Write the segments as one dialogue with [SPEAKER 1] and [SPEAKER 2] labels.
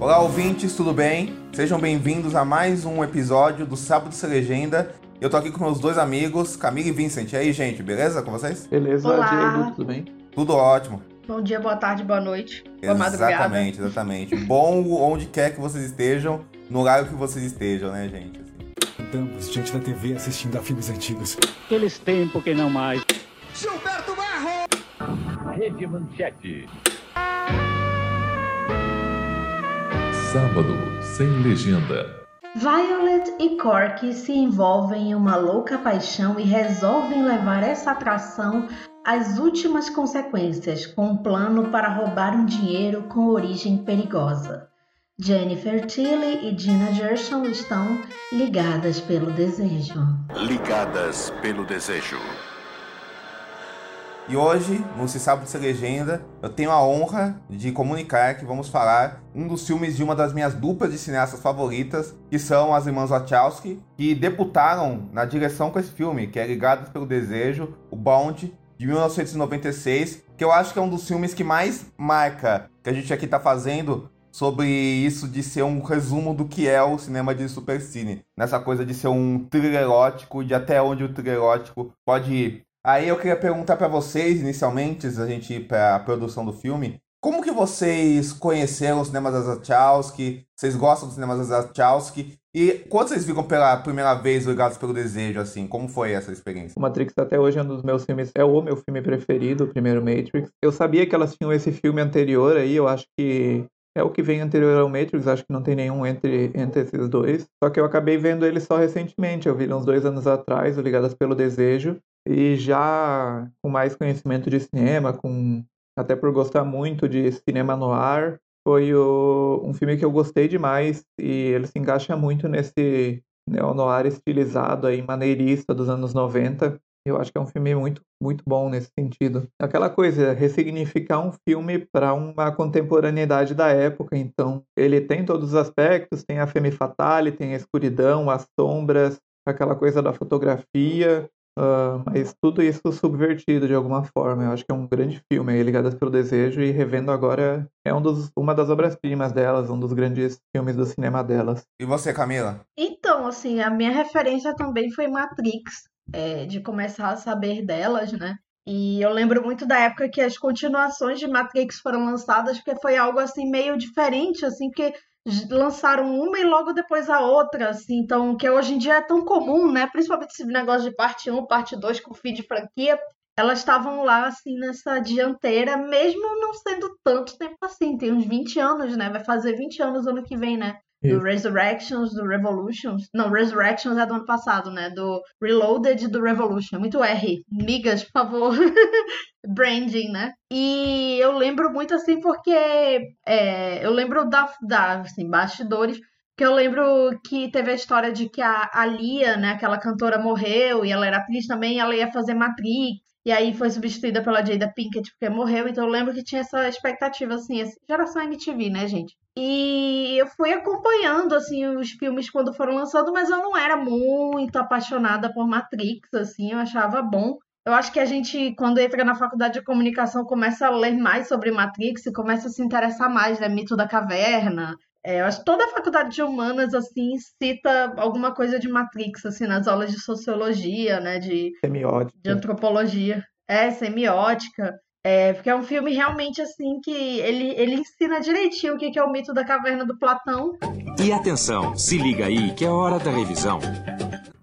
[SPEAKER 1] Olá, ouvintes, tudo bem? Sejam bem-vindos a mais um episódio do Sábado Sem Legenda. Eu tô aqui com meus dois amigos, Camila e Vincent. E aí, gente, beleza com vocês?
[SPEAKER 2] Beleza,
[SPEAKER 3] Olá.
[SPEAKER 2] Diego, tudo bem?
[SPEAKER 1] Tudo ótimo.
[SPEAKER 3] Bom dia, boa tarde, boa noite, boa madrugada.
[SPEAKER 1] Exatamente, exatamente. Bom onde quer que vocês estejam, no horário que vocês estejam, né, gente?
[SPEAKER 4] Estamos diante da TV assistindo a filmes antigos.
[SPEAKER 5] Aqueles tempos que não mais.
[SPEAKER 6] Rede Manchete.
[SPEAKER 7] Sábado sem legenda.
[SPEAKER 8] Violet e Corky se envolvem em uma louca paixão e resolvem levar essa atração às últimas consequências, com um plano para roubar um dinheiro com origem perigosa. Jennifer Tilly e Gina Gershon estão ligadas pelo desejo.
[SPEAKER 6] Ligadas pelo desejo.
[SPEAKER 1] E hoje, no Se Sabe de Ser Legenda, eu tenho a honra de comunicar que vamos falar um dos filmes de uma das minhas duplas de cineastas favoritas, que são as irmãs Wachowski, que debutaram na direção com esse filme, que é Ligados pelo Desejo, o Bound, de 1996, que eu acho que é um dos filmes que mais marca que a gente aqui tá fazendo sobre isso de ser um resumo do que é o cinema de supercine. Nessa coisa de ser um thriller erótico, de até onde o thriller erótico pode ir. Aí eu queria perguntar pra vocês, inicialmente, antes da gente ir pra produção do filme, como que vocês conheceram os cinemas das Wachowski? Vocês gostam dos cinemas das Wachowski? E quando vocês viram pela primeira vez Ligados pelo Desejo, assim, como foi essa experiência?
[SPEAKER 2] O Matrix até hoje é um dos meus filmes, é o meu filme preferido, o primeiro Matrix. Eu sabia que elas tinham esse filme anterior aí, eu acho que é o que vem anterior ao Matrix, acho que não tem nenhum entre, entre esses dois. Só que eu acabei vendo ele só recentemente, eu vi ele uns dois anos atrás, o Ligadas pelo Desejo. E já com mais conhecimento de cinema, com até por gostar muito de cinema noir, foi o, um filme que eu gostei demais e ele se encaixa muito nesse neo-noir estilizado aí, maneirista dos anos 90. Eu acho que é um filme muito, muito bom nesse sentido. Aquela coisa, ressignificar um filme para uma contemporaneidade da época. Então, ele tem todos os aspectos, tem a femme fatale, tem a escuridão, as sombras, aquela coisa da fotografia, Uh, mas tudo isso subvertido de alguma forma. Eu acho que é um grande filme, aí, Ligadas pelo Desejo, e revendo agora é um dos, uma das obras-primas delas, um dos grandes filmes do cinema delas.
[SPEAKER 1] E você, Camila?
[SPEAKER 3] Então, assim, a minha referência também foi Matrix, é, de começar a saber delas, né? E eu lembro muito da época que as continuações de Matrix foram lançadas, porque foi algo assim meio diferente, assim, porque lançaram uma e logo depois a outra, assim, então, que hoje em dia é tão comum, né? Principalmente esse negócio de parte 1, parte 2 com de franquia. Elas estavam lá, assim, nessa dianteira, mesmo não sendo tanto tempo assim, tem uns 20 anos, né? Vai fazer 20 anos ano que vem, né? Do. Resurrections, do Revolutions. Não, Resurrections é do ano passado, né? Do Reloaded do Revolution. Muito R. Migas, por favor. Branding, né? E eu lembro muito assim porque é, eu lembro da, da assim, bastidores. Que eu lembro que teve a história de que a, a Lia, né, aquela cantora, morreu e ela era atriz também, ela ia fazer Matrix. E aí foi substituída pela Jada Pinkett porque morreu. Então eu lembro que tinha essa expectativa, assim, essa geração MTV, né, gente? E eu fui acompanhando, assim, os filmes quando foram lançando, mas eu não era muito apaixonada por Matrix, assim, eu achava bom. Eu acho que a gente, quando entra na faculdade de comunicação, começa a ler mais sobre Matrix e começa a se interessar mais, né? Mito da caverna. É, eu acho que toda a faculdade de humanas, assim, cita alguma coisa de Matrix, assim, nas aulas de sociologia, né? De,
[SPEAKER 2] Semiótica.
[SPEAKER 3] de antropologia. É, semiótica. É, porque é um filme realmente, assim, que ele, ele ensina direitinho o que que é o mito da caverna do Platão.
[SPEAKER 9] E atenção, se liga aí que é hora da revisão.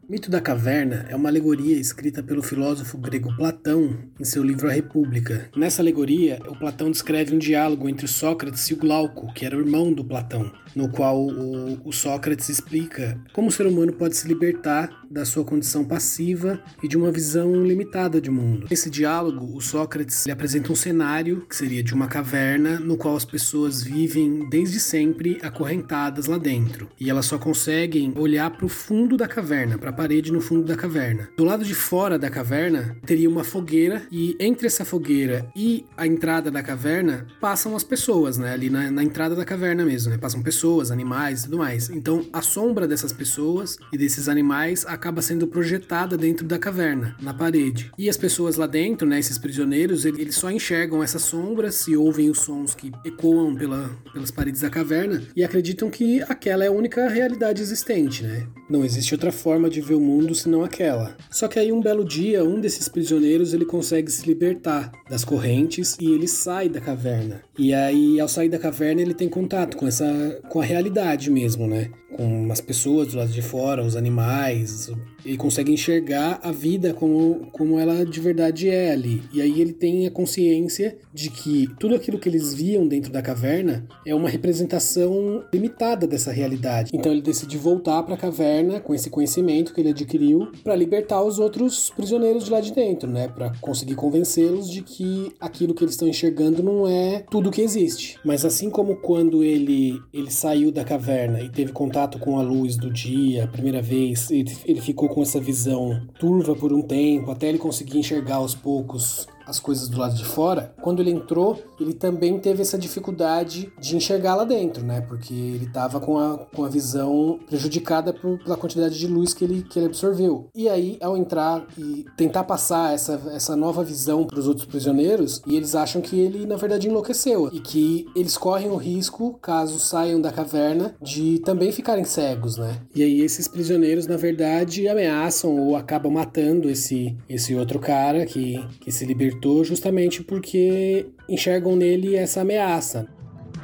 [SPEAKER 10] Mito da Caverna é uma alegoria escrita pelo filósofo grego Platão em seu livro A República. Nessa alegoria, o Platão descreve um diálogo entre Sócrates e o Glauco, que era o irmão do Platão, no qual o, o Sócrates explica como o ser humano pode se libertar da sua condição passiva e de uma visão limitada de mundo. Nesse diálogo, o Sócrates apresenta um cenário que seria de uma caverna no qual as pessoas vivem desde sempre acorrentadas lá dentro e elas só conseguem olhar para o fundo da caverna para parede no fundo da caverna. Do lado de fora da caverna teria uma fogueira e entre essa fogueira e a entrada da caverna passam as pessoas, né? Ali na, na entrada da caverna mesmo, né? Passam pessoas, animais e tudo mais. Então a sombra dessas pessoas e desses animais sendo projetada dentro da caverna, na parede. E as pessoas lá dentro, né? Esses prisioneiros, eles só enxergam essas sombras e ouvem os sons que ecoam pela, pelas paredes da caverna e acreditam que aquela é a única realidade existente, né? Não existe outra forma de ver o mundo senão aquela. Só que aí um belo dia, um desses prisioneiros ele consegue se libertar das correntes e ele sai da caverna. E aí ao sair da caverna ele tem contato com essa com a realidade mesmo, né? Com as pessoas do lado de fora, os animais, isso ele consegue enxergar a vida como, como ela de verdade é ali. E aí ele tem a consciência de que tudo aquilo que eles viam dentro da caverna é uma representação limitada dessa realidade. Então ele decide voltar para a caverna com esse conhecimento que ele adquiriu para libertar os outros prisioneiros de lá de dentro, né? Para conseguir convencê-los de que aquilo que eles estão enxergando não é tudo que existe. Mas assim como quando ele ele saiu da caverna e teve contato com a luz do dia a primeira vez, ele, ele ficou com essa visão turva por um tempo, até ele conseguir enxergar aos poucos as coisas do lado de fora, quando ele entrou, ele também teve essa dificuldade de enxergar lá dentro, né? Porque ele estava com a, com a visão prejudicada por, pela quantidade de luz que ele, que ele absorveu. E aí, ao entrar e tentar passar essa, essa nova visão para os outros prisioneiros, e eles acham que ele, na verdade, enlouqueceu. E que eles correm o risco, caso saiam da caverna, de também ficarem cegos, né? E aí, esses prisioneiros, na verdade, ameaçam ou acabam matando esse, esse outro cara que, que se libertou justamente porque enxergam nele essa ameaça.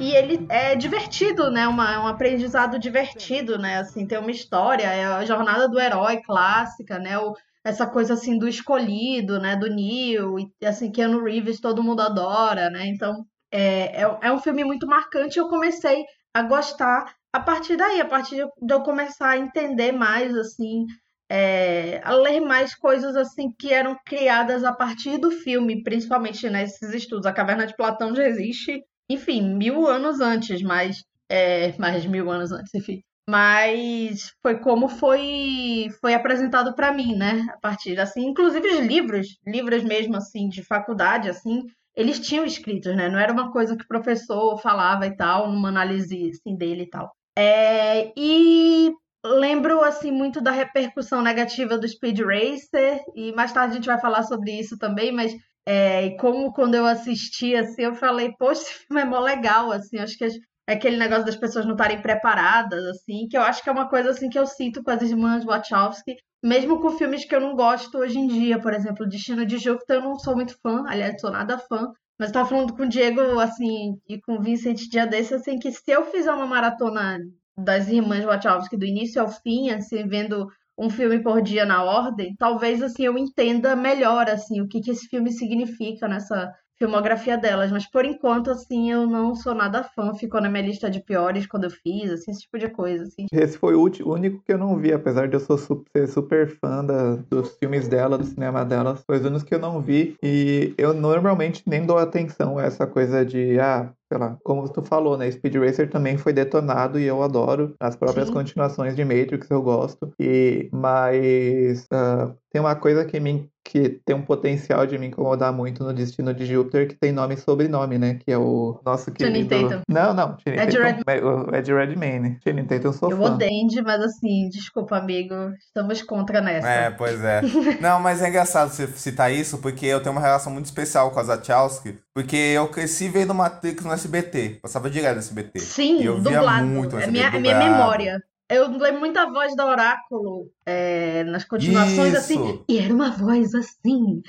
[SPEAKER 3] E ele é divertido, né? Uma, um aprendizado divertido, né? Assim, tem uma história, é a jornada do herói clássica, né? O, essa coisa assim do escolhido, né? Do Neil, e assim, Keanu Reeves todo mundo adora, né? Então é, é, é um filme muito marcante. Eu comecei a gostar a partir daí, a partir de eu começar a entender mais, assim, é, ler mais coisas assim que eram criadas a partir do filme, principalmente nesses né, estudos. A Caverna de Platão já existe, enfim, mil anos antes, mas é, mais mil anos antes, enfim. Mas foi como foi foi apresentado para mim, né? A partir assim, inclusive os livros, livros mesmo assim de faculdade, assim, eles tinham escritos, né? Não era uma coisa que o professor falava e tal, numa análise assim, dele e tal. É, e lembro assim muito da repercussão negativa do Speed Racer e mais tarde a gente vai falar sobre isso também, mas é, como quando eu assisti assim, eu falei, poxa, esse filme é mó legal, assim, acho que é aquele negócio das pessoas não estarem preparadas, assim, que eu acho que é uma coisa assim que eu sinto com as irmãs Wachowski, mesmo com filmes que eu não gosto hoje em dia, por exemplo, Destino de Júpiter, eu não sou muito fã, aliás, sou nada fã, mas eu tava falando com o Diego, assim, e com o Vincent dia desse, assim, que se eu fizer uma maratona das irmãs Wachowski do início ao fim, assim, vendo um filme por dia na ordem, talvez assim eu entenda melhor assim o que, que esse filme significa nessa filmografia delas, mas por enquanto, assim, eu não sou nada fã, ficou na minha lista de piores quando eu fiz, assim, esse tipo de coisa, assim.
[SPEAKER 2] Esse foi o único que eu não vi, apesar de eu ser super fã da, dos filmes dela, do cinema dela, foi os únicos que eu não vi, e eu normalmente nem dou atenção a essa coisa de, ah, sei lá, como tu falou, né? Speed Racer também foi detonado e eu adoro. As próprias Sim. continuações de Matrix eu gosto. E mas uh, tem uma coisa que me que tem um potencial de me incomodar muito no Destino de Júpiter, que tem nome e sobrenome, né? Que é o nosso querido...
[SPEAKER 3] Channing Tatum.
[SPEAKER 2] Não, não.
[SPEAKER 3] Channing Ed Tatum.
[SPEAKER 2] Red... O Ed Redmayne. Channing Tatum sou
[SPEAKER 3] Eu
[SPEAKER 2] fã.
[SPEAKER 3] odeio, mas assim, desculpa, amigo. Estamos contra nessa.
[SPEAKER 1] É, pois é. não, mas é engraçado você citar isso, porque eu tenho uma relação muito especial com a Zachowski, porque eu cresci vendo Matrix no SBT. Passava direto no SBT.
[SPEAKER 3] Sim,
[SPEAKER 1] e eu
[SPEAKER 3] dublado.
[SPEAKER 1] Via muito
[SPEAKER 3] é minha, é minha memória. Eu lembro muito a voz da Oráculo é, nas continuações, assim, Isso. assim. E era uma voz assim. Uhum.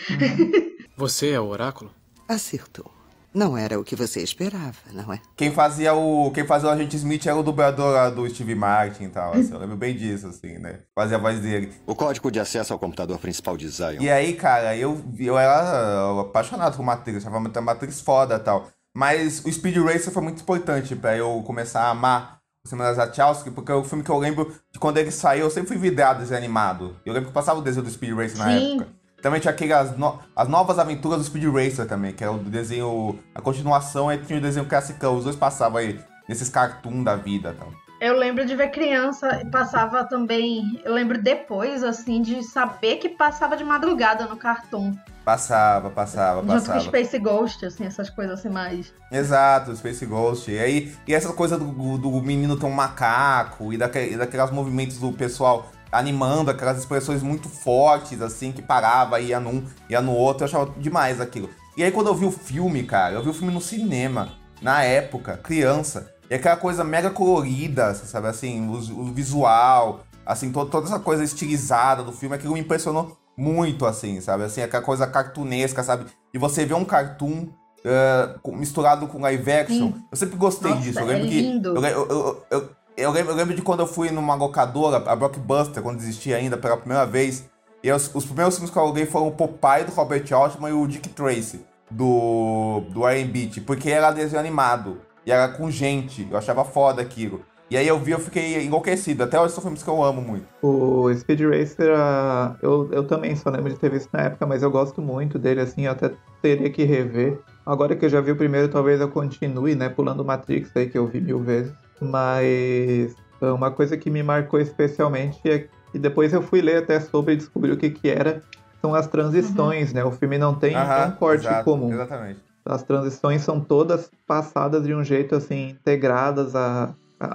[SPEAKER 9] Você é o Oráculo?
[SPEAKER 11] Acertou. Não era o que você esperava, não é?
[SPEAKER 1] Quem fazia o, quem fazia o Agente Smith era o dublador do Steve Martin e tal. Assim, eu lembro bem disso, assim, né? Fazia a voz dele.
[SPEAKER 12] O código de acesso ao computador principal de Zion.
[SPEAKER 1] E aí, cara, eu, eu era apaixonado por Matrix, achava Matrix foda e tal. Mas o Speed Racer foi muito importante para eu começar a amar o cinema das Wachowski, porque é o filme que eu lembro de quando ele saiu, eu sempre fui vidrado desenho animado. Eu lembro que passava o desenho do Speed Racer na Sim. época. Também tinha aquele, as, no, as novas aventuras do Speed Racer também, que era o desenho, a continuação, aí tinha o desenho classicão, os dois passavam aí nesses cartoon da vida. Então.
[SPEAKER 3] Eu lembro de ver criança, passava também. Eu lembro depois, assim, de saber que passava de madrugada no cartoon.
[SPEAKER 1] Passava, passava,
[SPEAKER 3] Junto
[SPEAKER 1] passava.
[SPEAKER 3] com Space Ghost, assim, essas coisas assim mais.
[SPEAKER 1] Exato, Space Ghost. E aí, e essa coisa do, do menino ter um macaco e, daque, e daqueles movimentos do pessoal animando, aquelas expressões muito fortes, assim, que parava, ia num, ia no outro, eu achava demais aquilo. E aí quando eu vi o filme, cara, eu vi o filme no cinema, na época, criança, e aquela coisa mega colorida, sabe, assim, o, o visual, assim, to, toda essa coisa estilizada do filme, aquilo me impressionou muito, assim, sabe, assim, aquela coisa cartunesca, sabe, e você vê um cartoon uh, misturado com live action,
[SPEAKER 3] Sim.
[SPEAKER 1] eu sempre gostei
[SPEAKER 3] Nossa,
[SPEAKER 1] disso, eu
[SPEAKER 3] é
[SPEAKER 1] lembro que...
[SPEAKER 3] lindo.
[SPEAKER 1] Eu, eu, eu, eu, lembro, eu lembro de quando eu fui numa locadora, a Blockbuster, quando existia ainda pela primeira vez. E os, os primeiros filmes que eu aluguei foram o Popeye do Robert Altman e o Dick Tracy do, do Iron Beat, porque era desenho animado e era com gente. Eu achava foda aquilo. E aí eu vi, eu fiquei enlouquecido. Até hoje são filmes que eu amo muito.
[SPEAKER 2] O Speed Racer, eu, eu também só lembro de ter visto na época, mas eu gosto muito dele, assim, eu até teria que rever. Agora que eu já vi o primeiro, talvez eu continue, né, pulando Matrix aí, que eu vi mil vezes. Mas uma coisa que me marcou especialmente é que depois eu fui ler até sobre e descobri o que que era, são as transições, né? O filme não tem
[SPEAKER 1] Aham,
[SPEAKER 2] um corte
[SPEAKER 1] exato,
[SPEAKER 2] comum.
[SPEAKER 1] Exatamente.
[SPEAKER 2] As transições são todas passadas de um jeito assim, integradas a. a,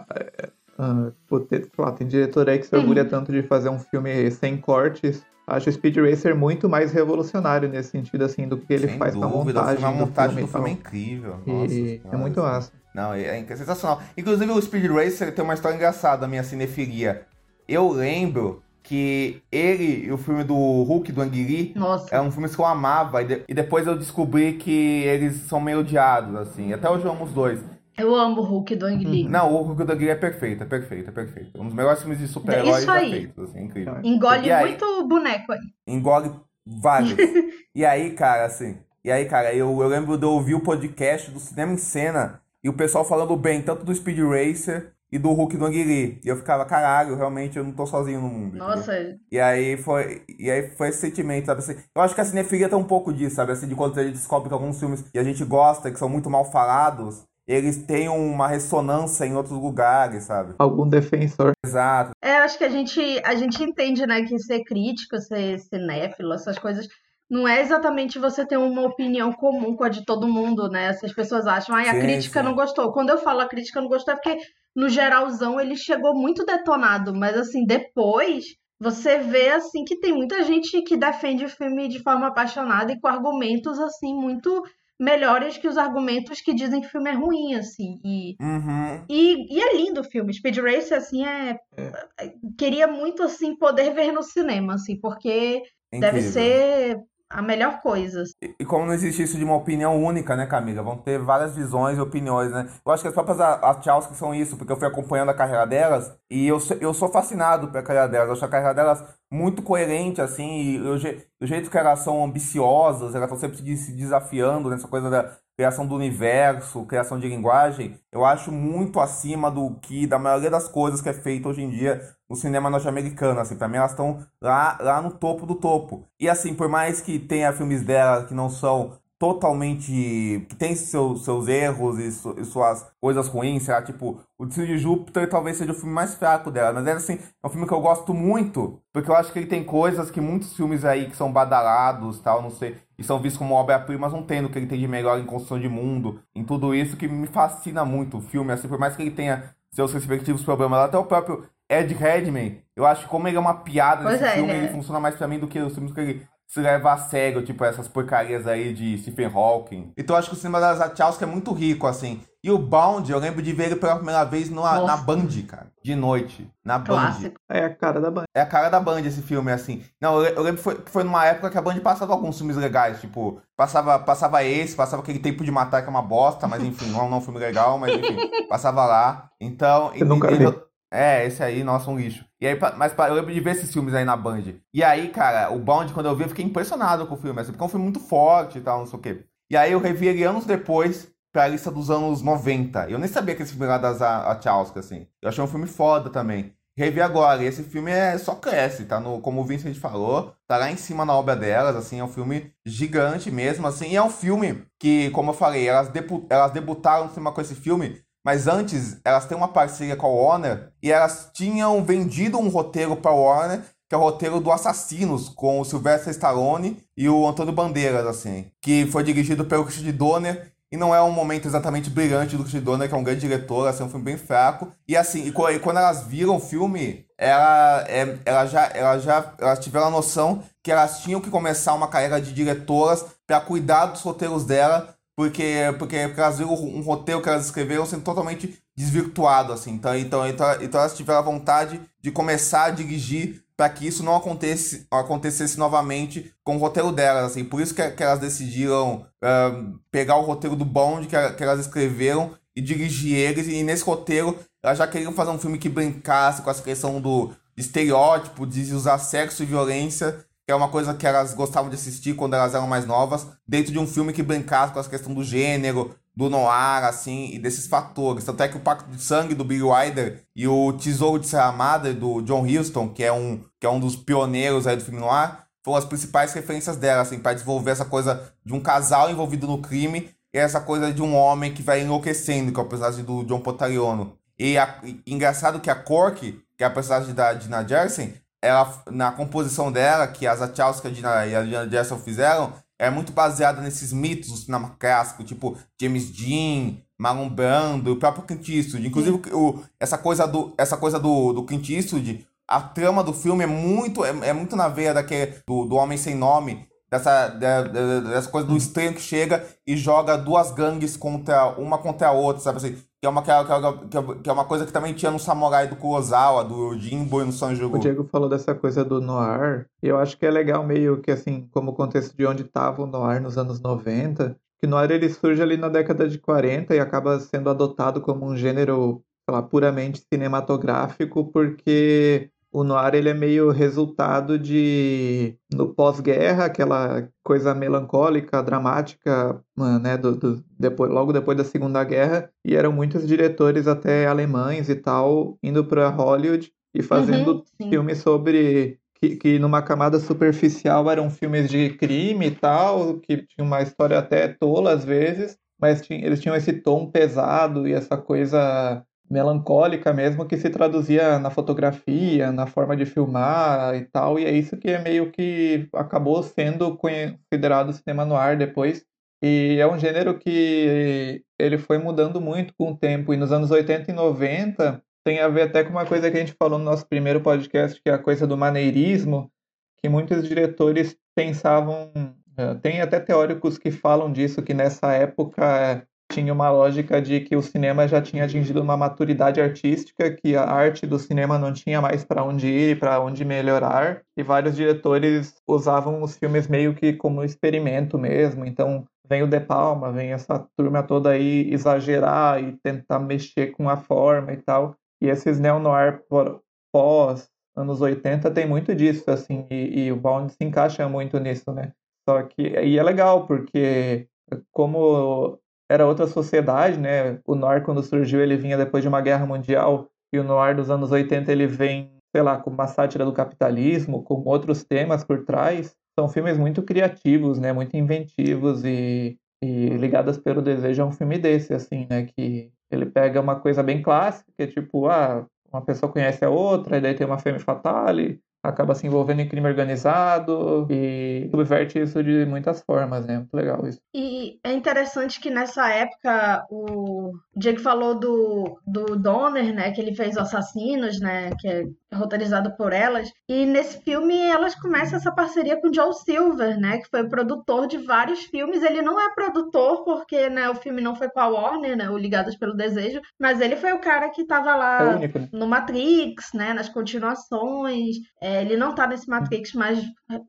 [SPEAKER 2] a, a sei lá, tem diretor aí que se orgulha tanto de fazer um filme sem cortes. Acho o Speed Racer muito mais revolucionário nesse sentido, assim, do que ele
[SPEAKER 1] Sem
[SPEAKER 2] faz na
[SPEAKER 1] dúvida,
[SPEAKER 2] montagem.
[SPEAKER 1] a
[SPEAKER 2] do
[SPEAKER 1] montagem
[SPEAKER 2] filme
[SPEAKER 1] do filme é incrível.
[SPEAKER 2] E
[SPEAKER 1] Nossa
[SPEAKER 2] é muito
[SPEAKER 1] assim.
[SPEAKER 2] massa.
[SPEAKER 1] Não, é, é sensacional. Inclusive, o Speed Racer tem uma história engraçada, a minha cinefilia. Eu lembro que ele e o filme do Hulk, do Anguiri,
[SPEAKER 3] Nossa.
[SPEAKER 1] é um filme que eu amava. E, de- e depois eu descobri que eles são meio odiados, assim. Até hoje eu amo os dois.
[SPEAKER 3] Eu amo o Hulk do Ang Lee.
[SPEAKER 1] Não, o Hulk do Anguiri é perfeito, é perfeito, é perfeito. Um dos melhores filmes de super-heróis já feitos, assim, incrível.
[SPEAKER 3] Engole
[SPEAKER 1] aí-
[SPEAKER 3] muito boneco aí.
[SPEAKER 1] engole vários. e aí, cara, assim. E aí, cara, eu, eu lembro de eu ouvir o podcast do Cinema em Cena e o pessoal falando bem tanto do Speed Racer e do Hulk do Anguiri. E eu ficava, caralho, realmente eu não tô sozinho no mundo. entendeu?
[SPEAKER 3] Nossa,
[SPEAKER 1] E aí foi, e aí foi esse sentimento, sabe? Assim, eu acho que a cinefilia tem um pouco disso, sabe? Assim, de quando a gente descobre que alguns filmes que a gente gosta, que são muito mal falados, eles têm uma ressonância em outros lugares, sabe?
[SPEAKER 2] Algum defensor.
[SPEAKER 1] Exato.
[SPEAKER 3] É, eu acho que a gente, a gente entende, né, que ser crítico, ser cinéfilo, essas coisas, não é exatamente você ter uma opinião comum com a de todo mundo, né? Se as pessoas acham, ai, a crítica
[SPEAKER 1] sim.
[SPEAKER 3] não gostou. Quando eu falo a crítica não gostou, é porque no geralzão ele chegou muito detonado, mas assim, depois você vê assim que tem muita gente que defende o filme de forma apaixonada e com argumentos assim muito melhores que os argumentos que dizem que o filme é ruim, assim. E
[SPEAKER 1] Uhum.
[SPEAKER 3] e, e é lindo o filme. Speed Racer, assim, é... Queria muito, assim, poder ver no cinema, assim, porque deve
[SPEAKER 1] Incrível.
[SPEAKER 3] ser a melhor coisa. assim.
[SPEAKER 1] E como não existe isso de uma opinião única, né, Camila? Vão ter várias visões e opiniões, né? Eu acho que as próprias Wachowski são isso, porque eu fui acompanhando a carreira delas e eu, eu sou fascinado pela carreira delas. Eu acho a carreira delas muito coerente, assim, o, je- o jeito que elas são ambiciosas, elas estão sempre se desafiando nessa coisa da criação do universo, criação de linguagem, eu acho muito acima do que, da maioria das coisas que é feito hoje em dia no cinema norte-americano, assim, pra mim elas estão lá, lá no topo do topo. E assim, por mais que tenha filmes dela que não são totalmente. que tem seus, seus erros e, su- e suas coisas ruins, sei lá, tipo, o Destino de Júpiter talvez seja o filme mais fraco dela, mas é assim, é um filme que eu gosto muito, porque eu acho que ele tem coisas que muitos filmes aí que são badalados, tal, não sei, e são vistos como obra-primas, não tem no que ele tem de melhor em construção de mundo, em tudo isso que me fascina muito o filme, assim, por mais que ele tenha seus respectivos problemas, até o próprio Ed Redmayne, eu acho que como ele é uma piada
[SPEAKER 3] Pois
[SPEAKER 1] nesse
[SPEAKER 3] é,
[SPEAKER 1] filme,
[SPEAKER 3] ele é.
[SPEAKER 1] ele funciona mais pra mim do que os filmes que ele se leva a sério, tipo essas porcarias aí de Stephen Hawking. Então eu acho que o cinema das Wachowski é muito rico, assim. E o Bound, eu lembro de ver ele pela primeira vez no, na. Band, cara. De noite. Na Band.
[SPEAKER 3] Clássico.
[SPEAKER 2] É a cara da banda.
[SPEAKER 1] É a cara da Band esse filme, assim. Não, eu, eu lembro que foi, foi numa época que a Band passava alguns filmes legais, tipo, passava, passava esse, passava aquele Tempo de Matar, que é uma bosta, mas enfim, não, não é um filme legal, mas enfim, passava lá. Então.
[SPEAKER 2] Eu nunca
[SPEAKER 1] e-
[SPEAKER 2] vi.
[SPEAKER 1] e- É, esse aí, nossa, um lixo. E aí, mas eu lembro de ver esses filmes aí na Band. E aí, cara, o Bound, quando eu vi, eu fiquei impressionado com o filme, assim, porque é um filme muito forte e tal, não sei o quê. E aí eu revi ele anos depois pra lista dos anos 90. Eu nem sabia que esse filme era das A- Wachowski, assim. Eu achei um filme foda também. Revi agora, e esse filme é só cresce, tá no, como o Vincent falou, tá lá em cima na obra delas, assim, é um filme gigante mesmo, assim, e é um filme que, como eu falei, elas, debu- elas debutaram no cinema com esse filme Mas antes, elas têm uma parceria com a Warner e elas tinham vendido um roteiro para a Warner, que é o roteiro do Assassinos, com o Sylvester Stallone e o Antônio Bandeiras, assim. Que foi dirigido pelo Christian Donner e não é um momento exatamente brilhante do Christian Donner, que é um grande diretor, assim, é um filme bem fraco. E assim, e quando elas viram o filme, ela, é, ela já, ela já, elas tiveram a noção que elas tinham que começar uma carreira de diretoras para cuidar dos roteiros dela, porque, porque, porque elas viram um roteiro que elas escreveram sendo totalmente desvirtuado, assim. Então, então, então, então elas tiveram a vontade de começar a dirigir para que isso não acontecesse, acontecesse novamente com o roteiro delas, assim. Por isso que, que elas decidiram uh, pegar o roteiro do Bond que, que elas escreveram e dirigir eles. E nesse roteiro elas já queriam fazer um filme que brincasse com essa questão do estereótipo, de usar sexo e violência que é uma coisa que elas gostavam de assistir quando elas eram mais novas, dentro de um filme que brincasse com essa questão do gênero, do noir, assim, e desses fatores. Tanto é que o Pacto de Sangue do Billy Wilder e o Tesouro de Serra Madre do John Huston, que é um, que é um dos pioneiros aí do filme noir, foram as principais referências dela, assim, para desenvolver essa coisa de um casal envolvido no crime e essa coisa de um homem que vai enlouquecendo, que é o personagem do John Potariano. E, a, e engraçado que a Cork, que é a personagem da Dina Jersen, ela, na composição dela, que as Wachowski e a Diana Jackson fizeram, é muito baseada nesses mitos do cinema clássico, tipo James Dean, Marlon Brando, o próprio Clint Eastwood. Inclusive, o, essa coisa do, essa coisa do, do Clint Eastwood, a trama do filme é muito, é, é muito na veia daquele, do, do Homem Sem Nome, dessa, dessa coisa do estranho que chega e joga duas gangues contra uma contra a outra, sabe assim? Que é, uma, que, é, que é uma coisa que também tinha no Samurai do Kurosawa, do Jimbo e no Sanjugo.
[SPEAKER 2] O Diego falou dessa coisa do noir, eu acho que é legal meio que assim, como contexto de onde estava o noir nos anos 90, que o noir ele surge ali na década de 40 e acaba sendo adotado como um gênero, sei lá, puramente cinematográfico, porque o noir ele é meio resultado de no pós-guerra aquela coisa melancólica dramática né do, do, depois logo depois da segunda guerra e eram muitos diretores até alemães e tal indo para Hollywood e fazendo uhum, filmes sobre que, que numa camada superficial eram filmes de crime e tal que tinha uma história até tola às vezes mas tinha, eles tinham esse tom pesado e essa coisa melancólica mesmo que se traduzia na fotografia, na forma de filmar e tal, e é isso que é meio que acabou sendo considerado cinema noir depois. E é um gênero que ele foi mudando muito com o tempo, e nos anos 80 e 90 tem a ver até com uma coisa que a gente falou no nosso primeiro podcast, que é a coisa do maneirismo, que muitos diretores pensavam, eh, tem até teóricos que falam disso, que nessa época tinha uma lógica de que o cinema já tinha atingido uma maturidade artística, que a arte do cinema não tinha mais para onde ir e para onde melhorar, e vários diretores usavam os filmes meio que como experimento mesmo. Então, vem o De Palma, vem essa turma toda aí exagerar e tentar mexer com a forma e tal. E esses neo-noir pós anos 80 tem muito disso, assim, e, e o Bond se encaixa muito nisso, né? Só que, e é legal, porque como era outra sociedade, né? O noir quando surgiu ele vinha depois de uma guerra mundial e o noir dos anos 80 ele vem, sei lá, com uma sátira do capitalismo, com outros temas por trás. São filmes muito criativos, né? Muito inventivos e, e ligadas pelo desejo a um filme desse, assim, né? Que ele pega uma coisa bem clássica, que é tipo, ah, uma pessoa conhece a outra, e daí tem uma femme fatale, acaba se envolvendo em crime organizado e subverte isso de muitas formas, né? Muito legal isso.
[SPEAKER 3] E é interessante que nessa época o Diego falou do, do Donner, né? Que ele fez Assassinos, né? Que é roteirizado por elas. E nesse filme elas começam essa parceria com Joel Silver, né? Que foi produtor de vários filmes. Ele não é produtor porque né, o filme não foi com a Warner, né? O Ligadas pelo Desejo. Mas ele foi o cara que tava lá é único, né? no Matrix, né? Nas continuações. É, ele não tá nesse Matrix mais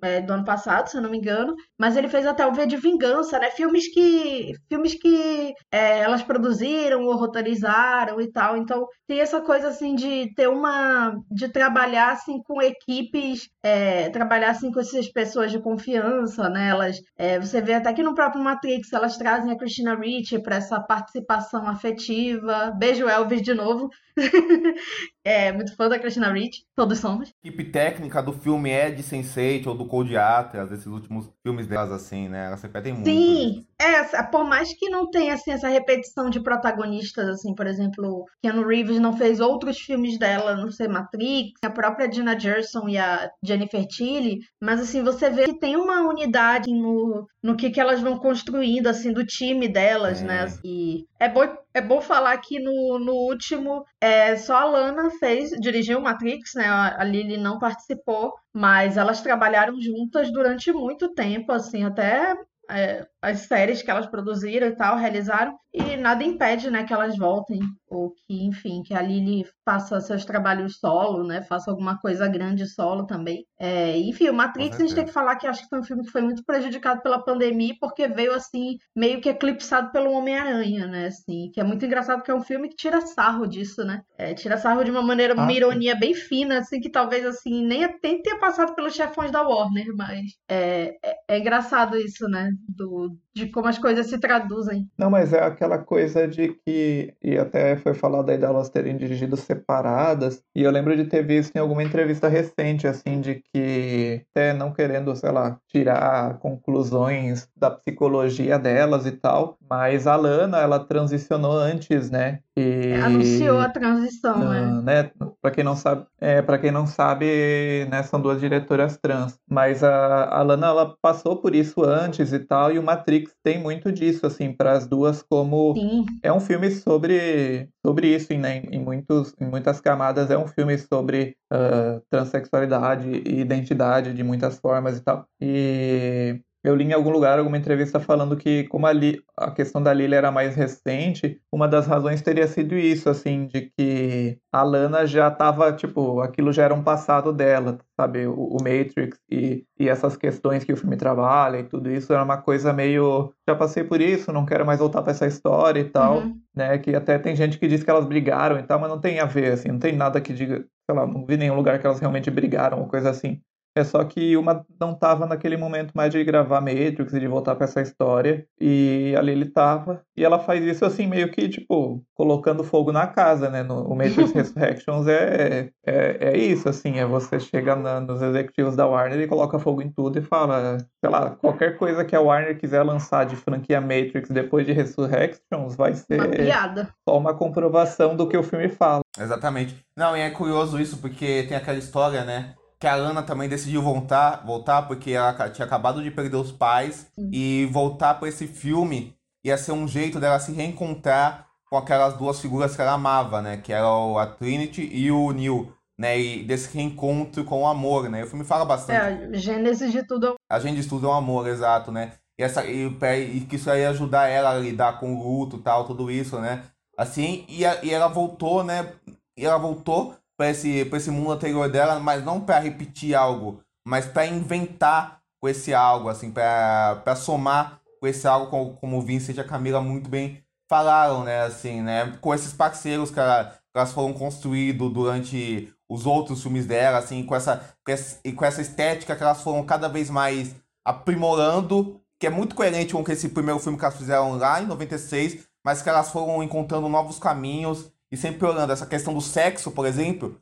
[SPEAKER 3] é, do ano passado, se eu não me engano. Mas ele fez até o V de Vingança, né? Filmes que, filmes que é, elas produziram ou roteirizaram e tal. Então tem essa coisa assim de ter uma... De trabalhar assim com equipes, é, trabalhar assim com essas pessoas de confiança, né? Elas, é, você vê até que no próprio Matrix elas trazem a Christina Ricci para essa participação afetiva. Beijo Elvis de novo. é muito fã da Christina Ricci, todos somos.
[SPEAKER 1] A equipe técnica do filme é de Sense8 ou do Cold Atlas, desses últimos filmes delas assim, né? Elas repetem muito.
[SPEAKER 3] Sim. É, por mais que não tenha assim, essa repetição de protagonistas, assim, por exemplo, Keanu Reeves não fez outros filmes dela, não sei, Matrix, a própria Gina Gerson e a Jennifer Tilly, mas assim, você vê que tem uma unidade no, no que, que elas vão construindo, assim, do time delas, né? é. né? E é bom, é bom falar que no, no último, é, só a Lana fez, dirigiu Matrix, né? A Lily não participou, mas elas trabalharam juntas durante muito tempo, assim, até é, as séries que elas produziram e tal, realizaram, e nada impede, né, que elas voltem, ou que, enfim, que a Lily faça seus trabalhos solo, né, faça alguma coisa grande solo também. É, enfim, o Matrix, a gente tem que falar que acho que foi um filme que foi muito prejudicado pela pandemia, porque veio, assim, meio que eclipsado pelo Homem-Aranha, né, assim, que é muito engraçado porque é um filme que tira sarro disso, né, é, tira sarro de uma maneira, ah, uma ironia bem fina, assim, que talvez, assim, nem tenha passado pelos chefões da Warner, mas é, é, é engraçado isso, né, do, de como as coisas se traduzem.
[SPEAKER 2] Não, mas é aquela coisa de que, e até foi falado aí delas terem dirigido separadas, e eu lembro de ter visto em alguma entrevista recente, assim, de que, até não querendo, sei lá, tirar conclusões da psicologia delas e tal, mas a Lana, ela transicionou antes, né?
[SPEAKER 3] E, Anunciou a transição, uh, né?
[SPEAKER 2] né? Para quem não sabe, é, para quem não sabe, né, são duas diretoras trans, mas a, a Lana ela passou por isso antes e tal, e o Matrix tem muito disso assim para as duas como
[SPEAKER 3] Sim.
[SPEAKER 2] é um filme sobre sobre isso né, em muitos em muitas camadas é um filme sobre uh, transexualidade e identidade de muitas formas e tal. E eu li em algum lugar alguma entrevista falando que, como a, Li, a questão da Lily era mais recente, uma das razões teria sido isso, assim, de que a Lana já estava, tipo, aquilo já era um passado dela, sabe? O, o, Matrix e, e essas questões que o filme trabalha e tudo isso era uma coisa meio. Já passei por isso, não quero mais voltar para essa história e tal, uhum. né? Que até tem gente que diz que elas brigaram e tal, mas não tem a ver, assim, não tem nada que diga, sei lá, não vi nenhum lugar que elas realmente brigaram ou coisa assim. É só que uma não tava naquele momento mais de gravar Matrix e de voltar para essa história. E ali ele tava. E ela faz isso assim, meio que, tipo, colocando fogo na casa, né? No, o Matrix Resurrections é, é, é isso, assim. É você chega na, nos executivos da Warner e coloca fogo em tudo e fala, sei lá, qualquer coisa que a Warner quiser lançar de franquia Matrix depois de Resurrections vai ser
[SPEAKER 3] uma
[SPEAKER 2] só uma comprovação do que o filme fala.
[SPEAKER 1] Exatamente. Não, e é curioso isso, porque tem aquela história, né? Que a Ana também decidiu voltar, voltar porque ela tinha acabado de perder os pais Sim. e voltar para esse filme ia ser um jeito dela se reencontrar com aquelas duas figuras que ela amava, né? Que eram a Trinity e o Neil, né? E desse reencontro com o amor, né? O filme fala bastante.
[SPEAKER 3] É, a gênese de tudo.
[SPEAKER 1] A gênese de tudo é o amor, exato, né? E, essa, e, e que isso aí ia ajudar ela a lidar com o luto tal, tudo isso, né? Assim, e, a, e ela voltou, né? E ela voltou para esse, esse mundo anterior dela, mas não para repetir algo, mas para inventar com esse algo, assim, para somar com esse algo, como, como o Vincent e a Camila muito bem falaram, né, assim, né, com esses parceiros que, ela, que elas foram construídos durante os outros filmes dela, assim, com essa, com essa, e com essa estética que elas foram cada vez mais aprimorando, que é muito coerente com esse primeiro filme que elas fizeram lá em 96, mas que elas foram encontrando novos caminhos e sempre olhando essa questão do sexo, por exemplo,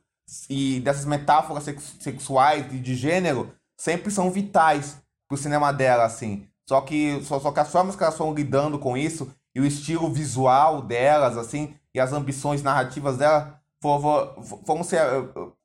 [SPEAKER 1] e dessas metáforas sexuais e de gênero, sempre são vitais pro cinema dela, assim. Só que, só, só que as formas que elas foram lidando com isso, e o estilo visual delas, assim, e as ambições narrativas dela, foram, foram, ser,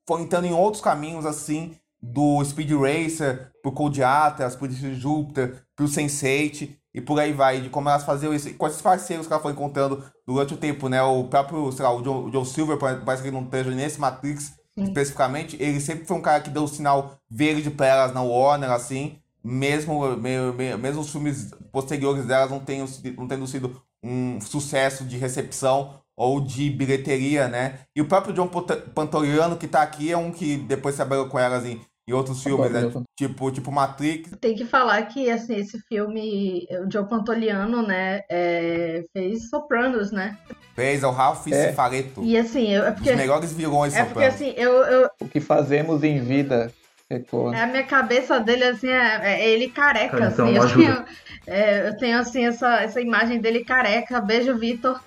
[SPEAKER 1] foram entrando em outros caminhos, assim, do Speed Racer pro Cold Atlas, pro Júpiter, pro Sense8, e por aí vai, de como elas faziam isso, com esses parceiros que ela foi encontrando durante o tempo, né? O próprio, sei lá, o Joe, o Joe Silver, parece que ele não esteja nesse Matrix Sim. especificamente, ele sempre foi um cara que deu o sinal verde para elas na Warner, assim, mesmo, mesmo, mesmo os filmes posteriores delas não tenham, não tendo sido um sucesso de recepção ou de bilheteria, né? E o próprio John Pantoriano, que tá aqui, é um que depois trabalhou com elas em e outros filmes, né? Tipo, tipo Matrix.
[SPEAKER 3] Tem que falar que, assim, esse filme, o Joe Pantoliano, né, é, fez Sopranos, né?
[SPEAKER 1] Fez, é o Ralph é. Cifaretto.
[SPEAKER 3] E assim, eu, é porque...
[SPEAKER 1] Os melhores vilões
[SPEAKER 3] É porque, assim, eu, eu...
[SPEAKER 2] O que fazemos em vida...
[SPEAKER 3] É a minha cabeça dele, assim, é, é ele careca, Cara, então, assim. Eu tenho, é, eu tenho, assim, essa, essa imagem dele careca. Beijo, Vitor.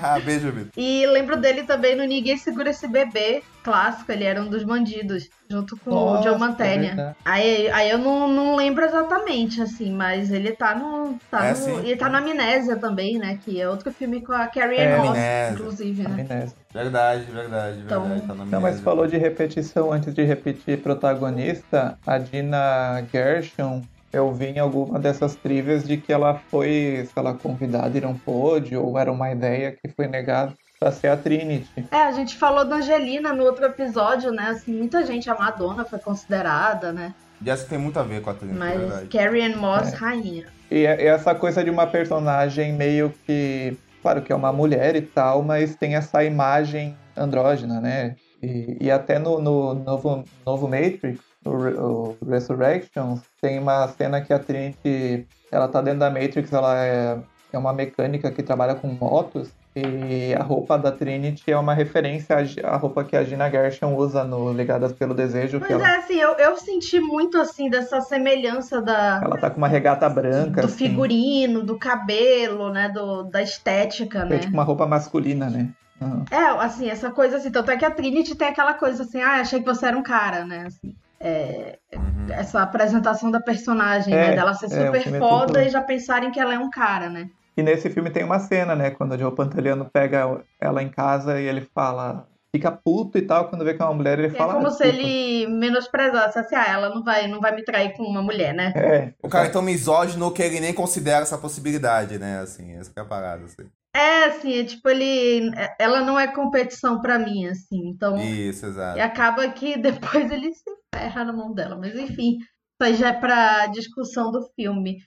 [SPEAKER 1] Ah, beijo, Vitor.
[SPEAKER 3] E lembro dele também no Ninguém Segura Esse Bebê, clássico, ele era um dos bandidos, junto com
[SPEAKER 2] Nossa,
[SPEAKER 3] o Joe Mantegna. aí, aí eu não, não lembro exatamente, assim, mas ele tá no. Tá
[SPEAKER 1] É,
[SPEAKER 3] no ele tá no Amnésia também, né? Que é outro filme com a Carrie
[SPEAKER 2] É,
[SPEAKER 3] Ann Moss, inclusive, né?
[SPEAKER 2] Amnésia.
[SPEAKER 1] Verdade, verdade,
[SPEAKER 3] Então-
[SPEAKER 1] verdade. Tá na
[SPEAKER 2] Não, mas falou de repetição antes de repetir protagonista, a Dina Gershon, eu vi em alguma dessas trivias de que ela foi, sei lá, convidada e não pôde, ou era uma ideia que foi negada pra ser a Trinity.
[SPEAKER 3] É, a gente falou da Angelina no outro episódio, né? Assim, muita gente, a Madonna foi considerada, né?
[SPEAKER 1] Jessica tem muito a ver com a é
[SPEAKER 3] Mas
[SPEAKER 1] verdade.
[SPEAKER 3] Carrie Ann Moss,
[SPEAKER 2] É.
[SPEAKER 3] rainha.
[SPEAKER 2] E é- essa coisa de uma personagem meio que. Claro que é uma mulher e tal, mas tem essa imagem andrógena, né? E, e até no, no novo, novo Matrix, o, o Resurrections, tem uma cena que a Trinity. Ela tá dentro da Matrix, ela é, é uma mecânica que trabalha com motos. E a roupa da Trinity é uma referência à roupa que a Gina Gershon usa no Ligadas pelo Desejo.
[SPEAKER 3] Mas
[SPEAKER 2] ela,
[SPEAKER 3] é assim, eu, eu senti muito assim dessa semelhança da,
[SPEAKER 2] ela tá com uma regata branca.
[SPEAKER 3] do
[SPEAKER 2] assim.
[SPEAKER 3] figurino, do cabelo, né? Do, da estética, né?
[SPEAKER 2] É tipo uma roupa masculina, né? Ah.
[SPEAKER 3] É, assim, essa coisa assim, tanto é que a Trinity tem aquela coisa assim, ah, achei que você era um cara, né? Assim, é, essa apresentação da personagem,
[SPEAKER 2] É,
[SPEAKER 3] né? Dela ser
[SPEAKER 2] é,
[SPEAKER 3] super
[SPEAKER 2] é
[SPEAKER 3] foda e já pensarem que ela é um cara, né?
[SPEAKER 2] E nesse filme tem uma cena, né? Quando o Joe Pantoliano pega ela em casa e ele fala. Fica puto e tal, quando vê que é uma mulher, ele
[SPEAKER 3] É
[SPEAKER 2] fala.
[SPEAKER 3] como
[SPEAKER 2] "Ah,
[SPEAKER 3] se
[SPEAKER 2] desculpa."
[SPEAKER 3] ele menosprezasse assim, ah, ela não vai, não vai me trair com uma mulher, né?
[SPEAKER 2] É.
[SPEAKER 1] O cara é tão misógino que ele nem considera essa possibilidade, né? Assim, essa que é a parada, assim.
[SPEAKER 3] É, assim, é tipo, ele. Ela não é competição pra mim, assim. Então.
[SPEAKER 1] Isso, exato.
[SPEAKER 3] E acaba que depois ele se ferra na mão dela. Mas enfim, isso aí já é pra discussão do filme.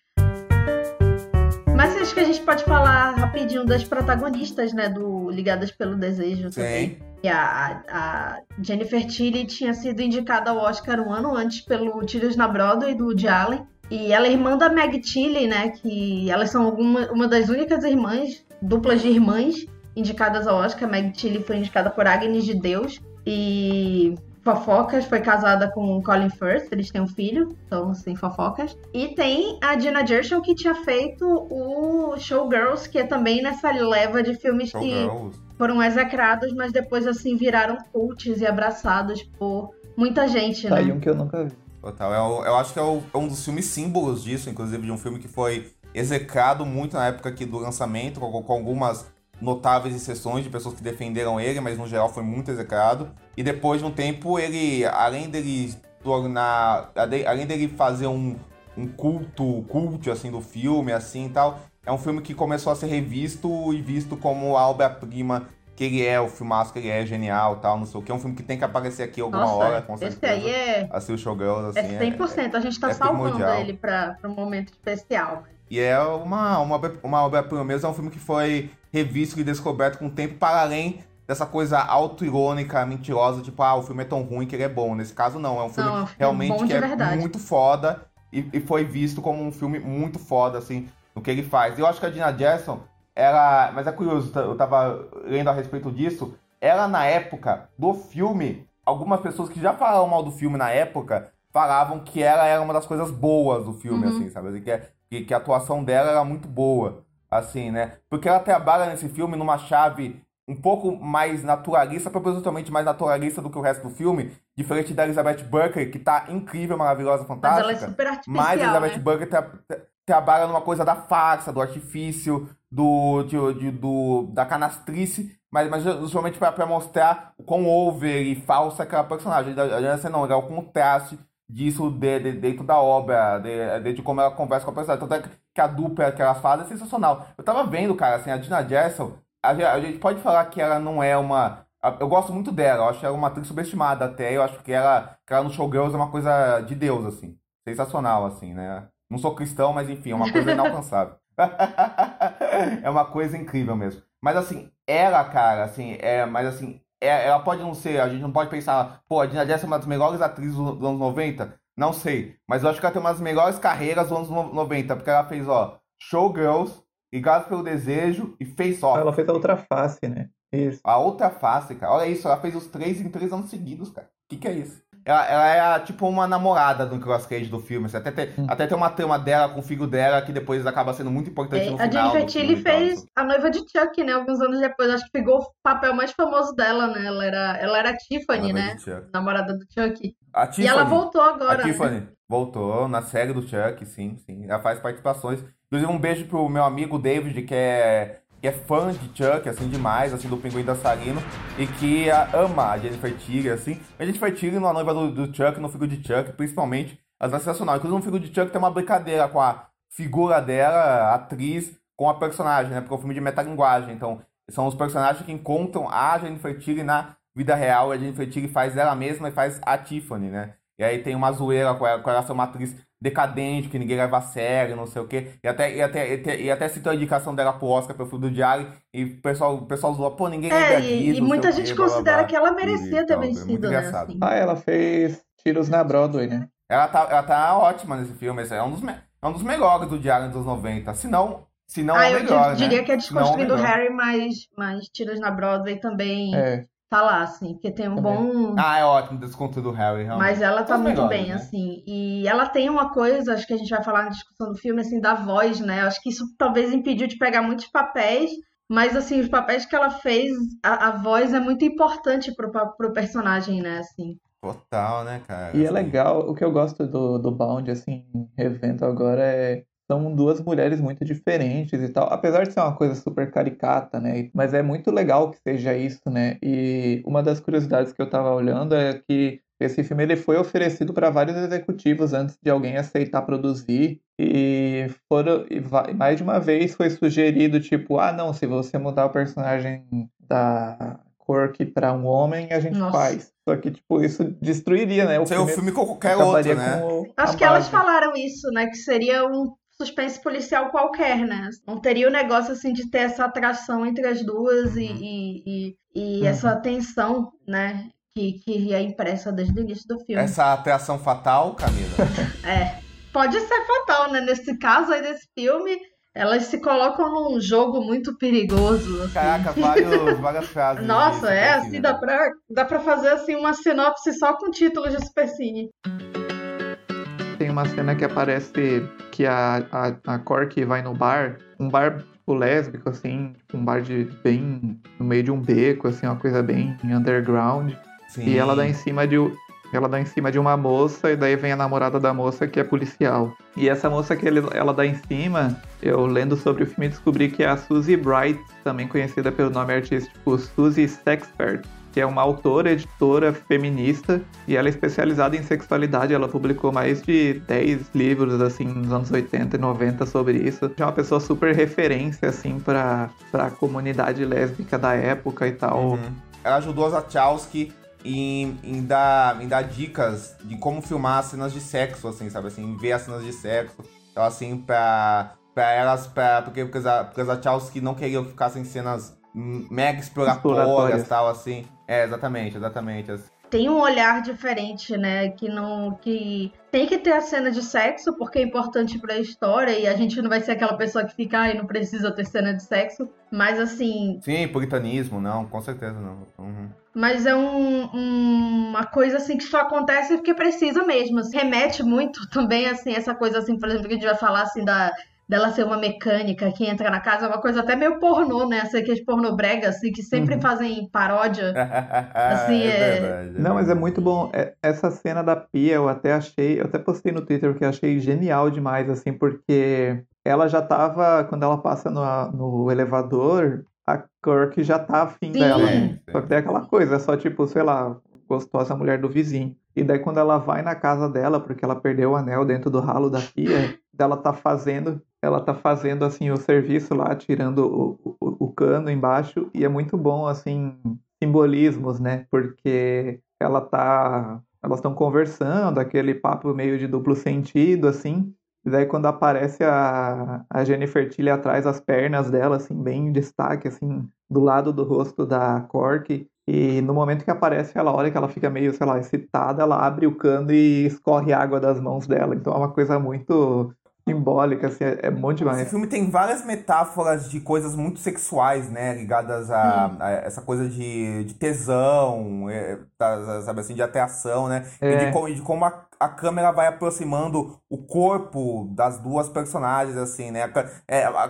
[SPEAKER 3] Mas acho que a gente pode falar rapidinho das protagonistas, né? Do Ligadas pelo Desejo também.
[SPEAKER 1] Sim.
[SPEAKER 3] E a, a Jennifer Tilly tinha sido indicada ao Oscar um ano antes pelo Tiros na Broadway, do Woody Allen. E ela é irmã da Meg Tilly, né? Que elas são alguma, uma das únicas irmãs, duplas de irmãs, indicadas ao Oscar. Meg Tilly foi indicada por Agnes de Deus. E Fofocas foi casada com Colin Firth, eles têm um filho, então assim, fofocas. E tem a Dina Gershon que tinha feito o Showgirls, que é também nessa leva de filmes que
[SPEAKER 1] Showgirls.
[SPEAKER 3] foram execrados, mas depois assim viraram cults e abraçados por muita gente,
[SPEAKER 2] Tá
[SPEAKER 3] né?
[SPEAKER 2] aí um que eu nunca vi.
[SPEAKER 1] Total. É o- eu acho que é, o- é um dos filmes símbolos disso, inclusive, de um filme que foi execrado muito na época aqui do lançamento, com, com algumas notáveis exceções de pessoas que defenderam ele, mas no geral foi muito execrado. E depois de um tempo, ele, além dele tornar. Além dele fazer um, um culto, culto assim do filme, assim e tal, é um filme que começou a ser revisto e visto como a obra-prima que ele é, o filmaço que ele é genial tal, não sei o que. É um filme que tem que aparecer aqui alguma
[SPEAKER 3] Nossa,
[SPEAKER 1] hora, com
[SPEAKER 3] esse
[SPEAKER 1] certeza.
[SPEAKER 3] aí é,
[SPEAKER 1] Assim, o Showgirls,
[SPEAKER 3] é
[SPEAKER 1] assim,
[SPEAKER 3] 100%. a gente tá
[SPEAKER 1] é
[SPEAKER 3] salvando
[SPEAKER 1] primordial.
[SPEAKER 3] ele pra, pra um momento especial.
[SPEAKER 1] E é uma, uma, obra- uma obra-prima mesmo, é um filme que foi revisto e descoberto com o tempo, para além dessa coisa auto-irônica, mentirosa, tipo, ah, o filme é tão ruim que ele é bom. Nesse caso, não, é um filme
[SPEAKER 3] Não, é
[SPEAKER 1] realmente que é
[SPEAKER 3] verdade.
[SPEAKER 1] muito foda e, e foi visto como um filme muito foda, assim, no que ele faz. Eu acho que a Dina Jackson, ela. Mas é curioso, eu tava lendo a respeito disso. Ela, na época do filme, algumas pessoas que já falaram mal do filme na época falavam que ela era uma das coisas boas do filme,
[SPEAKER 3] Uhum.
[SPEAKER 1] assim, sabe? Que, que, que a atuação dela era muito boa, assim, né? Porque ela trabalha nesse filme numa chave um pouco mais naturalista, propositalmente mais naturalista do que o resto do filme, diferente da Elizabeth Burker, que tá incrível, maravilhosa,
[SPEAKER 3] Mas
[SPEAKER 1] fantástica.
[SPEAKER 3] ela é super artificial,
[SPEAKER 1] Mas a Elizabeth
[SPEAKER 3] né?
[SPEAKER 1] Tra- tra- trabalha numa coisa da farsa, do artifício, do, de- de- do da canastrice, mas, mas justamente pra mostrar o quão over e falsa é aquela personagem. A Jennifer não, é o contraste disso de, de- dentro da obra, de, de, como ela conversa com a personagem. Tanto é que a dupla que ela faz é sensacional. Eu tava vendo, cara, assim, a Dina Jackson, a, a gente pode falar que ela não é uma... a- Eu gosto muito dela, eu acho ela uma atriz subestimada até, eu acho que ela, que ela no Showgirls é uma coisa de Deus, assim. Sensacional, assim, né? Não sou cristão, mas enfim, é uma coisa inalcançável. é uma coisa incrível mesmo. Mas assim, ela, cara, assim, é, mas assim, é- ela pode não ser, a gente não pode pensar, pô, a Dina Jackson é uma das melhores atrizes do- dos anos 90? Não sei. Mas eu acho que ela tem uma das melhores carreiras dos anos no- 90, porque ela fez, ó, Showgirls, Ligados pelo Desejo e Face Off.
[SPEAKER 2] Ela fez a outra face, né? Isso.
[SPEAKER 1] A outra face, cara. Olha isso, ela fez os três em três anos seguidos, cara. O que, que é isso? Ela, ela é tipo uma namorada do Nicolas Cage do filme. Assim, até, tem, até tem uma trama dela com o filho dela que depois acaba sendo muito importante
[SPEAKER 3] É,
[SPEAKER 1] no
[SPEAKER 3] a
[SPEAKER 1] final.
[SPEAKER 3] Jennifer
[SPEAKER 1] do
[SPEAKER 3] Tilly fez
[SPEAKER 1] assim.
[SPEAKER 3] a noiva de Chuck, né? Alguns anos depois. Acho que pegou o papel mais famoso dela, né? Ela era, ela era a Tiffany,
[SPEAKER 1] Noiva
[SPEAKER 3] né? Namorada do Chuck.
[SPEAKER 1] A
[SPEAKER 3] E ela voltou agora,
[SPEAKER 1] A
[SPEAKER 3] né?
[SPEAKER 1] Tiffany voltou na série do Chuck, sim, sim. Ela faz participações. Inclusive, um beijo pro meu amigo David, que é, que é fã de Chuck, assim, demais, assim, do Pinguim Dançarino. E que ama a Jennifer Tilly, assim. A Jennifer Tilly, na noiva do, do Chuck, no figuro de Chuck, principalmente, ela é sensacional. Inclusive, no figuro de Chuck tem uma brincadeira com a figura dela, a atriz, com a personagem, né? Porque é um filme de metalinguagem. Então, são os personagens que encontram a Jennifer Tilly na vida real. E a Jennifer Tilly faz ela mesma e faz a Tiffany, né? E aí tem uma zoeira com ela, com ela ser uma atriz decadente, que ninguém leva a sério, não sei o quê. E até, e até, e até, e até citou a indicação dela pro Oscar pelo filme do Diário. E o pessoal, o pessoal zoou, pô, ninguém lembra
[SPEAKER 3] É, e,
[SPEAKER 1] disso,
[SPEAKER 3] e muita gente
[SPEAKER 1] quê, blá, blá,
[SPEAKER 3] considera
[SPEAKER 1] blá.
[SPEAKER 3] que ela merecia
[SPEAKER 1] E
[SPEAKER 3] ter
[SPEAKER 1] tal, é
[SPEAKER 3] vencido, né?
[SPEAKER 1] engraçado.
[SPEAKER 3] Assim.
[SPEAKER 2] Ah, ela fez Tiros na Broadway, né?
[SPEAKER 1] Ela tá, ela tá ótima nesse filme. esse É um dos, me- é um dos melhores do Diário dos 90. Se não, se não
[SPEAKER 3] ah,
[SPEAKER 1] é
[SPEAKER 3] eu
[SPEAKER 1] melhor,
[SPEAKER 3] di- diria
[SPEAKER 1] né?
[SPEAKER 3] que é
[SPEAKER 1] o
[SPEAKER 3] Desconstruindo. Harry, mas, mas Tiros na Broadway também
[SPEAKER 2] É.
[SPEAKER 3] tá lá, assim. Porque tem um
[SPEAKER 2] Também.
[SPEAKER 3] bom...
[SPEAKER 1] Ah, é ótimo, desconto do Harry, realmente.
[SPEAKER 3] Mas ela tá muito
[SPEAKER 1] melhores,
[SPEAKER 3] bem,
[SPEAKER 1] né?
[SPEAKER 3] assim. E ela tem uma coisa, acho que a gente vai falar na discussão do filme, assim, da voz, né? Eu acho que isso talvez impediu de pegar muitos papéis, mas, assim, os papéis que ela fez, a, a voz é muito importante pro, pro personagem, né? Assim.
[SPEAKER 1] Total, né, cara?
[SPEAKER 2] E é
[SPEAKER 1] Assim,
[SPEAKER 2] legal, o que eu gosto do, do Bound, assim, revendo agora é. São duas mulheres muito diferentes e tal. Apesar de ser uma coisa super caricata, né? Mas é muito legal que seja isso, né? E uma das curiosidades que eu tava olhando é que esse filme ele foi oferecido para vários executivos antes de alguém aceitar produzir. E foram. E mais de uma vez foi sugerido, tipo, ah, não, se você mudar o personagem da Cork para um homem, a gente
[SPEAKER 3] Nossa.
[SPEAKER 2] faz. Só que, tipo, isso destruiria, né? O
[SPEAKER 1] Seria um
[SPEAKER 2] filme
[SPEAKER 1] filme com qualquer outro, né?
[SPEAKER 2] o-
[SPEAKER 3] Acho que elas falaram isso, né? Que seria um suspense policial qualquer, né? Não teria o negócio, assim, de ter essa atração entre as duas e,
[SPEAKER 1] Uhum.
[SPEAKER 3] e, e, e
[SPEAKER 2] Uhum.
[SPEAKER 3] essa tensão, né? Que, que é impressa desde o início do filme.
[SPEAKER 1] Essa atração fatal, Camila.
[SPEAKER 3] É, pode ser fatal, né? Nesse caso aí desse filme, elas se colocam num jogo muito perigoso. assim.
[SPEAKER 1] Caraca, vários, várias frases.
[SPEAKER 3] Nossa, é assim, dá pra, dá pra fazer assim uma sinopse só com títulos de Supercine.
[SPEAKER 2] Uma cena que aparece que a, a, a Cork vai no bar, um bar tipo, lésbico, assim, um bar de bem no meio de um beco, assim, uma coisa bem underground.
[SPEAKER 1] Sim.
[SPEAKER 2] E ela dá em cima de ela dá em cima de uma moça e daí vem a namorada da moça que é policial. E essa moça que ele- ela dá em cima, eu lendo sobre o filme descobri que é a Suzy Bright, também conhecida pelo nome artístico Suzy Sexpert, que é uma autora, editora feminista e ela é especializada em sexualidade. Ela publicou mais de 10 livros assim nos anos 80 e 90 sobre isso. É uma pessoa super referência assim para para a comunidade lésbica da época e tal.
[SPEAKER 1] Uhum. Ela ajudou as Wachowski em, em, dar, em dar dicas de como filmar as cenas de sexo, assim, sabe? Assim, ver as cenas de sexo. Então, assim, pra, pra elas, pra, porque, porque, porque as Wachowski não queriam que ficassem cenas mega exploratórias
[SPEAKER 2] Exploratórias.
[SPEAKER 1] e tal, assim. É, exatamente, exatamente.
[SPEAKER 3] Tem um olhar diferente, né? Que não. que tem que ter a cena de sexo, porque é importante pra história, e a gente não vai ser aquela pessoa que fica, ai, não precisa ter cena de sexo. Mas assim,
[SPEAKER 1] Sim, puritanismo, não, com certeza não. Uhum.
[SPEAKER 3] Mas é um- um- uma coisa assim que só acontece porque precisa mesmo. assim. Remete muito também, assim, essa coisa assim, por exemplo, que a gente vai falar assim da dela ser uma mecânica que entra na casa, é uma coisa até meio pornô, né? Essa aqui de pornô brega, assim, que sempre
[SPEAKER 2] Uhum.
[SPEAKER 3] fazem paródia. Assim, é-
[SPEAKER 1] verdade.
[SPEAKER 2] Não, mas é muito bom. É- Essa cena da pia eu até achei, eu até postei no Twitter que eu achei genial demais, assim, porque ela já tava, quando ela passa no, no elevador, a Kirk já tá afim
[SPEAKER 3] Sim.
[SPEAKER 2] dela.
[SPEAKER 1] Sim,
[SPEAKER 2] Só que tem aquela coisa, é só tipo, sei lá, gostosa mulher do vizinho. E daí quando ela vai na casa dela, porque ela perdeu o anel dentro do ralo da pia, ela tá fazendo, ela tá fazendo assim o serviço lá, tirando o, o, o cano embaixo, e é muito bom assim simbolismos, né? Porque ela tá, elas estão conversando, aquele papo meio de duplo sentido assim. E daí quando aparece a, a Jennifer Tilly atrás, as pernas dela, assim, bem em destaque, assim, do lado do rosto da Cork. E no momento que aparece ela olha que ela fica meio, sei lá, excitada, ela abre o cano e escorre água das mãos dela. Então é uma coisa muito simbólica, assim, é, é bom demais.
[SPEAKER 1] Esse filme tem várias metáforas de coisas muito sexuais, né? Ligadas a, a essa coisa de, de tesão, é, tá, sabe assim, de atração, né?
[SPEAKER 2] É.
[SPEAKER 1] E de, como- de como a, a câmera vai aproximando o corpo das duas personagens, assim, né? A, é, a,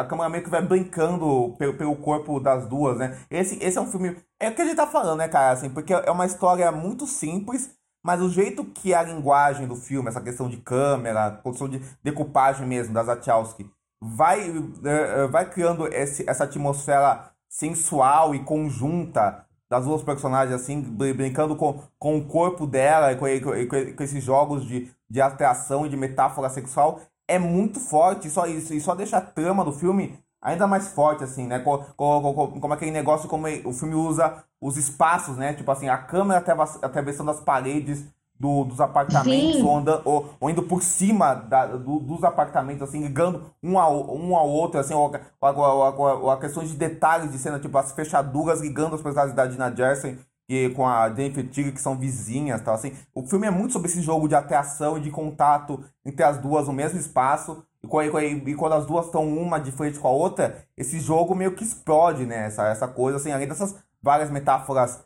[SPEAKER 1] a câmera meio que vai brincando pelo, pelo corpo das duas, né? Esse, esse é um filme. É o que a gente tá falando, né, cara? Assim, porque é uma história muito simples. Mas o jeito que a linguagem do filme, essa questão de câmera, questão de decupagem mesmo das Wachowski, vai, eh, eh, vai criando esse, essa atmosfera sensual e conjunta das duas personagens, assim, brin- brincando com, com o corpo dela e com, com- com- esses jogos de, de atração e de metáfora sexual, é muito forte. E só, e só deixa a trama do filme ainda mais forte, assim, né? Co- co- co- co- Como, aquele negócio, como o filme usa os espaços, né? Tipo assim, a câmera atravess- atravessando as paredes do- dos apartamentos, ou, anda- ou, ou indo por cima da- do- dos apartamentos, assim, ligando um ao, um ao outro, assim, ou, ou, ou, a questões de detalhes de cena, tipo as fechaduras ligando as personagens da Dina Jersey e com a Jennifer Tigre, que são vizinhas tal, assim. O filme é muito sobre esse jogo de atração e de contato entre as duas no mesmo espaço. E, e e quando as duas estão uma de frente com a outra, esse jogo meio que explode, né? Essa, essa coisa, assim, além dessas várias metáforas,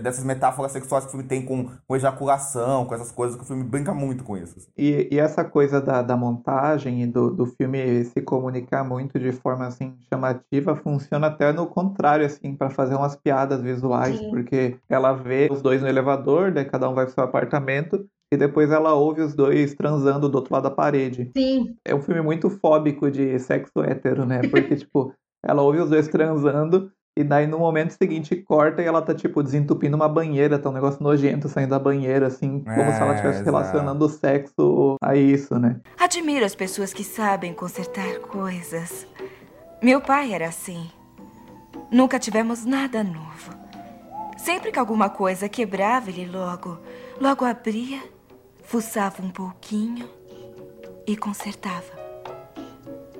[SPEAKER 1] dessas metáforas sexuais que o filme tem com, com ejaculação, com essas coisas que o filme brinca muito com isso. assim.
[SPEAKER 2] E, e essa coisa da, da montagem e do, do filme se comunicar muito de forma assim chamativa funciona até no contrário assim para fazer umas piadas visuais
[SPEAKER 3] Sim.
[SPEAKER 2] porque ela vê os dois no elevador, daí cada um vai pro seu apartamento e depois ela ouve os dois transando do outro lado da parede.
[SPEAKER 3] Sim,
[SPEAKER 2] É um filme muito fóbico de sexo hétero, né? Porque tipo ela ouve os dois transando e daí no momento seguinte corta e ela tá tipo desentupindo uma banheira, tá um negócio nojento saindo da banheira assim, como se ela
[SPEAKER 1] É,
[SPEAKER 2] estivesse relacionando o sexo a isso, né?
[SPEAKER 13] Admiro as pessoas que sabem consertar coisas. Meu pai era assim. Nunca tivemos nada novo. Sempre que alguma coisa quebrava, ele logo, logo abria, fuçava um pouquinho e consertava.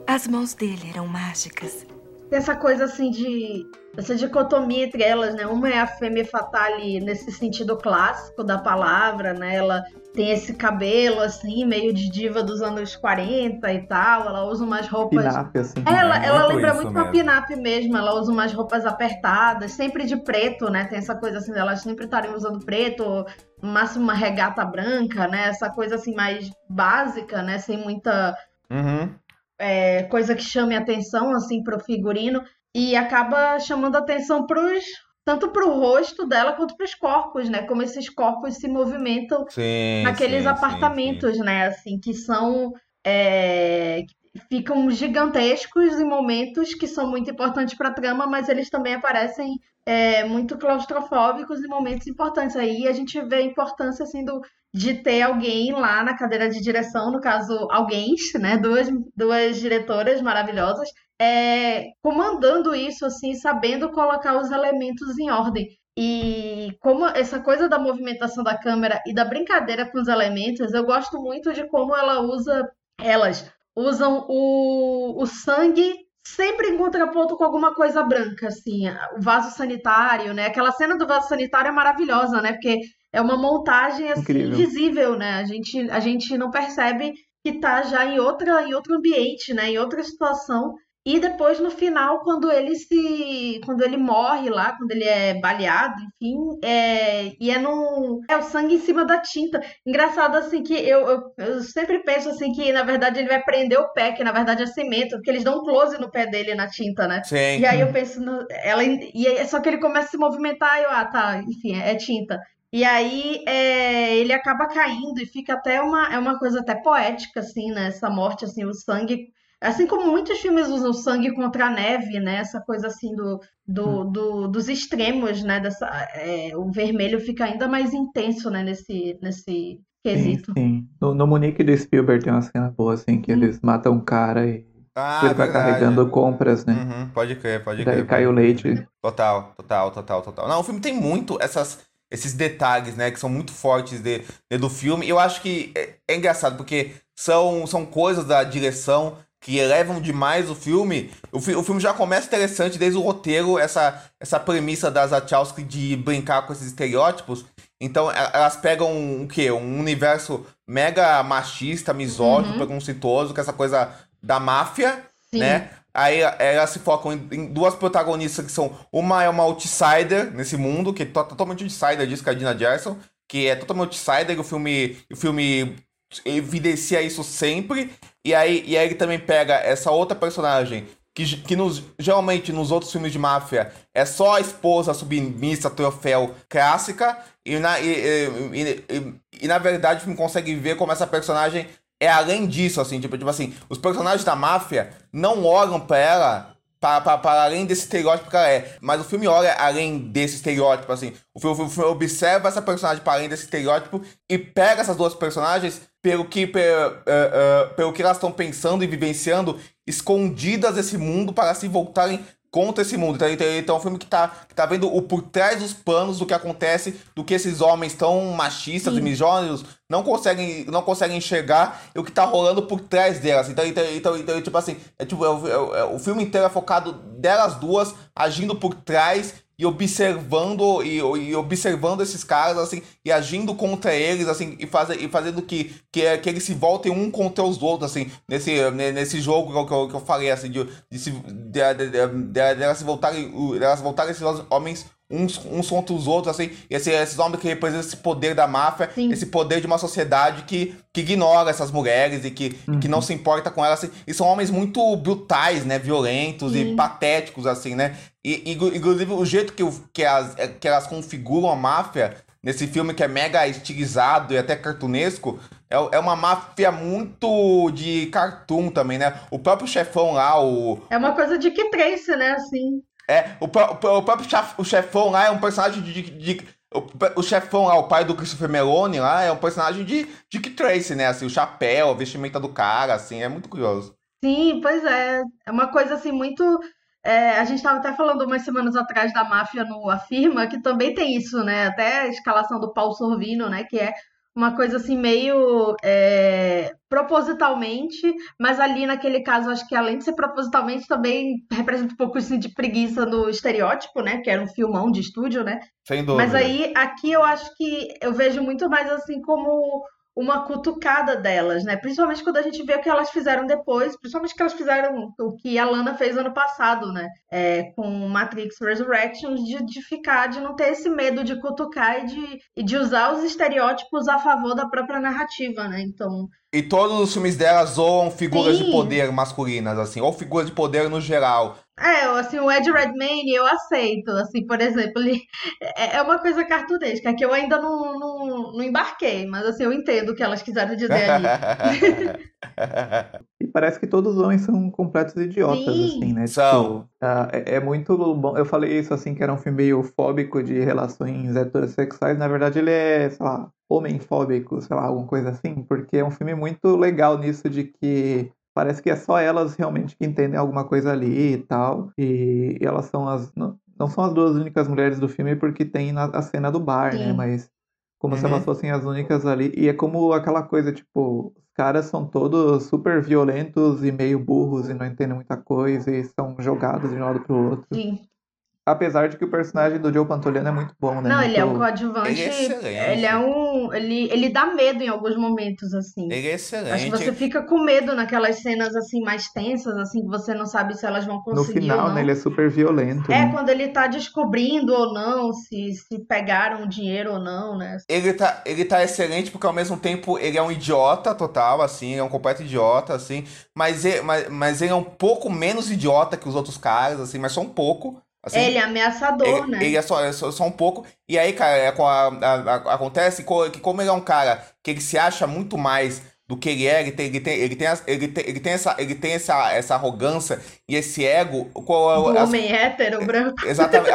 [SPEAKER 13] As mãos dele eram mágicas.
[SPEAKER 3] essa coisa assim de. Essa dicotomia entre elas, né? Uma é a femme fatale nesse sentido clássico da palavra, né? Ela tem esse cabelo assim, meio de diva dos anos 40 e tal. Ela usa umas roupas.
[SPEAKER 2] Pinap, assim.
[SPEAKER 3] Ela,
[SPEAKER 1] É
[SPEAKER 3] ela
[SPEAKER 1] muito
[SPEAKER 3] lembra muito uma
[SPEAKER 1] mesmo.
[SPEAKER 3] pin-up mesmo. Ela usa umas roupas apertadas, sempre de preto, né? Tem essa coisa assim, delas sempre estarem usando preto, ou no máximo uma regata branca, né? Essa coisa assim mais básica, né? Sem muita
[SPEAKER 1] Uhum.
[SPEAKER 3] é, coisa que chame atenção assim pro figurino e acaba chamando atenção pros tanto pro rosto dela quanto pros corpos, né? Como esses corpos se movimentam
[SPEAKER 1] Sim,
[SPEAKER 3] naqueles
[SPEAKER 1] sim, sim,
[SPEAKER 3] apartamentos, né? Assim, que são. é, ficam gigantescos em momentos que são muito importantes para a trama, mas eles também aparecem é, muito claustrofóbicos em momentos importantes. Aí a gente vê a importância assim, do, de ter alguém lá na cadeira de direção, no caso, alguém, né? Duas, duas diretoras maravilhosas, é, comandando isso, assim, sabendo colocar os elementos em ordem. E como essa coisa da movimentação da câmera e da brincadeira com os elementos, eu gosto muito de como ela usa, elas usam o, o sangue sempre em contraponto com alguma coisa branca, assim, o vaso sanitário, né? Aquela cena do vaso sanitário é maravilhosa, né? Porque é uma montagem assim
[SPEAKER 2] Incrível.
[SPEAKER 3] visível, né? A gente, a gente não percebe que tá já em outra, em outro ambiente, né? Em outra situação. E depois no final, quando ele se, quando ele morre lá, quando ele é baleado, enfim, é, e é num, é o sangue em cima da tinta. Engraçado assim que eu, eu, eu sempre penso assim que na verdade ele vai prender o pé, que na verdade é cimento, porque eles dão um close no pé dele na tinta, né?
[SPEAKER 1] Sim.
[SPEAKER 3] E aí eu penso, no- ela, e aí, só que ele começa a se movimentar e eu, ah, tá, enfim, é, é tinta. E aí é, ele acaba caindo e fica até uma, é uma coisa até poética, assim, né? Essa morte, assim, o sangue. Assim como muitos filmes usam sangue contra a neve, né? Essa coisa assim do, do, do- dos extremos, né? Dessa, é, o vermelho fica ainda mais intenso, né? Nesse, nesse
[SPEAKER 2] Sim,
[SPEAKER 3] quesito.
[SPEAKER 2] sim. No, no Munique do Spielberg tem uma cena boa, assim, que eles matam um cara e
[SPEAKER 1] Ah,
[SPEAKER 2] ele vai
[SPEAKER 1] verdade.
[SPEAKER 2] carregando compras, né?
[SPEAKER 1] Uhum, pode crer, pode
[SPEAKER 2] E daí
[SPEAKER 1] crer.
[SPEAKER 2] cai o leite.
[SPEAKER 1] crer. Total, total, total, total. Não, o filme tem muito essas, esses detalhes, né, que são muito fortes de, de- do filme. E eu acho que é, é engraçado, porque são, são coisas da direção que elevam demais o filme, o, fi o filme já começa interessante desde o roteiro, essa, essa premissa das Wachowski de brincar com esses estereótipos. Então elas pegam um, o quê? Um universo mega machista, misógino, uhum. preconceituoso, com essa coisa da máfia, Sim. né? Aí elas se focam em, em, duas protagonistas que são. Uma é uma outsider nesse mundo, que é totalmente outsider, diz que é a Dina Gerson, que é totalmente outsider, e o filme, o filme evidencia isso sempre. E aí, e aí ele também pega essa outra personagem que, que nos, geralmente nos outros filmes de máfia é só a esposa submissa, troféu clássica, e na, e, e, e, e, na verdade o filme consegue ver como essa personagem é além disso, assim, tipo, tipo assim, os personagens da máfia não olham pra ela para, para, além desse estereótipo que ela é. Mas o filme olha além desse estereótipo, assim. O filme, o filme observa essa personagem para além desse estereótipo e pega essas duas personagens pelo que, pelo, uh, uh, pelo que elas estão pensando e vivenciando escondidas desse mundo para se voltarem contra esse mundo. Então, então, então é um filme que tá, que tá vendo o por trás dos panos do que acontece, do que esses homens tão machistas Sim. e misóginos não conseguem, não conseguem enxergar e o que tá rolando por trás delas. Então, então, então, então tipo assim, é, tipo, é, é, é, o filme inteiro é focado delas duas agindo por trás e observando e, e, observando esses caras assim e agindo contra eles assim e, faz, e fazendo que, que que eles se voltem um contra os outros assim nesse nesse jogo que eu, que eu falei assim de de, de, de, de, de, de elas se voltarem elas voltarem esses homens uns, uns contra os outros, assim, esse, esses homens que representam esse poder da máfia, Sim. esse poder de uma sociedade que, que ignora essas mulheres e que, uhum. que não se importa com elas, assim, e são homens muito brutais, né, violentos Sim. e patéticos, assim, né, e, inclusive o jeito que, que, elas, que elas configuram a máfia nesse filme que é mega estilizado e até cartunesco, é, é uma máfia muito de cartoon também, né? O próprio chefão lá, o.
[SPEAKER 3] É uma coisa de que Trace, né? Assim.
[SPEAKER 1] É, o, o, o próprio chefão lá é um personagem de. de, de o, o, chefão lá, o pai do Christopher Meloni lá, é um personagem de Dick Tracy, né? Assim, o chapéu, a vestimenta do cara, assim, é muito curioso.
[SPEAKER 3] Sim, pois é. É uma coisa assim muito. É, a gente estava até falando umas semanas atrás da máfia no Afirma, que também tem isso, né? Até a escalação do Paul Sorvino, né? Que é uma coisa assim meio é, propositalmente, mas ali naquele caso acho que além de ser propositalmente também representa um pouco assim, de preguiça no estereótipo, né? Que era um filmão de estúdio, né?
[SPEAKER 1] Sem dúvida.
[SPEAKER 3] Mas aí aqui eu acho que eu vejo muito mais assim como uma cutucada delas, né? Principalmente quando a gente vê o que elas fizeram depois, principalmente que elas fizeram o que a Lana fez ano passado, né? É, com Matrix Resurrections, de, de ficar, de não ter esse medo de cutucar e de, e de usar os estereótipos a favor da própria narrativa, né? Então.
[SPEAKER 1] E todos os filmes dela zoam figuras Sim. de poder masculinas, assim, ou figuras de poder no geral.
[SPEAKER 3] É, assim, o Ed Redmayne eu aceito, assim, por exemplo, ele é, é uma coisa cartunesca que eu ainda não, não, não embarquei, mas assim, eu entendo o que elas quiseram dizer ali.
[SPEAKER 2] e parece que todos os homens são completos idiotas, Sim. assim, né?
[SPEAKER 1] São. Tipo,
[SPEAKER 2] é, é, muito bom. Eu falei isso, assim, que era um filme meio fóbico de relações heterossexuais. Na verdade, ele é, sei lá, homem-fóbico, sei lá, alguma coisa assim, porque é um filme muito legal nisso de que parece que é só elas realmente que entendem alguma coisa ali e tal. E, elas são as. Não, não, são as duas únicas mulheres do filme porque tem na, a cena do bar, né? Sim. né? Mas como uhum. se elas fossem as únicas ali. E é como aquela coisa, tipo, os caras são todos super violentos e meio burros e não entendem muita coisa e são jogados de um lado pro outro.
[SPEAKER 3] Sim.
[SPEAKER 2] Apesar de que o personagem do Joe Pantoliano é muito bom, né?
[SPEAKER 3] Não,
[SPEAKER 2] muito...
[SPEAKER 3] ele é um coadjuvante. Ele é excelente. Ele é um. Ele, ele dá medo em alguns momentos, assim.
[SPEAKER 1] Ele é excelente.
[SPEAKER 3] Acho que você fica com medo naquelas cenas, assim, mais tensas, assim, que você não sabe se elas vão conseguir.
[SPEAKER 2] No final, né? Ele é super violento.
[SPEAKER 3] É,
[SPEAKER 2] né?
[SPEAKER 3] quando ele tá descobrindo ou não, se, se pegaram o dinheiro ou não, né?
[SPEAKER 1] Ele tá, ele tá excelente porque ao mesmo tempo ele é um idiota total, assim, é um completo idiota, assim. Mas ele, mas, mas ele é um pouco menos idiota que os outros caras, assim, mas só um pouco. Assim,
[SPEAKER 3] ele é ameaçador,
[SPEAKER 1] ele,
[SPEAKER 3] né?
[SPEAKER 1] Ele é só, é só, só, um pouco. E aí, cara, é, a, a, a, acontece que como ele é um cara que ele se acha muito mais do que ele é, ele tem, ele tem, ele tem, ele tem, ele tem, essa, ele tem essa, essa arrogância e esse ego.
[SPEAKER 3] Qual, do as, homem hétero, branco.
[SPEAKER 1] Exatamente.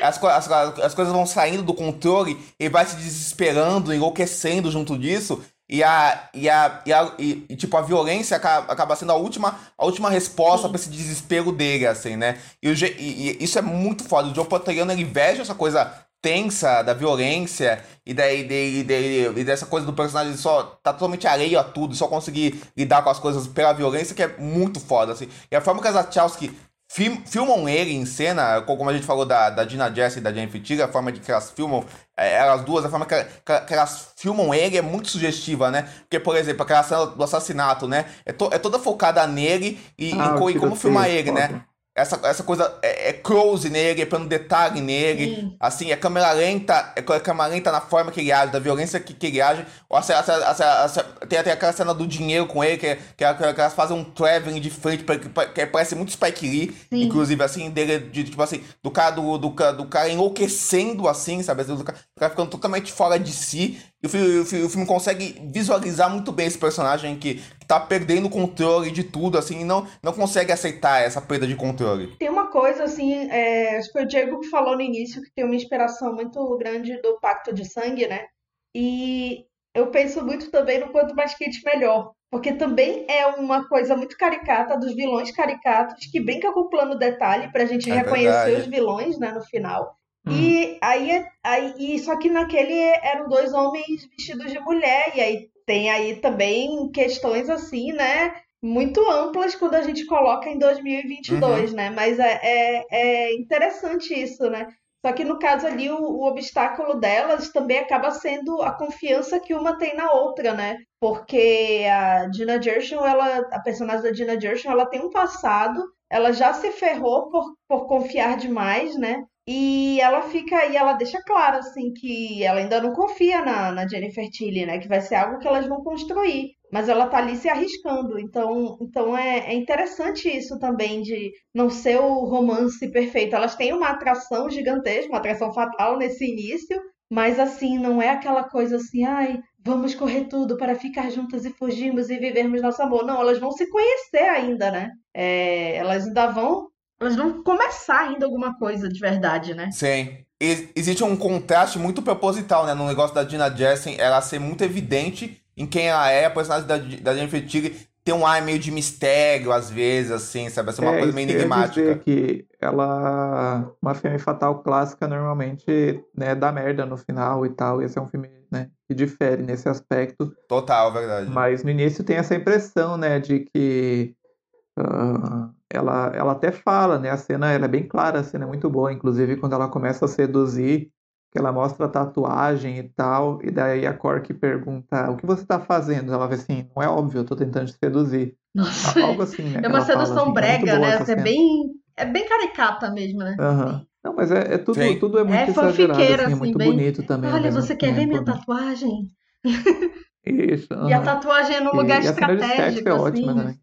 [SPEAKER 1] as, as, as, coisas vão saindo do controle, ele vai se desesperando, enlouquecendo junto disso. E a, e a, e, a, e, e, tipo, a violência acaba, acaba sendo a última, a última resposta para esse desespero dele, assim, né? E, o, e, e, isso é muito foda. O Joe Pantoliano, ele inveja essa coisa tensa da violência e, daí, de, de, e dessa coisa do personagem só tá totalmente alheio a tudo, só conseguir lidar com as coisas pela violência, que é muito foda, assim. E a forma que as Wachowski film, filmam ele em cena, como a gente falou da, da Dina Jess e da Jennifer Tiga, a forma de que elas filmam, é, elas duas, a forma que, que, que, elas filmam ele é muito sugestiva, né? Porque, por exemplo, aquela cena do assassinato, né? É, to, é toda focada nele e, ah, como filmar ele, né? Essa, essa coisa é, é, close nele, é plano detalhe nele, Sim. assim, é câmera lenta, é câmera lenta na forma que ele age, da violência que, que ele age. Essa, essa, essa, tem até aquela cena do dinheiro com ele, que, que, que elas fazem um traveling de frente, que parece muito Spike Lee, Sim. inclusive, assim, dele, de, tipo assim, do cara, do, do, do cara enlouquecendo, assim, sabe? Do cara, do cara ficando totalmente fora de si. E o filme, o filme, consegue visualizar muito bem esse personagem que, que tá perdendo o controle de tudo, assim, e não, não consegue aceitar essa perda de controle.
[SPEAKER 3] Tem uma coisa, assim, é, acho que foi o Diego que falou no início que tem uma inspiração muito grande do Pacto de Sangue, né? E eu penso muito também no quanto mais quente, melhor. Porque também é uma coisa muito caricata dos vilões caricatos que brinca com o plano detalhe pra gente é reconhecer verdade. os vilões, né, no final. Hum. E aí, aí e só que naquele eram dois homens vestidos de mulher, e aí tem aí também questões assim, né? Muito amplas quando a gente coloca em 2022, uhum. né? Mas é, é, é, interessante isso, né? Só que no caso ali, o, o obstáculo delas também acaba sendo a confiança que uma tem na outra, né? Porque a Gina Gershon, ela, a personagem da Gina Gershon, ela tem um passado, ela já se ferrou por, por confiar demais, né? E ela fica e ela deixa claro assim que ela ainda não confia na, na Jennifer Tilly, né? Que vai ser algo que elas vão construir. Mas ela tá ali se arriscando. Então, então é, é interessante isso também de não ser o romance perfeito. Elas têm uma atração gigantesca, uma atração fatal nesse início, mas assim, não é aquela coisa assim, ai, vamos correr tudo para ficar juntas e fugirmos e vivermos nosso amor. Não, elas vão se conhecer ainda, né? É, elas ainda vão elas vão começar ainda alguma coisa de verdade, né?
[SPEAKER 1] Sim. E, existe um contraste muito proposital, né? No negócio da Dina Jessen, ela ser muito evidente em quem ela é, a personagem da, da Jennifer Tigre tem um ar meio de mistério, às vezes, assim, sabe? Assim, uma
[SPEAKER 2] é,
[SPEAKER 1] coisa meio enigmática.
[SPEAKER 2] que ela. Uma filme fatal clássica normalmente né, dá merda no final e tal. Esse é um filme né, que difere nesse aspecto.
[SPEAKER 1] Total, verdade.
[SPEAKER 2] Mas no início tem essa impressão, né, de que. Uh, ela, ela até fala, né? A cena ela é bem clara, a cena é muito boa, inclusive quando ela começa a seduzir, que ela mostra a tatuagem e tal, e daí a Cork pergunta: "O que você tá fazendo?" Ela vai assim: "Não é óbvio, eu tô tentando te seduzir".
[SPEAKER 3] Nossa. Algo assim, né? É uma sedução fala, assim, brega, é né? É bem é bem caricata mesmo, né?
[SPEAKER 2] Uhum. Não, mas é, é tudo, tudo é muito é exagerado, assim, é muito bem... bonito também.
[SPEAKER 3] Olha, você quer ver minha né? tatuagem?
[SPEAKER 2] Isso.
[SPEAKER 3] Uhum. E a tatuagem é num lugar e estratégico.
[SPEAKER 2] é
[SPEAKER 3] assim.
[SPEAKER 2] ótima também.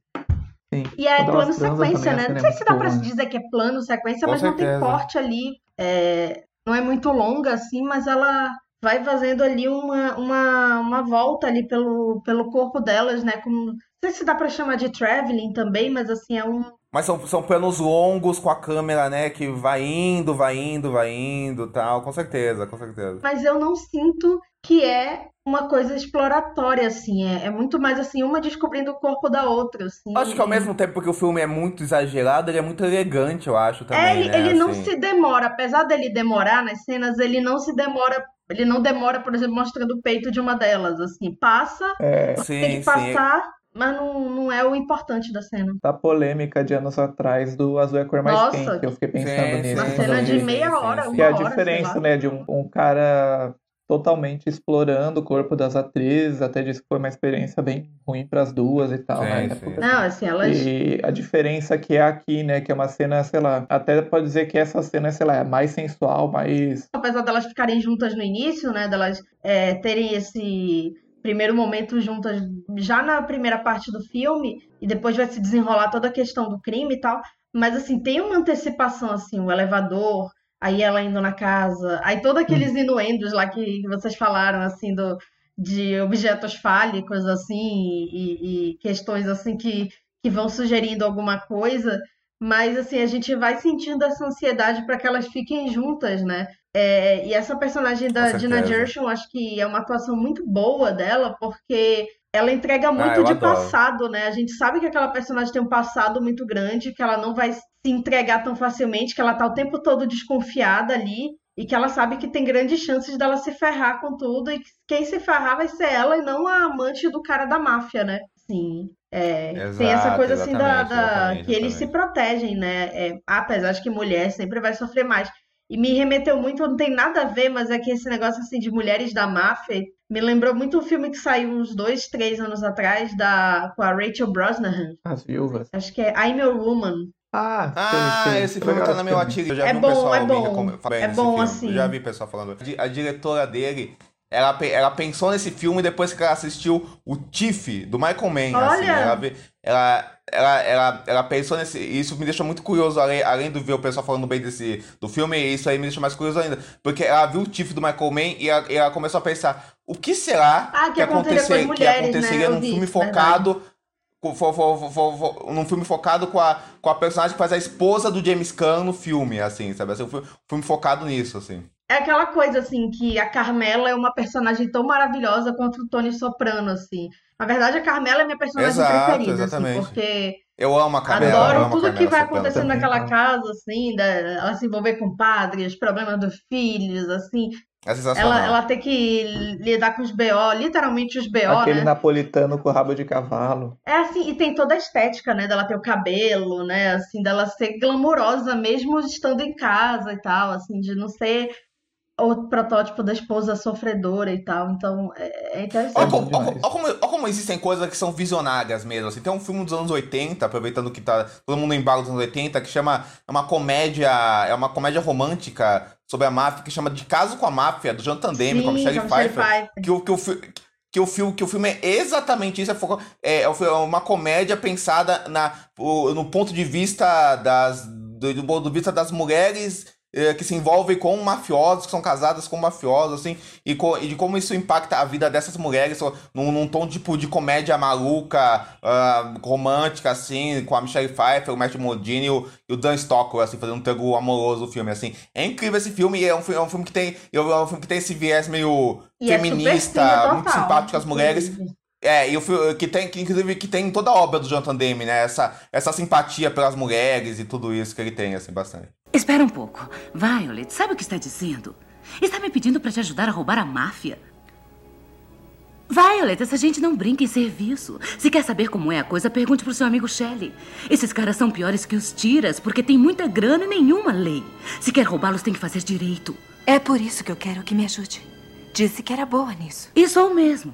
[SPEAKER 3] Sim. E é plano sequência, né? Não sei se dá pra se dizer que é plano sequência, Com mas certeza. não tem corte ali. É... Não é muito longa assim, mas ela vai fazendo ali uma, uma, uma volta ali pelo, pelo corpo delas, né? Como... Não sei se dá pra chamar de traveling também, mas assim, é um.
[SPEAKER 1] Mas são, são planos longos com a câmera, né? Que vai indo, vai indo, vai indo tal. Com certeza, com certeza.
[SPEAKER 3] Mas eu não sinto que é uma coisa exploratória, assim. É, é, muito mais assim, uma descobrindo o corpo da outra. Assim.
[SPEAKER 1] Acho que ao mesmo tempo que o filme é muito exagerado, ele é muito elegante, eu acho também. É,
[SPEAKER 3] ele,
[SPEAKER 1] né?
[SPEAKER 3] ele
[SPEAKER 1] assim.
[SPEAKER 3] não se demora, apesar dele demorar nas cenas, ele não se demora. Ele não demora, por exemplo, mostrando o peito de uma delas. Assim, passa,
[SPEAKER 2] é.
[SPEAKER 3] sim, tem que passar. Sim. Mas não, não é o importante da cena.
[SPEAKER 2] Da polêmica de anos atrás do Azul é a cor mais Nossa, quente. Eu fiquei pensando sim, nisso.
[SPEAKER 3] Uma cena de meia hora, uma
[SPEAKER 2] Que é a
[SPEAKER 3] hora,
[SPEAKER 2] diferença, né, de um, um cara totalmente explorando o corpo das atrizes, até disse que foi uma experiência bem ruim para as duas e tal, né?
[SPEAKER 3] Não, assim, elas...
[SPEAKER 2] E a diferença que é aqui, né, que é uma cena, sei lá, até pode dizer que essa cena, sei lá, é mais sensual, mais...
[SPEAKER 3] Apesar delas ficarem juntas no início, né, delas é, terem esse primeiro momento juntas já na primeira parte do filme, e depois vai se desenrolar toda a questão do crime e tal, mas assim, tem uma antecipação, assim, o elevador, aí ela indo na casa, aí todos aqueles hum. inuendos lá que, que vocês falaram, assim, do, de objetos fálicos, assim, e, e, questões, assim, que, que vão sugerindo alguma coisa, mas, assim, a gente vai sentindo essa ansiedade para que elas fiquem juntas, né? É, e essa personagem da Dina Gershon, acho que é uma atuação muito boa dela, porque ela entrega ah, muito ah, de adoro. passado, né? A gente sabe que aquela personagem tem um passado muito grande, que ela não vai se entregar tão facilmente, que ela tá o tempo todo desconfiada ali. e que ela sabe que tem grandes chances dela se ferrar com tudo e que quem se ferrar vai ser ela e não a amante do cara da máfia, né? Sim. É,
[SPEAKER 1] Exato,
[SPEAKER 3] tem essa coisa assim da, da-
[SPEAKER 1] exatamente,
[SPEAKER 3] que eles se protegem, né? É, apesar de que mulher sempre vai sofrer mais. E me remeteu muito, não tem nada a ver, mas é que esse negócio assim de mulheres da máfia me lembrou muito um filme que saiu uns dois, três anos atrás da, com a Rachel Brosnahan.
[SPEAKER 2] As viúvas.
[SPEAKER 3] Acho que é I'm Your Woman.
[SPEAKER 2] Ah,
[SPEAKER 1] Ah,
[SPEAKER 2] sei.
[SPEAKER 1] esse filme tá na meu artigo. Eu já
[SPEAKER 3] É
[SPEAKER 1] vi um
[SPEAKER 3] bom,
[SPEAKER 1] pessoal
[SPEAKER 3] é bom.
[SPEAKER 1] falando
[SPEAKER 3] É bom,
[SPEAKER 1] filme.
[SPEAKER 3] assim.
[SPEAKER 1] Eu já vi pessoal falando. A di- A diretora dele, ela, ela pensou nesse filme depois que ela assistiu o Tiff, do Michael Mann. assim,
[SPEAKER 3] Olha!
[SPEAKER 1] ela, ve- ela, ela, ela, ela pensou nesse. Isso me deixou muito curioso, além, além de ver o pessoal falando bem desse, do filme, isso aí me deixou mais curioso ainda. Porque ela viu o Tiff do Michael Mann e ela, e ela começou a pensar: o que será
[SPEAKER 3] Ah, que aconteceria com as
[SPEAKER 1] que
[SPEAKER 3] mulheres, né?
[SPEAKER 1] aconteceria
[SPEAKER 3] Eu
[SPEAKER 1] num
[SPEAKER 3] vi
[SPEAKER 1] filme focado com- fo- fo- fo- fo- fo- num filme focado com a, com a personagem que faz a esposa do James Caan no filme, assim, sabe? Assim, um filme, um filme focado nisso, assim.
[SPEAKER 3] É aquela coisa, assim, que a Carmela é uma personagem tão maravilhosa quanto o Tony Soprano, assim. Na verdade, a Carmela é minha personagem
[SPEAKER 1] Exato,
[SPEAKER 3] preferida, assim,
[SPEAKER 1] exatamente.
[SPEAKER 3] porque
[SPEAKER 1] Eu amo a Carmela.
[SPEAKER 3] adoro
[SPEAKER 1] a
[SPEAKER 3] tudo que
[SPEAKER 1] Carmela
[SPEAKER 3] vai
[SPEAKER 1] Soprano
[SPEAKER 3] acontecendo naquela casa, assim, da, ela se envolver com padres, problemas dos filhos, assim.
[SPEAKER 1] É sensacional.
[SPEAKER 3] Ela, ela tem que lidar com os BO, literalmente os BO,
[SPEAKER 2] Aquele
[SPEAKER 3] né?
[SPEAKER 2] napolitano com rabo de cavalo.
[SPEAKER 3] É assim, e tem toda a estética, né? Dela ter o cabelo, né? Assim, dela ser glamurosa mesmo estando em casa e tal, assim, de não ser o protótipo da esposa sofredora e tal. Então, é, é interessante.
[SPEAKER 1] Olha como, olha como- olha como- olha como existem coisas que são visionárias mesmo. Assim. Tem um filme dos anos 80, aproveitando que tá todo mundo em embalo dos anos 80, que chama. É uma comédia. É uma comédia romântica sobre a máfia que chama De Caso com a Máfia, do Jonathan Demme, com a Michelle Pfeiffer.
[SPEAKER 3] Pfeiffer.
[SPEAKER 1] Que o, que, o, que, o filme, que o filme é exatamente isso. É, foco- é, é uma comédia pensada na, no ponto de vista das. Do, do ponto de vista das mulheres que se envolvem com mafiosos, que são casadas com mafiosos, assim, e, co- e de como isso impacta a vida dessas mulheres num, num tom tipo de comédia maluca, ah, romântica, assim, com a Michelle Pfeiffer, o Matthew Modine e o, e o Dan Stockwell, assim, fazendo um triângulo amoroso do filme, assim. É incrível esse filme, e é um, é um filme que tem é um filme que tem esse viés meio
[SPEAKER 3] E é
[SPEAKER 1] feminista,
[SPEAKER 3] fina
[SPEAKER 1] muito simpático às mulheres. É, e o filme que tem, que inclusive que tem toda a obra do Jonathan Demme, né? Essa, essa simpatia pelas mulheres e tudo isso que ele tem, assim, bastante.
[SPEAKER 14] Espera um pouco. Violet, sabe o que está dizendo? Está me pedindo para te ajudar a roubar a máfia? Violet, essa gente não brinca em serviço. Se quer saber como é a coisa, pergunte pro seu amigo Shelley. Esses caras são piores que os tiras, porque tem muita grana e nenhuma lei. Se quer roubá-los, tem que fazer direito.
[SPEAKER 13] É por isso que eu quero que me ajude. Disse que era boa nisso.
[SPEAKER 14] E sou mesmo.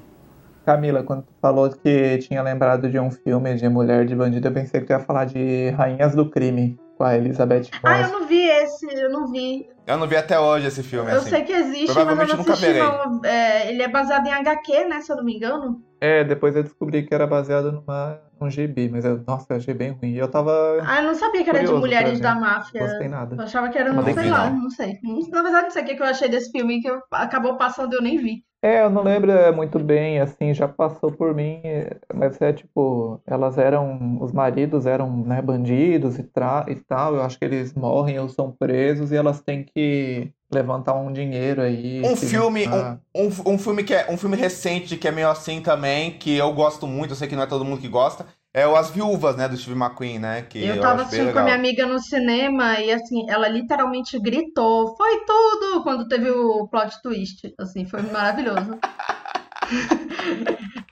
[SPEAKER 2] Camila, quando tu falou que tinha lembrado de um filme de mulher de bandido, eu pensei que tu ia falar de Rainhas do Crime, com a Elizabeth
[SPEAKER 3] Ah, eu
[SPEAKER 2] Moss.
[SPEAKER 3] não vi esse, eu não vi.
[SPEAKER 1] Eu não vi até hoje esse filme,
[SPEAKER 3] Eu
[SPEAKER 1] assim.
[SPEAKER 3] sei que existe, mas eu
[SPEAKER 1] Provavelmente
[SPEAKER 3] não assisti, não. É, ele é baseado em HQ, né? Se eu não me engano.
[SPEAKER 2] É, depois eu descobri que era baseado numa, num gibi, mas eu, nossa, eu achei bem ruim. E eu tava.
[SPEAKER 3] Ah, eu não sabia que era de mulheres da máfia.
[SPEAKER 2] Gostei nada.
[SPEAKER 3] Eu achava que era, não sei
[SPEAKER 2] vi,
[SPEAKER 3] lá,
[SPEAKER 2] não.
[SPEAKER 3] não sei. Na verdade, não sei o que que eu achei desse filme, que acabou passando e eu nem vi.
[SPEAKER 2] É, eu não lembro é, muito bem, assim, já passou por mim, é, mas é tipo, elas eram, os maridos eram, né, bandidos e, tra e tal, eu acho que eles morrem ou são presos e elas têm que levantar um dinheiro aí.
[SPEAKER 1] Um filme, um, um, um filme que é um filme recente que é meio assim também, que eu gosto muito, eu sei que não é todo mundo que gosta, é o As Viúvas, né, do Steve McQueen, né, que
[SPEAKER 3] Eu tava
[SPEAKER 1] acho bem
[SPEAKER 3] assistindo com a minha amiga no cinema e assim, ela literalmente gritou, foi tudo, quando teve o plot twist. Assim, foi maravilhoso.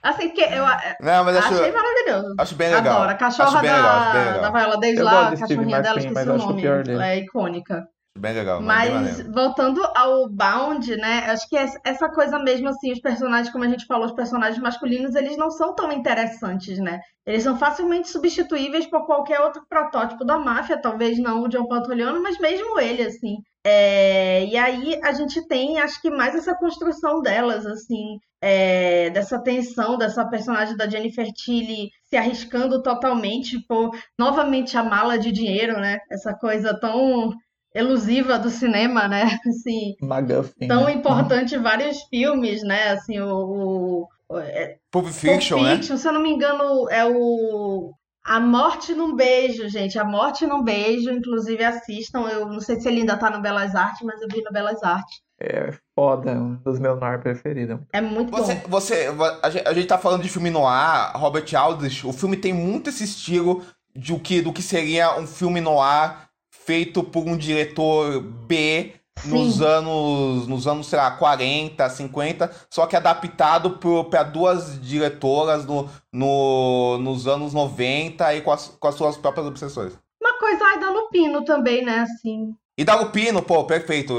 [SPEAKER 3] assim, que eu
[SPEAKER 1] Não, mas acho,
[SPEAKER 3] achei maravilhoso.
[SPEAKER 1] acho bem legal.
[SPEAKER 3] Adoro. A cachorra
[SPEAKER 1] acho bem
[SPEAKER 3] da,
[SPEAKER 1] legal, acho bem legal.
[SPEAKER 3] da Viola
[SPEAKER 2] Eu
[SPEAKER 3] lá, a cachorrinha dela,
[SPEAKER 2] McQueen,
[SPEAKER 3] esqueci o nome. é icônica.
[SPEAKER 1] Bem legal, bem
[SPEAKER 3] Mas
[SPEAKER 1] maneiro.
[SPEAKER 3] voltando ao Bound, né? Acho que es- essa coisa mesmo, assim, os personagens, como a gente falou, os personagens masculinos, eles não são tão interessantes, né? Eles são facilmente substituíveis por qualquer outro protótipo da máfia, talvez não o John Pantoliano, mas mesmo ele, assim. É, E aí a gente tem, acho que mais essa construção delas, assim, é, dessa tensão, dessa personagem da Jennifer Tilly se arriscando totalmente por novamente a mala de dinheiro, né? Essa coisa tão elusiva do cinema, né? Assim,
[SPEAKER 2] MacGuffin.
[SPEAKER 3] tão
[SPEAKER 2] né?
[SPEAKER 3] importante em vários filmes, né? Assim, o, o é,
[SPEAKER 1] Pulp Fiction,
[SPEAKER 3] Pulp
[SPEAKER 1] né?
[SPEAKER 3] Fiction, se eu não me engano, é o A Morte num Beijo, gente. A Morte num Beijo, inclusive assistam. Eu não sei se ele ainda tá no Belas Artes, mas eu vi no Belas Artes.
[SPEAKER 2] É foda, é um dos meus noir preferidos.
[SPEAKER 3] É muito
[SPEAKER 1] Você,
[SPEAKER 3] bom.
[SPEAKER 1] você, a gente, a gente tá falando de filme noir, Robert Aldrich, o filme tem muito esse estilo de o que, do que seria um filme noir feito por um diretor B, nos anos, nos anos, sei lá, 40, 50, só que adaptado para duas diretoras no, no, nos anos 90 e com as, com as suas próprias obsessões.
[SPEAKER 3] Uma coisa aí da Lupino também, né, assim.
[SPEAKER 1] E da Lupino, pô, perfeito,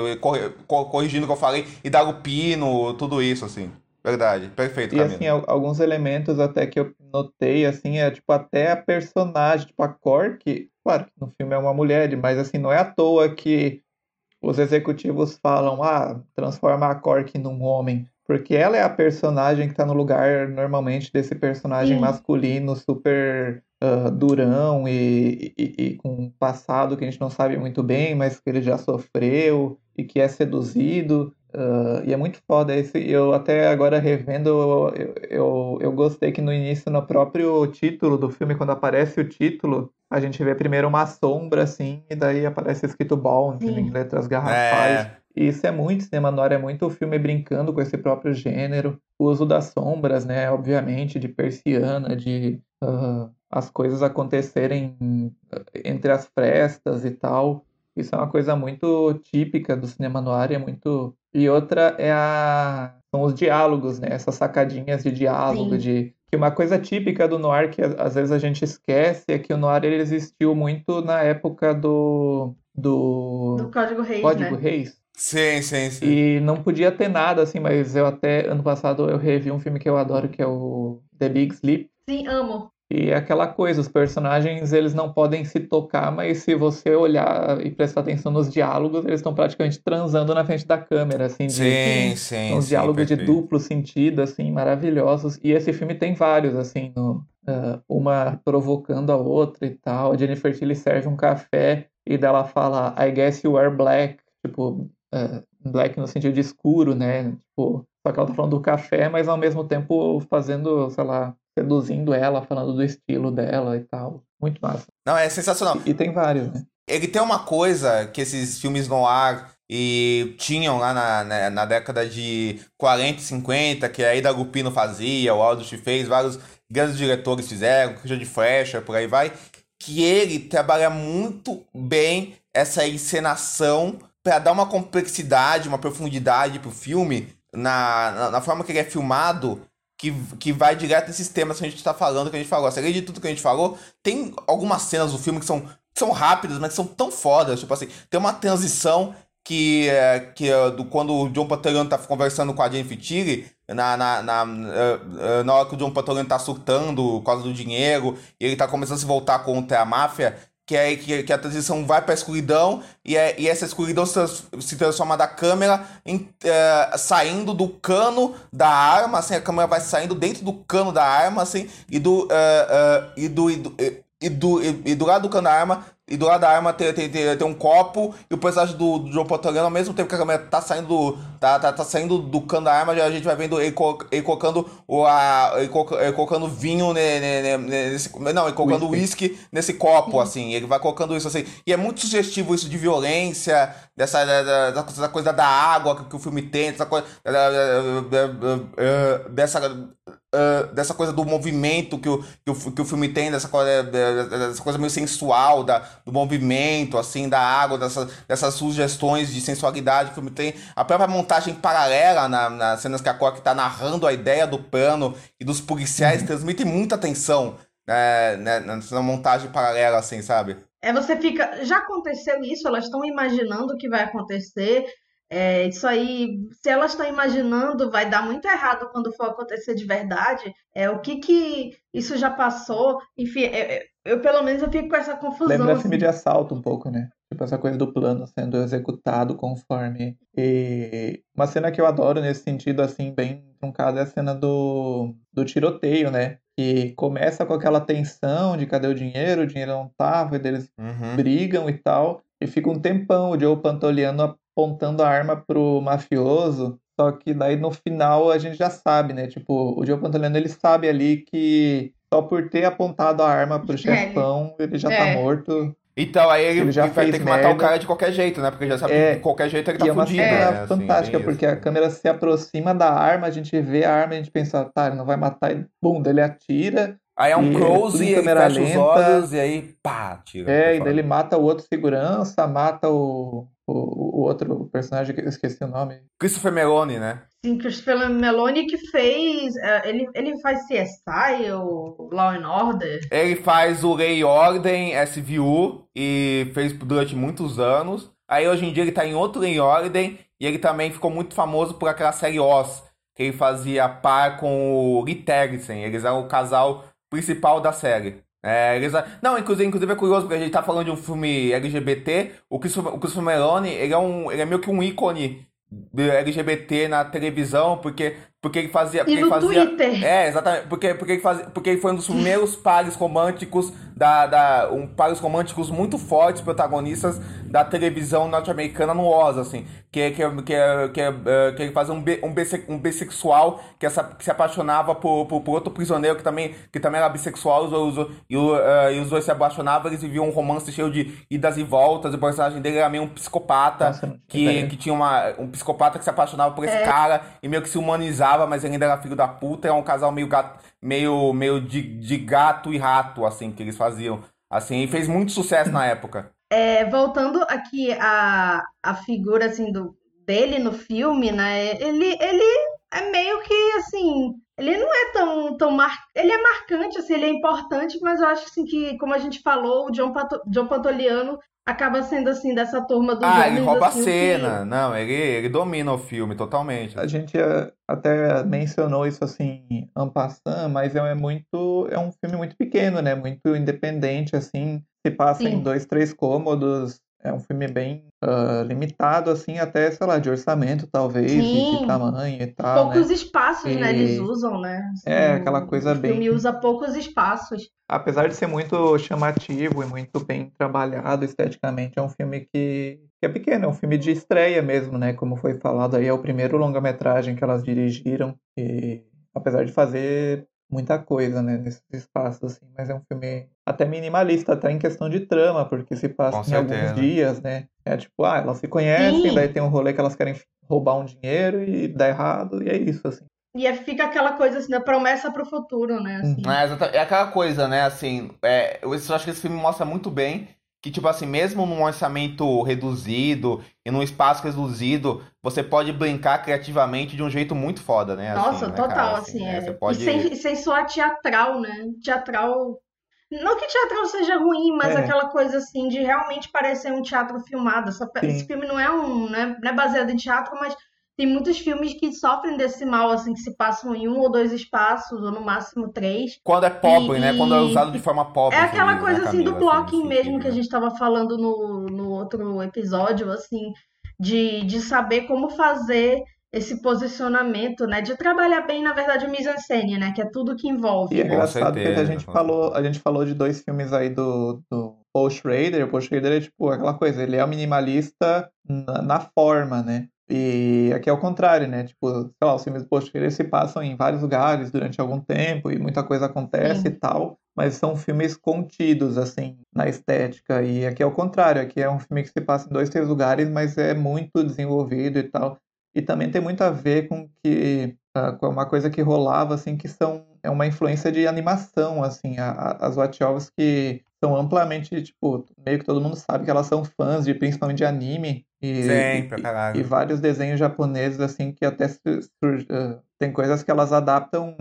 [SPEAKER 1] corrigindo o que eu falei, e da Lupino, tudo isso, assim. Verdade, perfeito,
[SPEAKER 2] E assim, alguns elementos até que eu notei, assim, é tipo até a personagem, tipo a Cork, claro que no filme é uma mulher, mas assim, não é à toa que os executivos falam, ah, transforma a Cork num homem. Porque ela é a personagem que tá no lugar, normalmente, desse personagem Sim. masculino super uh, durão e, e, e, com um passado que a gente não sabe muito bem, mas que ele já sofreu e que é seduzido. Uh, e é muito foda esse. Eu até agora revendo, eu, eu, eu gostei que no início, no próprio título do filme, quando aparece o título, a gente vê primeiro uma sombra assim, e daí aparece escrito Bond Sim. em letras garrafais. É. E isso é muito cinema noir, é muito o filme brincando com esse próprio gênero. O uso das sombras, né? Obviamente, de persiana, de uh, as coisas acontecerem entre as frestas e tal. Isso é uma coisa muito típica do cinema noir, é muito e outra é a são os diálogos, né? Essas sacadinhas de diálogo, Sim. de que uma coisa típica do noir que às vezes a gente esquece é que o noir ele existiu muito na época do do,
[SPEAKER 3] do Código Reis,
[SPEAKER 2] Código
[SPEAKER 3] né?
[SPEAKER 2] Reis.
[SPEAKER 1] Sim, sim, sim.
[SPEAKER 2] E não podia ter nada assim, mas eu até ano passado eu revi um filme que eu adoro que é o The Big Sleep.
[SPEAKER 3] Sim, amo.
[SPEAKER 2] E é aquela coisa, os personagens eles não podem se tocar, mas se você olhar e prestar atenção nos diálogos, eles estão praticamente transando na frente da câmera, assim. De,
[SPEAKER 1] sim, sim.
[SPEAKER 2] Uns
[SPEAKER 1] sim,
[SPEAKER 2] diálogos
[SPEAKER 1] perfeito.
[SPEAKER 2] de duplo sentido, assim, maravilhosos. E esse filme tem vários, assim, no, uh, uma provocando a outra e tal. A Jennifer Tilly serve um café e dela fala, I guess you are black. Tipo, uh, black no sentido de escuro, né? Tipo, só que ela tá falando do café, mas ao mesmo tempo fazendo, sei lá, seduzindo ela, falando do estilo dela e tal. Muito massa.
[SPEAKER 1] Não, é sensacional.
[SPEAKER 2] E, e tem vários, né?
[SPEAKER 1] Ele tem uma coisa que esses filmes no ar e tinham lá na, na, na, década de 40 e 50, que aí da Lupino fazia, o Aldrich fez, vários grandes diretores fizeram, Richard Fleischer, por aí vai, que ele trabalha muito bem essa encenação para dar uma complexidade, uma profundidade pro filme na, na, na forma que ele é filmado que, que vai direto nesses temas que a gente tá falando, que a gente falou. Além de tudo que a gente falou, tem algumas cenas do filme que são, que são rápidas, mas que são tão fodas. Tipo assim, tem uma transição que, é, que é do, quando o John Patoriano tá conversando com a Jennifer Tilly, na, na, na, uh, na hora que o John Patoriano tá surtando por causa do dinheiro, e ele tá começando a se voltar contra a máfia, que é que, que a transição vai para a escuridão e, é, e essa escuridão se, se transforma da câmera em, é, saindo do cano da arma, assim, a câmera vai saindo dentro do cano da arma, assim, e do, é, e do, e do, e do, e, e do lado do cano da arma e do lado da arma tem, tem, tem, tem um copo e o personagem do, do Patoriano, ao mesmo tempo que a câmera tá saindo do, tá, tá, tá saindo do cano da arma, a gente vai vendo ele, ele colocando, o, a, ele, ele colocando vinho nesse. Não, ele colocando whisky nesse copo, assim. Ele vai colocando isso assim. E é muito sugestivo isso de violência, dessa da, da, da coisa da água que, que, o filme tem, dessa coisa. dessa Uh, dessa coisa do movimento que o, que o, que o filme tem, dessa coisa, dessa coisa meio sensual, da, do movimento, assim, da água, dessa, dessas sugestões de sensualidade que o filme tem. A própria montagem paralela na, nas cenas que a Cork está narrando a ideia do plano e dos policiais uhum. transmite muita atenção né, né, nessa montagem paralela, assim, sabe?
[SPEAKER 3] É, você fica. Já aconteceu isso, elas estão imaginando o que vai acontecer. É, isso aí, se elas estão imaginando, vai dar muito errado quando for acontecer de verdade. É o que que isso já passou? Enfim, é, é eu pelo menos eu fico com essa confusão.
[SPEAKER 2] Lembra
[SPEAKER 3] assim.
[SPEAKER 2] filme de assalto um pouco, né? Tipo essa coisa do plano sendo executado conforme. E uma cena que eu adoro nesse sentido, assim, bem truncada, é a cena do, do tiroteio, né? Que começa com aquela tensão de cadê o dinheiro, o dinheiro não tava, e eles
[SPEAKER 1] uhum.
[SPEAKER 2] brigam e tal. E fica um tempão o Joe Pantoliano apontando a arma pro mafioso. Só que daí no final a gente já sabe, né? Tipo, o Joe Pantoliano ele sabe ali que só por ter apontado a arma pro chefão, ele já tá
[SPEAKER 3] É.
[SPEAKER 2] tá morto.
[SPEAKER 1] Então, aí ele,
[SPEAKER 2] Ele já
[SPEAKER 1] ele vai ter que matar o cara de qualquer jeito, né? Porque já sabe
[SPEAKER 2] É,
[SPEAKER 1] que de qualquer jeito ele tá
[SPEAKER 2] e é uma
[SPEAKER 1] fudido,
[SPEAKER 2] cena
[SPEAKER 1] né? Assim,
[SPEAKER 2] fantástica,
[SPEAKER 1] tem
[SPEAKER 2] porque
[SPEAKER 1] isso.
[SPEAKER 2] a câmera se aproxima da arma, a gente vê a arma e a gente pensa, tá, ele não vai matar, e bum, daí ele atira.
[SPEAKER 1] Aí é um
[SPEAKER 2] e
[SPEAKER 1] close, e ele
[SPEAKER 2] câmera
[SPEAKER 1] fecha os
[SPEAKER 2] lenta.
[SPEAKER 1] olhos, e aí, pá, tira.
[SPEAKER 2] É, e daí ele mata o outro segurança, mata o, o, o outro personagem que eu esqueci o nome.
[SPEAKER 1] Christopher Meloni, né?
[SPEAKER 3] Sim, Christopher Meloni que fez. é, Ele, ele faz CSI ou Law and Order.
[SPEAKER 1] Ele faz o Lei Ordem, SVU, e fez durante muitos anos. Aí hoje em dia ele tá em outro Lei Ordem, e ele também ficou muito famoso por aquela série Oz, que ele fazia par com o Lee Tergesen. Eles eram o casal principal da série. É, eles... Não, inclusive, inclusive é curioso, porque a gente tá falando de um filme LGBT. O Christopher, o Christopher Meloni, ele é, um, ele é meio que um ícone LGBT na televisão, porque, porque ele fazia. Porque
[SPEAKER 3] E no
[SPEAKER 1] fazia,
[SPEAKER 3] Twitter.
[SPEAKER 1] É, exatamente. Porque, porque, ele fazia, porque ele foi um dos primeiros pares românticos da. da um pares românticos muito fortes, protagonistas da televisão norte-americana no Oz, assim. Que, que, que, que, eh, que ele fazia um, um, bisse- um bissexual que, essa, que se apaixonava por, por, por outro prisioneiro que também, que também era bissexual os, os, e, eh, e os dois se apaixonavam, eles viviam um romance cheio de idas e voltas. E o personagem dele era meio um psicopata que,
[SPEAKER 2] ideia.
[SPEAKER 1] que tinha uma, um psicopata que se apaixonava por esse
[SPEAKER 3] É.
[SPEAKER 1] cara e meio que se humanizava, mas ele ainda era filho da puta. É um casal meio gato, meio, meio de, de gato e rato, assim, que eles faziam. Assim, e fez muito sucesso na época.
[SPEAKER 3] É, voltando aqui a, a figura assim do dele no filme, né? Ele, ele é meio que assim, ele não é tão, tão mar... ele é marcante, assim, ele é importante, mas eu acho assim que, como a gente falou, o John, Pato... John Pantoliano acaba sendo assim dessa turma dos
[SPEAKER 1] Ah, ele rouba a
[SPEAKER 3] assim,
[SPEAKER 1] cena. Não, ele, ele domina o filme totalmente.
[SPEAKER 2] A gente eh, até mencionou isso assim, en passant, mas é muito, é um filme muito pequeno, né? Muito independente, assim, se passa
[SPEAKER 3] Sim.
[SPEAKER 2] em dois, três cômodos. É um filme bem ah, limitado, assim, até, sei lá, de orçamento, talvez, e
[SPEAKER 3] Sim.
[SPEAKER 2] de tamanho e tal,
[SPEAKER 3] poucos
[SPEAKER 2] né?
[SPEAKER 3] espaços, né?
[SPEAKER 2] E-
[SPEAKER 3] Eles usam, né?
[SPEAKER 2] É,
[SPEAKER 3] Assim,
[SPEAKER 2] aquela coisa
[SPEAKER 3] o filme
[SPEAKER 2] bem-
[SPEAKER 3] usa poucos espaços.
[SPEAKER 2] Apesar de ser muito chamativo e muito bem trabalhado esteticamente, é um filme que, que é pequeno, é um filme de estreia mesmo, né? Como foi falado aí, é o primeiro longa-metragem que elas dirigiram. E apesar de fazer muita coisa, né, nesses espaços, assim, mas é um filme até minimalista, até em questão de trama, porque se passa
[SPEAKER 1] Com
[SPEAKER 2] em alguns
[SPEAKER 1] certeza.
[SPEAKER 2] dias, né? É tipo, ah, elas se conhecem,
[SPEAKER 3] Sim.
[SPEAKER 2] daí tem um rolê que elas querem roubar um dinheiro e dá errado, e é isso, assim.
[SPEAKER 3] E aí fica aquela coisa assim, da promessa pro futuro, né? Assim.
[SPEAKER 1] É, exata- é aquela coisa, né? Assim, é, eu acho que esse filme mostra muito bem que, tipo assim, mesmo num orçamento reduzido e num espaço reduzido, você pode brincar criativamente de um jeito muito foda, né? assim,
[SPEAKER 3] Nossa,
[SPEAKER 1] né,
[SPEAKER 3] total,
[SPEAKER 1] cara?
[SPEAKER 3] assim,
[SPEAKER 1] né?
[SPEAKER 3] é.
[SPEAKER 1] Você pode...
[SPEAKER 3] E sem, sem soar teatral, né? Teatral. Não que teatral seja ruim, mas
[SPEAKER 2] É.
[SPEAKER 3] aquela coisa assim de realmente parecer um teatro filmado. Essa- esse filme não é um, não é, não é baseado em teatro, mas tem muitos filmes que sofrem desse mal, assim, que se passam em um ou dois espaços, ou no máximo três.
[SPEAKER 1] Quando é pobre,
[SPEAKER 3] E-
[SPEAKER 1] né? Quando é usado de forma pobre.
[SPEAKER 3] É
[SPEAKER 1] você
[SPEAKER 3] aquela
[SPEAKER 1] né,
[SPEAKER 3] coisa assim do
[SPEAKER 1] Camila,
[SPEAKER 3] blocking
[SPEAKER 1] nesse
[SPEAKER 3] mesmo
[SPEAKER 1] sentido,
[SPEAKER 3] que a
[SPEAKER 1] né?
[SPEAKER 3] gente estava falando no, no outro episódio, assim, de, de saber como fazer esse posicionamento, né? De trabalhar bem, na verdade, o mise-en-scène, né? Que é tudo que envolve.
[SPEAKER 2] E é
[SPEAKER 1] Com
[SPEAKER 2] engraçado porque a gente falou, a gente falou de dois filmes aí do, do Paul Schrader. O Paul Schrader é tipo aquela coisa, ele é um minimalista na, na forma, né? E aqui é o contrário, né? Tipo, sei lá, os filmes do Schrader se passam em vários lugares durante algum tempo e muita coisa acontece
[SPEAKER 3] Sim.
[SPEAKER 2] e tal. Mas são filmes contidos, assim, na estética. E aqui é o contrário, aqui é um filme que se passa em dois, três lugares, mas é muito desenvolvido e tal. E também tem muito a ver com que ah, com uma coisa que rolava assim que são é uma influência de animação assim a, a- as Wachowski são amplamente tipo meio que todo mundo sabe que elas são fãs de principalmente de anime e,
[SPEAKER 1] Sim,
[SPEAKER 2] e-
[SPEAKER 1] caralho.
[SPEAKER 2] e vários desenhos japoneses assim que até ah, tem coisas que elas adaptam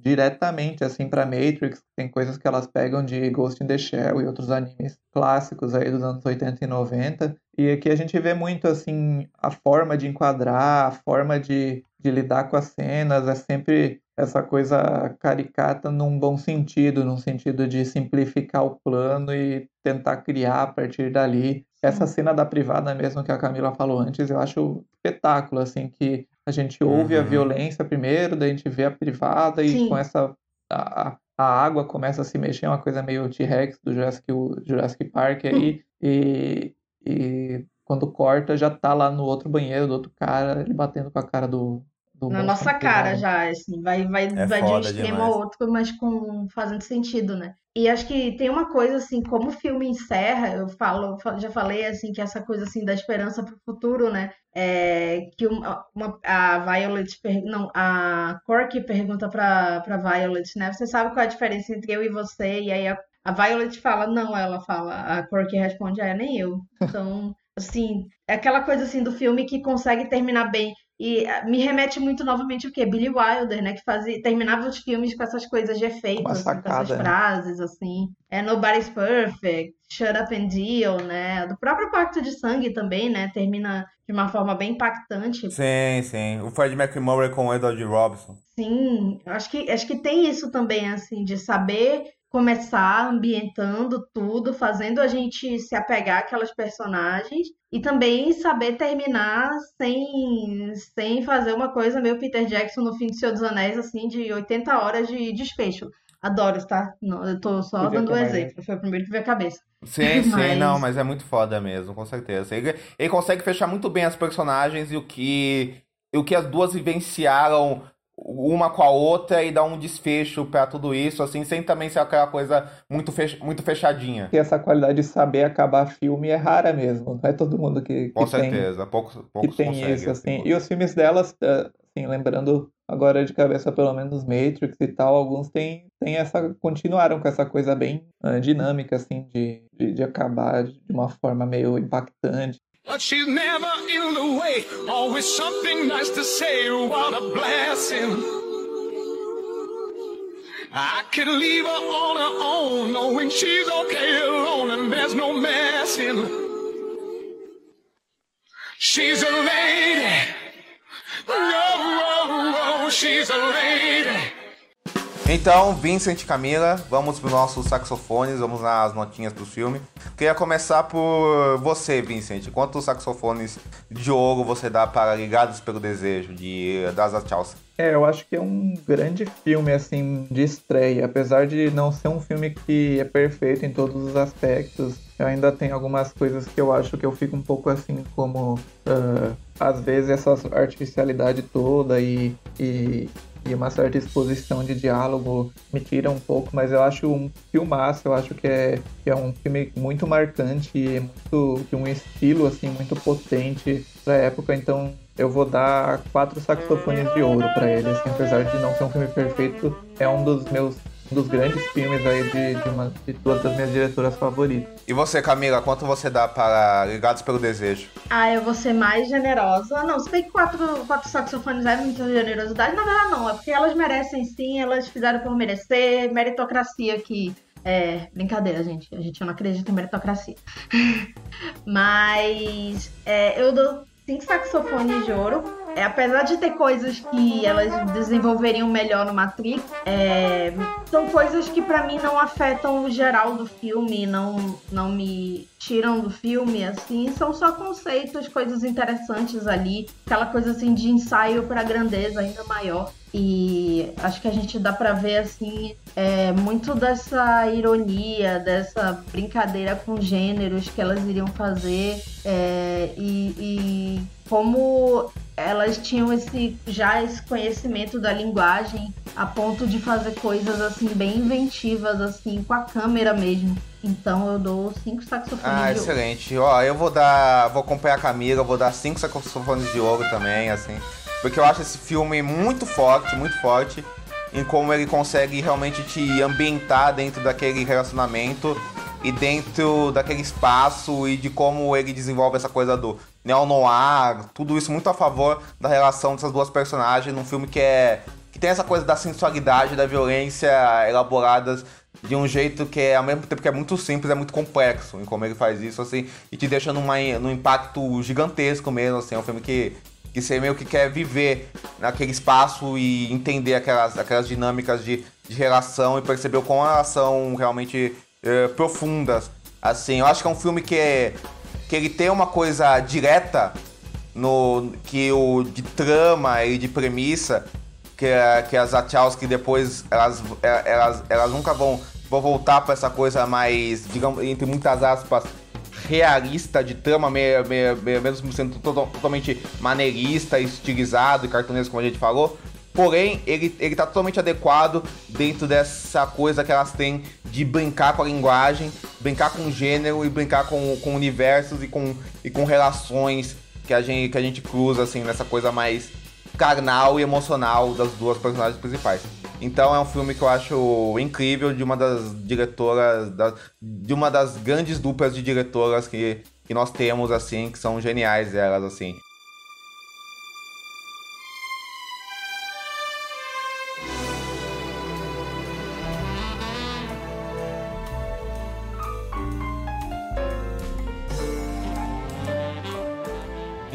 [SPEAKER 2] diretamente assim para Matrix tem coisas que elas pegam de Ghost in the Shell e outros animes clássicos aí dos anos 80 e 90 e aqui a gente vê muito assim a forma de enquadrar, a forma de, de lidar com as cenas, é sempre essa coisa caricata num bom sentido, num sentido de simplificar o plano e tentar criar a partir dali. Essa cena da privada mesmo que a Camila falou antes, eu acho espetáculo, assim, que a gente ouve a
[SPEAKER 1] Uhum.
[SPEAKER 2] violência primeiro, daí a gente vê a privada e
[SPEAKER 3] Sim.
[SPEAKER 2] com essa a, a- a água começa a se mexer, uma coisa meio T-Rex do Jurassic, Jurassic Park aí, e, e quando corta já tá lá no outro banheiro do outro cara, ele batendo com a cara do
[SPEAKER 3] Na nossa cara já, assim, vai, vai,
[SPEAKER 1] É
[SPEAKER 3] vai de um extremo
[SPEAKER 1] demais.
[SPEAKER 3] ao outro, mas com fazendo sentido, né? E acho que tem uma coisa assim, como o filme encerra, eu falo, fa- já falei assim que essa coisa assim da esperança pro futuro, né? É, que uma, uma- a Violet, não, a Corky pergunta pra, pra Violet, né? Você sabe qual é a diferença entre eu e você? E aí a, a Violet fala, não, ela fala, a Corky responde, é, nem eu. Então Assim, é aquela coisa assim do filme que consegue terminar bem. E ah, me remete muito novamente o quê? Billy Wilder, né? Que fazia, terminava os filmes com essas coisas de efeito, assim, com essas
[SPEAKER 2] né?
[SPEAKER 3] frases, assim. É Nobody's Perfect, Shut Up and Deal, né? Do próprio Pacto de Sangue também, né? Termina de uma forma bem impactante.
[SPEAKER 1] Sim, sim. O Fred McMurray com o Edward Robson.
[SPEAKER 3] Sim, acho que, acho que tem isso também, assim, de saber começar ambientando tudo, fazendo a gente se apegar àquelas personagens e também saber terminar sem, sem fazer uma coisa meio Peter Jackson no fim de Senhor dos Anéis, assim, de 80 horas de desfecho. Adoro, tá? Não, eu tô só dando um exemplo. Foi o primeiro que veio a cabeça.
[SPEAKER 1] Sim, sim, mas... não, mas é muito foda mesmo, com certeza. Ele, ele consegue fechar muito bem as personagens e o que, e o que as duas vivenciaram uma com a outra e dar um desfecho para tudo isso, assim, sem também ser aquela coisa muito, fech muito fechadinha.
[SPEAKER 2] E essa qualidade de saber acabar filme é rara mesmo, não é todo mundo que, que
[SPEAKER 1] com certeza,
[SPEAKER 2] tem,
[SPEAKER 1] poucos, poucos
[SPEAKER 2] que tem isso, assim. E os filmes delas, eh, assim, lembrando agora de cabeça pelo menos Matrix e tal, alguns têm, têm essa, continuaram com essa coisa bem uh, dinâmica, assim, de, de, de acabar de uma forma meio impactante. But she's never in the way, always something nice to say, what a blessing. I could leave her on her own, knowing she's okay alone and there's no messing. She's a lady. Oh, she's a lady.
[SPEAKER 1] Então, Vincent e Camila, vamos para os nossos saxofones, vamos nas notinhas do filme. Queria começar por você, Vincent. Quantos saxofones de ouro você dá para Ligados pelo Desejo, de Das Wachowski?
[SPEAKER 2] É, eu acho que é um grande filme, assim, de estreia. Apesar de não ser um filme que é perfeito em todos os aspectos, eu ainda tem algumas coisas que eu acho que eu fico um pouco assim, como... Uh, às vezes essa artificialidade toda e, e e uma certa exposição de diálogo me tira um pouco, mas eu acho um filmaço, eu acho que é, que é um filme muito marcante e muito de um estilo assim muito potente para época, então eu vou dar quatro saxofones de ouro para ele, assim, apesar de não ser um filme perfeito, é um dos meus um dos grandes filmes aí de, de, uma, de todas as minhas diretoras favoritas.
[SPEAKER 1] E você, Camila, quanto você dá para Ligados pelo Desejo?
[SPEAKER 3] Ah, eu vou ser mais generosa. Não, se bem que quatro, quatro saxofones é muita generosidade, na verdade não, é porque elas merecem sim, elas fizeram por merecer, meritocracia aqui. É, brincadeira, gente. A gente não acredita em meritocracia. Mas é, eu dou cinco saxofones de ouro é, apesar de ter coisas que elas desenvolveriam melhor no Matrix, é, são coisas que para mim não afetam o geral do filme, não, não me tiram do filme, assim, são só conceitos, coisas interessantes ali, aquela coisa assim de ensaio para grandeza ainda maior. E acho que a gente dá para ver assim é, muito dessa ironia, dessa brincadeira com gêneros que elas iriam fazer é, e, e como elas tinham esse já esse conhecimento da linguagem a ponto de fazer coisas assim bem inventivas assim com a câmera mesmo. Então eu dou cinco saxofones
[SPEAKER 1] ah,
[SPEAKER 3] de
[SPEAKER 1] excelente. Ó, eu vou dar, vou acompanhar a Camila, vou dar cinco saxofones de ouro também, assim, porque eu acho esse filme muito forte, muito forte em como ele consegue realmente te ambientar dentro daquele relacionamento e dentro daquele espaço e de como ele desenvolve essa coisa do neo-noir, tudo isso muito a favor da relação dessas duas personagens num filme que é que tem essa coisa da sensualidade, da violência elaboradas de um jeito que é, ao mesmo tempo que é muito simples, é muito complexo em como ele faz isso, assim, e te deixa numa, num impacto gigantesco mesmo, assim, é um filme que, que você meio que quer viver naquele espaço e entender aquelas, aquelas dinâmicas de, de relação e perceber o quão elas são realmente é, profundas, assim, eu acho que é um filme que é que ele tem uma coisa direta no que o de trama e de premissa que, que as Wachowski depois elas, elas, elas nunca vão, vão voltar para essa coisa mais, digamos, entre muitas aspas, realista de trama, meio, meio, meio, mesmo sendo totalmente maneirista, estilizado e cartunesco, como a gente falou. Porém, ele, ele tá totalmente adequado dentro dessa coisa que elas têm de brincar com a linguagem, brincar com o gênero e brincar com, com universos e com, e com relações que a, gente, que a gente cruza, assim, nessa coisa mais carnal e emocional das duas personagens principais. Então é um filme que eu acho incrível de uma das diretoras, da, de uma das grandes duplas de diretoras que que nós temos, assim, que são geniais elas, assim.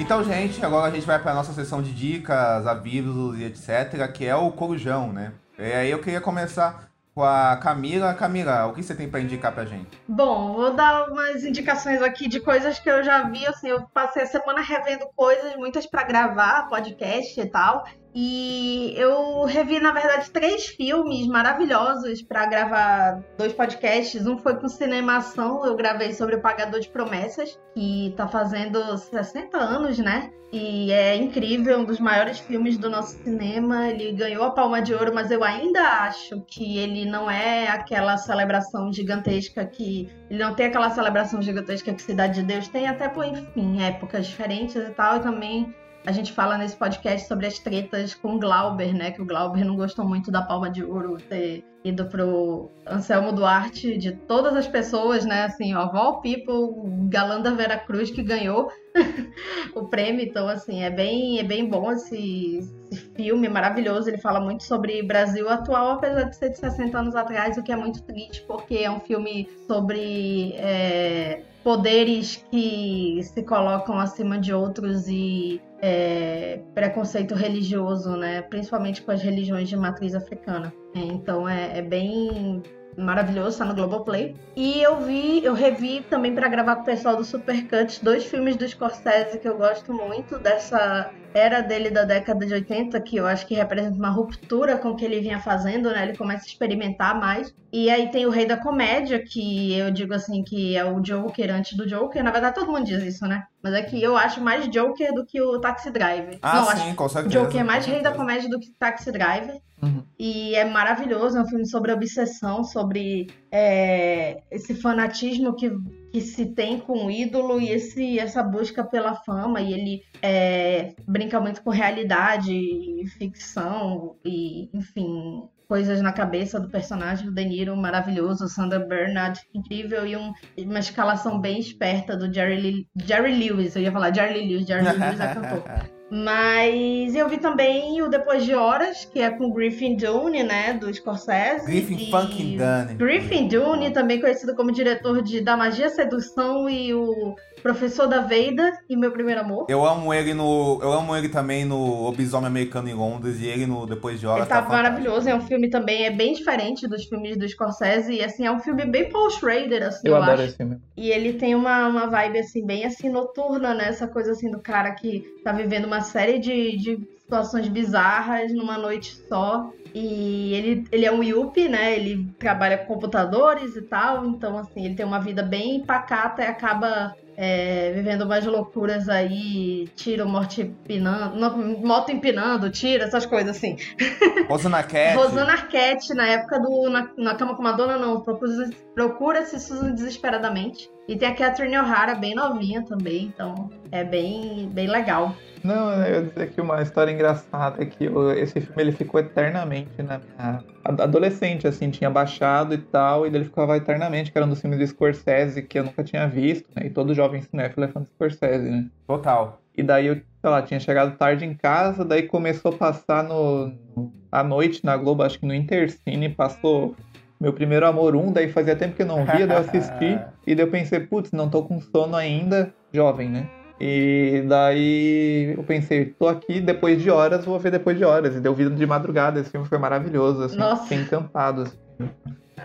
[SPEAKER 1] Então, gente, agora a gente vai para nossa sessão de dicas, avisos e etc, que é o Corujão, né? E aí eu queria começar com a Camila. Camila, o que você tem para indicar pra gente?
[SPEAKER 3] Bom, vou dar umas indicações aqui de coisas que eu já vi, assim, eu passei a semana revendo coisas, muitas para gravar, podcast e tal. E eu revi, na verdade, três filmes maravilhosos para gravar dois podcasts. Um foi com cinemação, eu gravei sobre o Pagador de Promessas, que tá fazendo 60 anos, né? E é incrível, um dos maiores filmes do nosso cinema. Ele ganhou a Palma de Ouro, mas eu ainda acho que ele não é aquela celebração gigantesca que. Ele não tem aquela celebração gigantesca que Cidade de Deus tem, até por, enfim, épocas diferentes e tal. E também a gente fala nesse podcast sobre as tretas com Glauber, né? Que o Glauber não gostou muito da Palma de Ouro ter ido pro Anselmo Duarte, de todas as pessoas, né? Assim, ó, Val People, Galanda Vera Cruz que ganhou o prêmio. Então, assim, é bem, é bem bom esse, esse, filme, maravilhoso. Ele fala muito sobre Brasil atual, apesar de ser de 60 anos atrás, o que é muito triste, porque é um filme sobre. É, poderes que se colocam acima de outros e é, preconceito religioso, né? Principalmente com as religiões de matriz africana. Então é, é bem maravilhoso, tá no Globoplay. E eu vi, eu revi também para gravar com o pessoal do Supercut dois filmes do Scorsese que eu gosto muito dessa era dele da década de 80, que eu acho que representa uma ruptura com o que ele vinha fazendo, né? Ele começa a experimentar mais. E aí tem o Rei da Comédia, que eu digo assim que é o Joker antes do Joker. Na verdade, todo mundo diz isso, né? Mas é que eu acho mais Joker do que o Taxi Driver.
[SPEAKER 1] Ah,
[SPEAKER 3] Não,
[SPEAKER 1] sim,
[SPEAKER 3] acho
[SPEAKER 1] com certeza.
[SPEAKER 3] Joker é mais Rei da Comédia do que Taxi Driver.
[SPEAKER 2] Uhum.
[SPEAKER 3] E é maravilhoso, é um filme sobre obsessão, sobre é, esse fanatismo que, que se tem com o ídolo e esse, essa busca pela fama. E ele é, brinca muito com realidade e ficção, e enfim, coisas na cabeça do personagem do De Niro, maravilhoso, Sandra Bernard, incrível, e um, uma escalação bem esperta do Jerry, Lee, Jerry Lewis, eu ia falar Jerry Lewis, Jerry Lewis é cantor. Mas eu vi também o Depois de Horas, que é com Griffin Dune, né, do Scorsese.
[SPEAKER 1] Griffin
[SPEAKER 3] e...
[SPEAKER 1] fucking Dune.
[SPEAKER 3] Griffin Dune, também conhecido como diretor de Da Magia Sedução e o Professor da Veida e Meu Primeiro Amor.
[SPEAKER 1] Eu amo ele no. Eu amo ele também no Lobisomem Americano em Londres e ele no Depois de Horas.
[SPEAKER 3] Ele tá,
[SPEAKER 1] tá
[SPEAKER 3] maravilhoso, é um filme também, é bem diferente dos filmes do Scorsese, e assim, é um filme bem Paul Schrader, assim,
[SPEAKER 2] Eu
[SPEAKER 3] eu,
[SPEAKER 2] adoro
[SPEAKER 3] acho.
[SPEAKER 2] esse filme.
[SPEAKER 3] E ele tem uma, uma vibe, assim, bem assim, noturna, né? Essa coisa assim do cara que tá vivendo uma série de, de situações bizarras numa noite só. E ele, ele é um yuppie, né? Ele trabalha com computadores e tal. Então, assim, ele tem uma vida bem pacata e acaba é, vivendo umas loucuras aí, tiro, morte empinando, não, moto empinando, tiro, essas coisas assim.
[SPEAKER 1] Rosana Cat.
[SPEAKER 3] Rosana Arquette, na época do Na, na Cama com Madonna, não, procura, procura-se Susan desesperadamente. E tem a Catherine O'Hara, bem novinha também, então é bem, bem legal.
[SPEAKER 2] Não, eu ia dizer que uma história engraçada é que eu- esse filme ele ficou eternamente na minha. ad- Adolescente, assim, tinha baixado e tal, e ele ficava eternamente, que era um dos filmes do Scorsese que eu nunca tinha visto, né? E todo jovem cinéfilo é fã do Scorsese, né?
[SPEAKER 1] Total.
[SPEAKER 2] E daí eu, sei lá, tinha chegado tarde em casa, daí começou a passar no, no- à noite na Globo, acho que no Intercine, passou meu primeiro amor 1, daí fazia tempo que eu não via, daí eu assisti, e daí eu pensei, putz, não tô com sono ainda, jovem, né? E daí eu pensei, tô aqui depois de horas, vou ver depois de horas. E deu vida de madrugada, esse filme foi maravilhoso, assim,
[SPEAKER 3] Nossa.
[SPEAKER 2] fiquei encantado. Assim.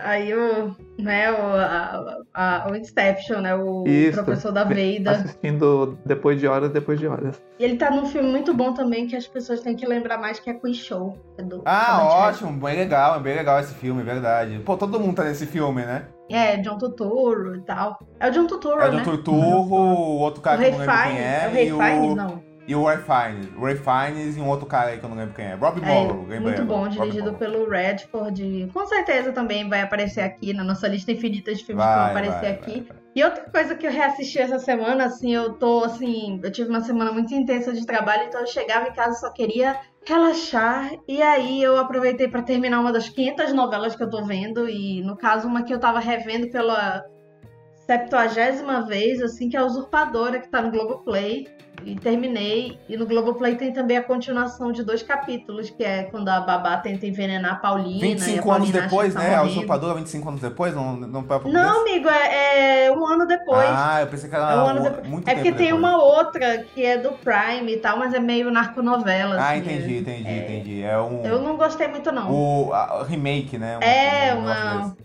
[SPEAKER 3] Aí o, né, o, a, a- o Inception, né, o
[SPEAKER 2] Isso,
[SPEAKER 3] professor da Veida.
[SPEAKER 2] Assistindo depois de horas, depois de horas.
[SPEAKER 3] E ele tá num filme muito bom também, que as pessoas têm que lembrar mais, que é Quiz Show. é do
[SPEAKER 1] Ah, ótimo, bem legal, é bem legal esse filme, é verdade. Pô, todo mundo tá nesse filme, né?
[SPEAKER 3] É, John Turturro e tal. É o John Turturro,
[SPEAKER 1] É o
[SPEAKER 3] né?
[SPEAKER 1] John Turturro, o outro cara
[SPEAKER 3] O
[SPEAKER 1] que não lembro quem é.
[SPEAKER 3] É o
[SPEAKER 1] e o...
[SPEAKER 3] não.
[SPEAKER 1] E o. O Ray Fiennes e um outro cara aí que eu não lembro quem é. Rob
[SPEAKER 3] É,
[SPEAKER 1] Morrow, lembrei
[SPEAKER 3] muito bom, dirigido pelo Redford. Com certeza também vai aparecer aqui na nossa lista infinita de filmes
[SPEAKER 1] Vai,
[SPEAKER 3] que vão aparecer
[SPEAKER 1] vai,
[SPEAKER 3] aqui. E outra coisa que eu reassisti essa semana, assim, eu tô assim, eu tive uma semana muito intensa de trabalho, então eu chegava em casa e só queria relaxar. E aí eu aproveitei pra terminar uma das 500 novelas que eu tô vendo e no caso uma que eu tava revendo pela septuagésima vez, assim, que é a Usurpadora, que tá no Globoplay. E terminei. E no Globoplay tem também a continuação de dois capítulos, que é quando a babá tenta envenenar a Paulina.
[SPEAKER 1] 25
[SPEAKER 3] a
[SPEAKER 1] anos
[SPEAKER 3] Paulina
[SPEAKER 1] depois,
[SPEAKER 3] acha que
[SPEAKER 1] né?
[SPEAKER 3] tá
[SPEAKER 1] A
[SPEAKER 3] morrendo.
[SPEAKER 1] usurpadora 25 anos depois? Não, não, não,
[SPEAKER 3] Não, amigo, é, é um ano depois.
[SPEAKER 1] Ah, eu pensei que era
[SPEAKER 3] É, um ano depois.
[SPEAKER 1] muito
[SPEAKER 3] é porque tem
[SPEAKER 1] depois.
[SPEAKER 3] uma outra que é do Prime e tal, mas é meio narconovela.
[SPEAKER 1] Ah,
[SPEAKER 3] assim,
[SPEAKER 1] entendi,
[SPEAKER 3] é-
[SPEAKER 1] entendi, entendi. É um.
[SPEAKER 3] Eu não gostei muito, não.
[SPEAKER 1] O remake, né? Um-
[SPEAKER 3] É,
[SPEAKER 1] um
[SPEAKER 3] uma.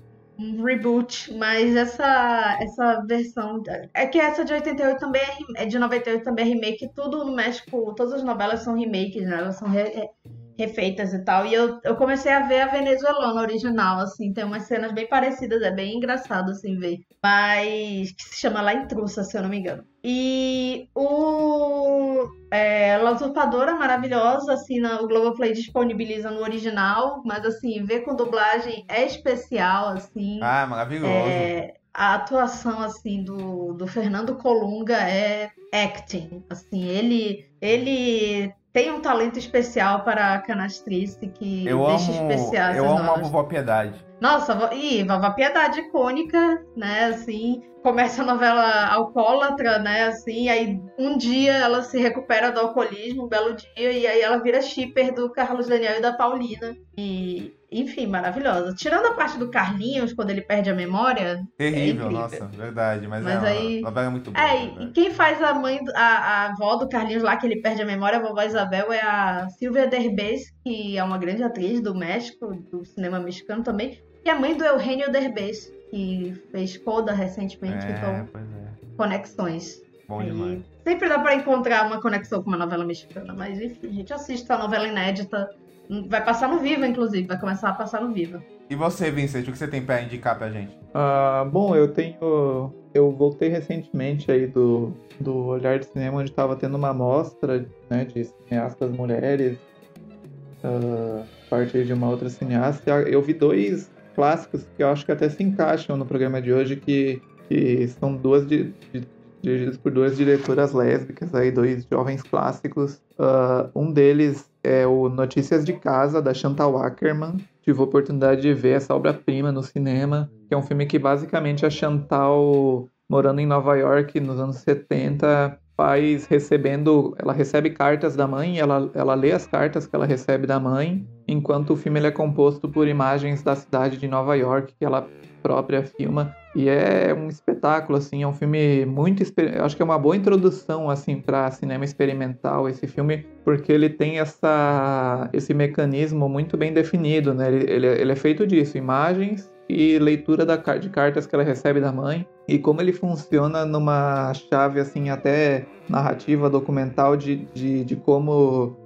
[SPEAKER 3] Um reboot, mas essa, essa versão. É que essa de 88 também é, é de 98 também é remake. Tudo no México, todas as novelas são remakes, né? Elas são re- re- refeitas e tal. E eu, eu comecei a ver a venezuelana original, assim. Tem umas cenas bem parecidas, é bem engraçado, assim, ver. Mas. que se chama La Intrusa, se eu não me engano. E o. É, La Usurpadora maravilhosa, assim, na, o Globoplay disponibiliza no original, mas assim, ver com dublagem é especial, assim.
[SPEAKER 1] Ah, maravilhoso.
[SPEAKER 3] É, a atuação, assim, do, do Fernando Colunga é acting, assim, ele, ele tem um talento especial para a canastrice que
[SPEAKER 1] eu
[SPEAKER 3] deixa
[SPEAKER 1] amo,
[SPEAKER 3] especiais
[SPEAKER 1] eu amo a
[SPEAKER 3] novelas.
[SPEAKER 1] vovó Piedade.
[SPEAKER 3] Nossa, e Vovó Piedade icônica, né, assim, começa a novela alcoólatra, né, assim, aí um dia ela se recupera do alcoolismo, um belo dia, e aí ela vira shipper do Carlos Daniel e da Paulina, e, enfim, maravilhosa. Tirando a parte do Carlinhos, quando ele perde a memória,
[SPEAKER 1] Terrível,
[SPEAKER 3] é
[SPEAKER 1] nossa, verdade. Mas,
[SPEAKER 3] Mas
[SPEAKER 1] é
[SPEAKER 3] aí-
[SPEAKER 1] uma novela muito boa.
[SPEAKER 3] É,
[SPEAKER 1] né?
[SPEAKER 3] e quem faz a mãe, do- a, a avó do Carlinhos lá, que ele perde a memória, a vovó Isabel, é a Silvia Derbez, que é uma grande atriz do México, do cinema mexicano também, e a mãe do Eugênio Derbez, que fez Coda recentemente,
[SPEAKER 1] É,
[SPEAKER 3] então,
[SPEAKER 1] pois é.
[SPEAKER 3] conexões.
[SPEAKER 1] Bom
[SPEAKER 3] Aí,
[SPEAKER 1] demais.
[SPEAKER 3] Sempre dá pra encontrar uma conexão com uma novela mexicana, mas enfim, a gente assiste a novela inédita, vai passar no Viva, inclusive, vai começar a passar no Viva.
[SPEAKER 1] E você, Vincent, o que você tem pra indicar pra gente?
[SPEAKER 2] Ah, bom, eu tenho. Eu voltei recentemente aí do, do Olhar de Cinema, onde estava tendo uma mostra né, de cineastas mulheres, a partir de uma outra cineasta. Eu vi dois clássicos que eu acho que até se encaixam no programa de hoje, que, que são duas di- di- dirigidos por duas diretoras lésbicas, aí, dois jovens clássicos. Ah, um deles é o Notícias de Casa, da Chantal Ackerman. Tive a oportunidade de ver essa obra-prima no cinema, que é um filme que basicamente a Chantal, morando em Nova York nos anos 70, faz recebendo. Ela recebe cartas da mãe, ela, ela lê as cartas que ela recebe da mãe, enquanto o filme ele é composto por imagens da cidade de Nova York que ela própria filma. E é um espetáculo, assim, é um filme muito. Eu acho que é uma boa introdução, assim, para cinema experimental, esse filme, porque ele tem essa, esse mecanismo muito bem definido, né? Ele, ele, é- ele é feito disso, imagens e leitura da, de cartas que ela recebe da mãe. E como ele funciona numa chave, assim, até narrativa, documental, de, de, de como.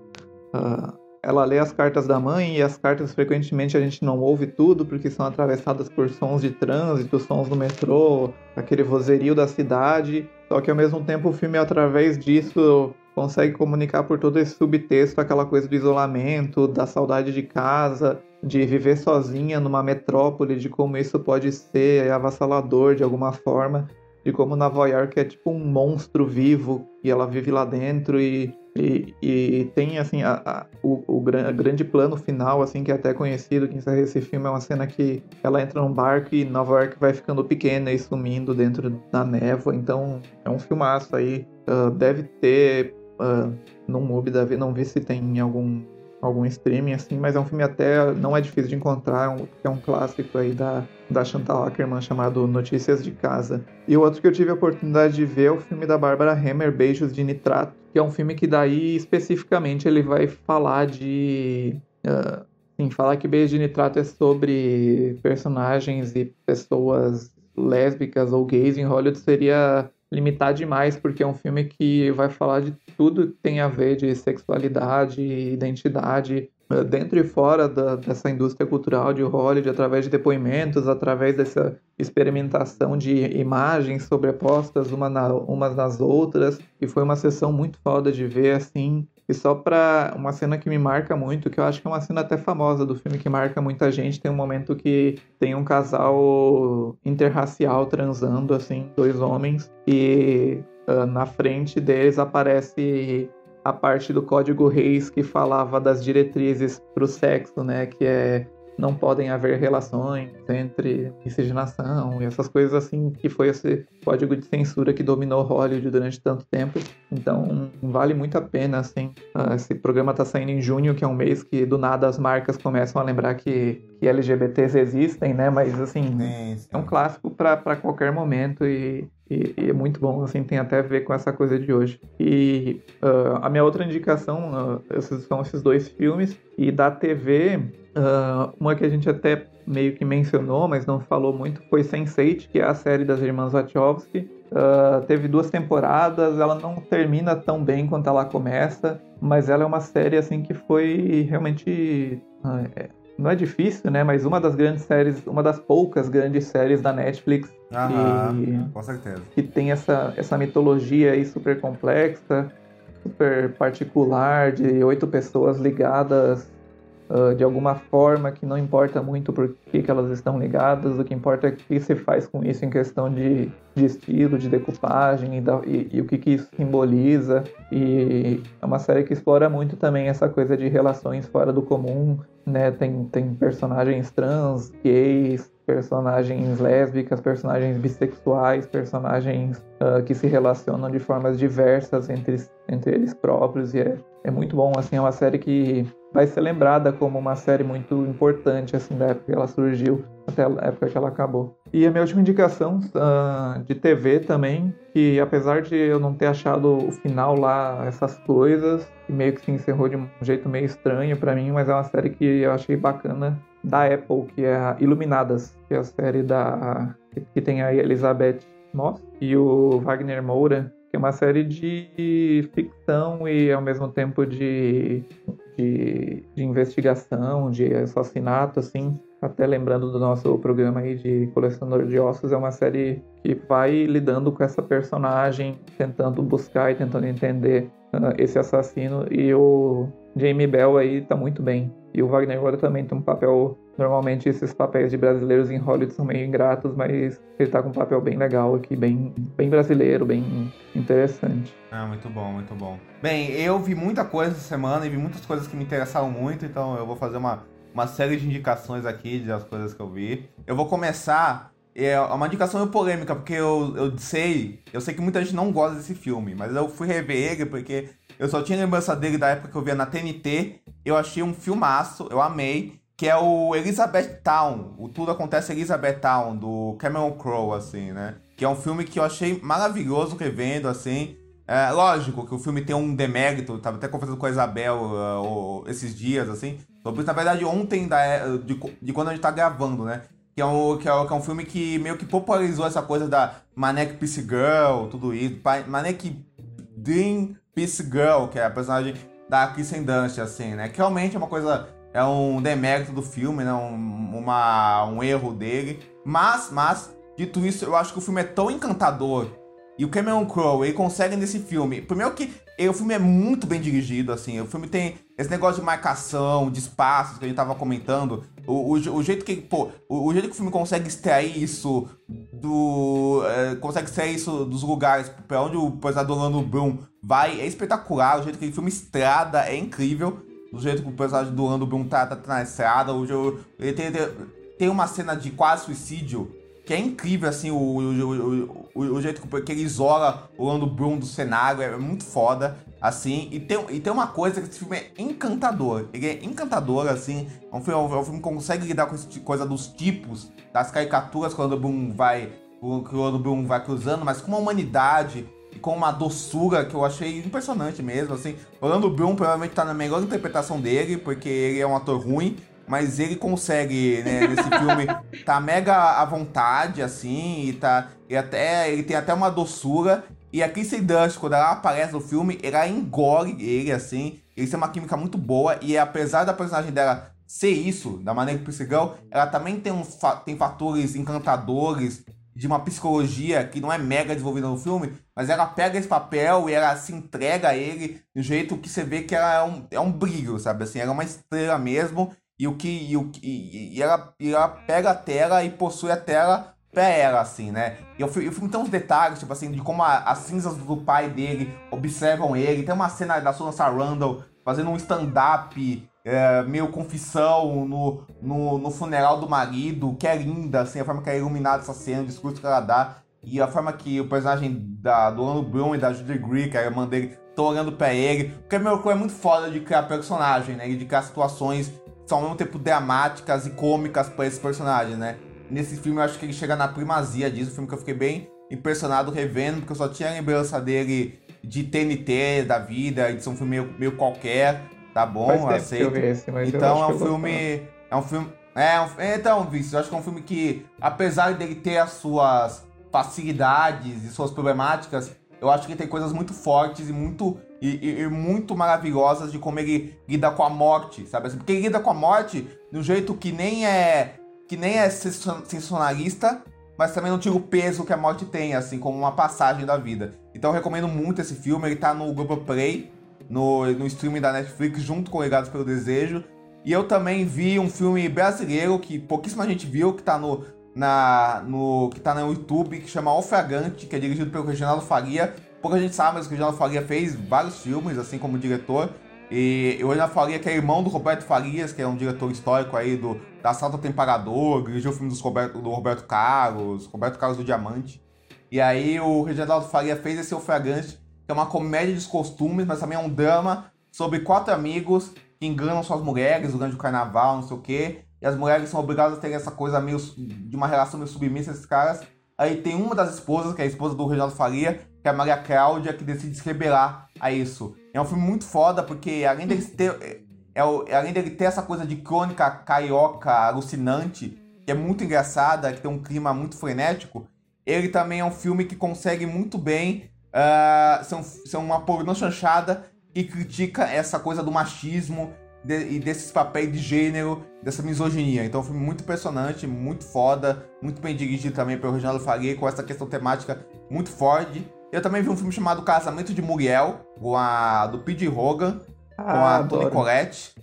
[SPEAKER 2] ah, ela lê as cartas da mãe e as cartas frequentemente a gente não ouve tudo porque são atravessadas por sons de trânsito, sons do metrô, aquele vozerio da cidade. Só que ao mesmo tempo o filme, através disso, consegue comunicar por todo esse subtexto aquela coisa do isolamento, da saudade de casa, de viver sozinha numa metrópole, de como isso pode ser avassalador de alguma forma, de como Nova York é tipo um monstro vivo e ela vive lá dentro e e, e tem assim a, a- o, o gran- grande plano final assim que é até conhecido que encerra esse filme é uma cena que ela entra num barco e Nova York vai ficando pequena e sumindo dentro da névoa então é um filmaço aí Ah, deve ter ah, no Mubi deve não vi se tem em algum algum streaming assim mas é um filme até não é difícil de encontrar é um, é clássico aí da da Chantal Ackerman chamado Notícias de Casa e o outro que eu tive a oportunidade de ver é o filme da Bárbara Hammer, Beijos de Nitrato, que é um filme que daí especificamente ele vai falar de. ah, sim, falar que Beijos de Nitrato é sobre personagens e pessoas lésbicas ou gays em Hollywood seria limitar demais, porque é um filme que vai falar de tudo que tem a ver de sexualidade, identidade, eh, dentro e fora da- dessa indústria cultural de Hollywood, através de depoimentos, através dessa experimentação de imagens sobrepostas uma na, umas nas outras, e foi uma sessão muito foda de ver, assim, e só pra uma cena que me marca muito, que eu acho que é uma cena até famosa do filme, que marca muita gente, tem um momento que tem um casal interracial transando, assim, dois homens, e ah, na frente deles aparece a parte do Código Reis que falava das diretrizes para o sexo, né? Que é não podem haver relações entre miscigenação e essas coisas assim, que foi esse código de censura que dominou Hollywood durante tanto tempo. Então, vale muito a pena, assim. Uh, esse programa tá saindo em junho, que é um mês que do nada as marcas começam a lembrar que, que LGBTs existem, né? Mas, assim, é um clássico para qualquer momento e e, e, é muito bom, assim, tem até a ver com essa coisa de hoje. E uh, a minha outra indicação, uh, esses são esses dois filmes, e da TV, uh, uma que a gente até meio que mencionou, mas não falou muito, foi Sense8, que é a série das irmãs Wachowski. teve duas temporadas, ela não termina tão bem quanto ela começa, mas ela é uma série, assim, que foi realmente... É, não é difícil, né? Mas uma das grandes séries, uma das poucas grandes séries da Netflix
[SPEAKER 1] Aham, com certeza.
[SPEAKER 2] Que tem essa, essa mitologia aí super complexa, super particular, de oito pessoas ligadas uh, de alguma forma que não importa muito por que, que elas estão ligadas, o que importa é o que se faz com isso em questão de, de estilo, de decupagem e, da, e, e o que, que isso simboliza. E é uma série que explora muito também essa coisa de relações fora do comum, né? Tem, tem personagens trans, gays, personagens lésbicas, personagens bissexuais, personagens uh, que se relacionam de formas diversas entre, entre eles próprios e é, é muito bom, assim, é uma série que vai ser lembrada como uma série muito importante, assim, da época que ela surgiu até a época que ela acabou. E a minha última indicação uh, de TV também, que apesar de eu não ter achado o final lá, essas coisas, e meio que se encerrou de um jeito meio estranho para mim, mas é uma série que eu achei bacana da Apple, que é a Iluminadas, que é a série da que tem a Elizabeth Moss e o Wagner Moura, que é uma série de ficção e ao mesmo tempo de, de, de investigação, de assassinato, assim. Até lembrando do nosso programa aí de colecionador de ossos, é uma série que vai lidando com essa personagem, tentando buscar e tentando entender uh, esse assassino. E o Jamie Bell aí tá muito bem. E o Wagner Moura também tem um papel. Normalmente esses papéis de brasileiros em Hollywood são meio ingratos, mas ele tá com um papel bem legal aqui, bem, bem brasileiro, bem interessante.
[SPEAKER 1] Ah, muito bom, muito bom. Bem, eu vi muita coisa essa semana e vi muitas coisas que me interessaram muito, então eu vou fazer uma, uma série de indicações aqui das coisas que eu vi. Eu vou começar. É uma indicação meio polêmica, porque eu, eu sei, eu sei que muita gente não gosta desse filme, mas eu fui rever ele porque eu só tinha lembrança dele da época que eu via na TNT. Eu achei um filmaço, eu amei. Que é o Elizabeth Town. O Tudo Acontece Elizabeth Town, do Cameron Crowe, assim, né? Que é um filme que eu achei maravilhoso revendo, assim. É, lógico que o filme tem um demérito, tava até conversando com a Isabel uh, esses dias, assim. Sobre na verdade, ontem da, de, de quando a gente tá gravando, né? Que é, um, que, é, que é um filme que meio que popularizou essa coisa da Manek Peace Girl, tudo isso. Manek Dream Peace Girl, que é a personagem da Kristen Dunst, assim, né? Que realmente é uma coisa, é um demérito do filme, né? Um, uma, um erro dele. Mas, mas, dito isso, eu acho que o filme é tão encantador. E o Cameron Crowe, ele consegue nesse filme. Primeiro que o filme é muito bem dirigido, assim. O filme tem esse negócio de marcação, de espaços que a gente tava comentando. O, o, o jeito que, pô, o, o, jeito que o filme consegue extrair isso do. É, consegue extrair isso dos lugares pra onde o personagem do Orlando Bloom vai é espetacular. O jeito que o filme estrada é incrível. O jeito que o personagem do Orlando Bloom tá, tá, tá na estrada. O, ele tem, tem, uma cena de quase suicídio que é incrível, assim, o, o, o, o, jeito que ele isola o Orlando Bloom do cenário, é muito foda, assim, e tem, e tem uma coisa que esse filme é encantador, ele é encantador, assim, é um filme, é um filme que consegue lidar com essa coisa dos tipos, das caricaturas que o Orlando Bloom vai, que o Orlando Bloom vai cruzando, mas com uma humanidade, com uma doçura que eu achei impressionante mesmo, assim, o Orlando Bloom provavelmente tá na melhor interpretação dele, porque ele é um ator ruim, mas ele consegue, né, nesse filme, tá mega à vontade, assim, e tá. E até. Ele tem até uma doçura. E a Kristen Dunst, quando ela aparece no filme, ela engole ele, assim. Eles têm uma química muito boa. E apesar da personagem dela ser isso, da maneira que perseguiu, ela também tem, um, tem fatores encantadores de uma psicologia que não é mega desenvolvida no filme, mas ela pega esse papel e ela se entrega a ele do jeito que você vê que ela é um, é um brilho, sabe? Assim, ela é uma estrela mesmo e o que e, o, e, e, ela, e ela pega a tela e possui a tela pra ela, assim, né? E o, o filme tem uns detalhes, tipo assim, de como a, as cinzas do pai dele observam ele. Tem uma cena da Susan Sarandon fazendo um stand-up é, meio confissão no, no, no, funeral do marido, que é linda, assim, a forma que é iluminada essa cena, o discurso que ela dá, e a forma que o personagem da, do Orlando Bloom e da Judy Greer, que é a irmã dele, estão olhando pra ele. Porque meu é muito foda de criar personagem, né? E de criar situações que são ao mesmo tempo dramáticas e cômicas pra esse personagem, né? Nesse filme eu acho que ele chega na primazia disso, um filme que eu fiquei bem impressionado revendo, porque eu só tinha a lembrança dele de TNT da vida, de ser um filme meio, meio qualquer, tá bom, aceito. Esse, então é um filme. É um filme. É, um, então, Vice, eu acho que é um filme que, apesar dele ter as suas facilidades e suas problemáticas, eu acho que tem coisas muito fortes e muito e, e, e, muito maravilhosas de como ele lida com a morte, sabe? Assim, porque ele lida com a morte de um jeito que nem é que nem é sensacionalista, mas também não tira o peso que a morte tem, assim, como uma passagem da vida. Então eu recomendo muito esse filme, ele tá no Google Play, no, no streaming da Netflix, junto com Ligados pelo Desejo. E eu também vi um filme brasileiro que pouquíssima gente viu, que tá no, na, no, que tá no YouTube, que chama O Fragante, que é dirigido pelo Reginaldo Faria. Pouca gente sabe, mas o Reginaldo Faria fez vários filmes, assim como diretor. E o Reginaldo Faria, que é irmão do Roberto Farias, que é um diretor histórico aí do, da Assalto Temperador, dirigiu o filme dos Roberto, do Roberto Carlos, Roberto Carlos do Diamante. E aí o Reginaldo Faria fez esse O Fragante, que é uma comédia de costumes, mas também é um drama sobre quatro amigos que enganam suas mulheres durante o carnaval, não sei o quê. E as mulheres são obrigadas a ter essa coisa meio de uma relação meio submissa esses caras. Aí tem uma das esposas, que é a esposa do Reginaldo Faria, que é a Maria Cláudia, que decide se rebelar a isso. É um filme muito foda, porque além dele ter, é, é, além dele ter essa coisa de crônica carioca alucinante, que é muito engraçada, que tem um clima muito frenético, ele também é um filme que consegue muito bem uh, um, ser uma pornô chanchada e critica essa coisa do machismo de, e desses papéis de gênero, dessa misoginia. Então, é um filme muito impressionante, muito foda, muito bem dirigido também pelo Reginaldo Faria, com essa questão temática muito forte. Eu também vi um filme chamado Casamento de Muriel, com a, do Pete Hogan, ah, com a adoro. Toni Collette,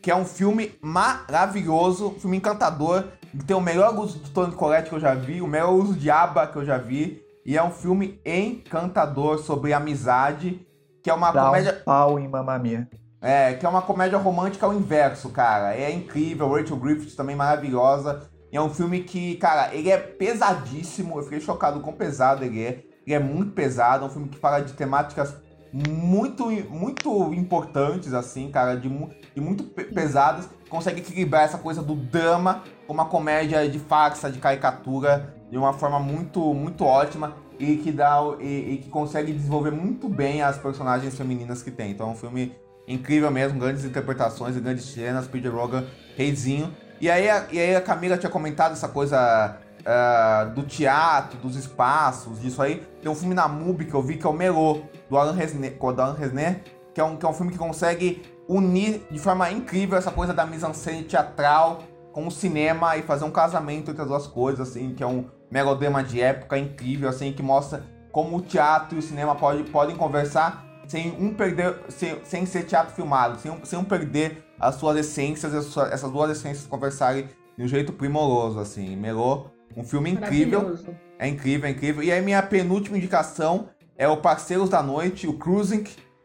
[SPEAKER 1] que é um filme maravilhoso, um filme encantador, que tem o melhor uso de Toni Collette que eu já vi, o melhor uso de Aba que eu já vi, e é um filme encantador sobre amizade, que é uma
[SPEAKER 2] Dá
[SPEAKER 1] comédia...
[SPEAKER 2] Um pau em Mamma Mia.
[SPEAKER 1] É, que é uma comédia romântica ao inverso, cara. É incrível, Rachel Griffith também maravilhosa. E é um filme que, cara, ele é pesadíssimo. Eu fiquei chocado com pesado ele é. Ele é muito pesado, é um filme que fala de temáticas muito, muito importantes, assim, cara, de, de muito pesadas. Consegue equilibrar essa coisa do drama com uma comédia de farsa, de caricatura, de uma forma muito, muito ótima e que dá e, e, que consegue desenvolver muito bem as personagens femininas que tem. Então é um filme incrível mesmo, grandes interpretações e grandes cenas, Peter Rogan, reizinho. E aí, a, e aí a Camila tinha comentado essa coisa uh, do teatro, dos espaços, disso aí. Tem um filme na MUBI que eu vi que é o Melô, do Alan Resner, do Alan Resner que, é um, que é um filme que consegue unir de forma incrível essa coisa da mise-en-scène teatral com o cinema e fazer um casamento entre as duas coisas, assim, que é um melodrama de época incrível, assim, que mostra como o teatro e o cinema pode, podem conversar sem um perder, sem, sem ser teatro filmado, sem, sem um perder as suas essências, essas duas essências conversarem de um jeito primoroso, assim. Melô um filme incrível. É incrível, é incrível. E aí minha penúltima indicação é o Parceiros da Noite, o Cruising,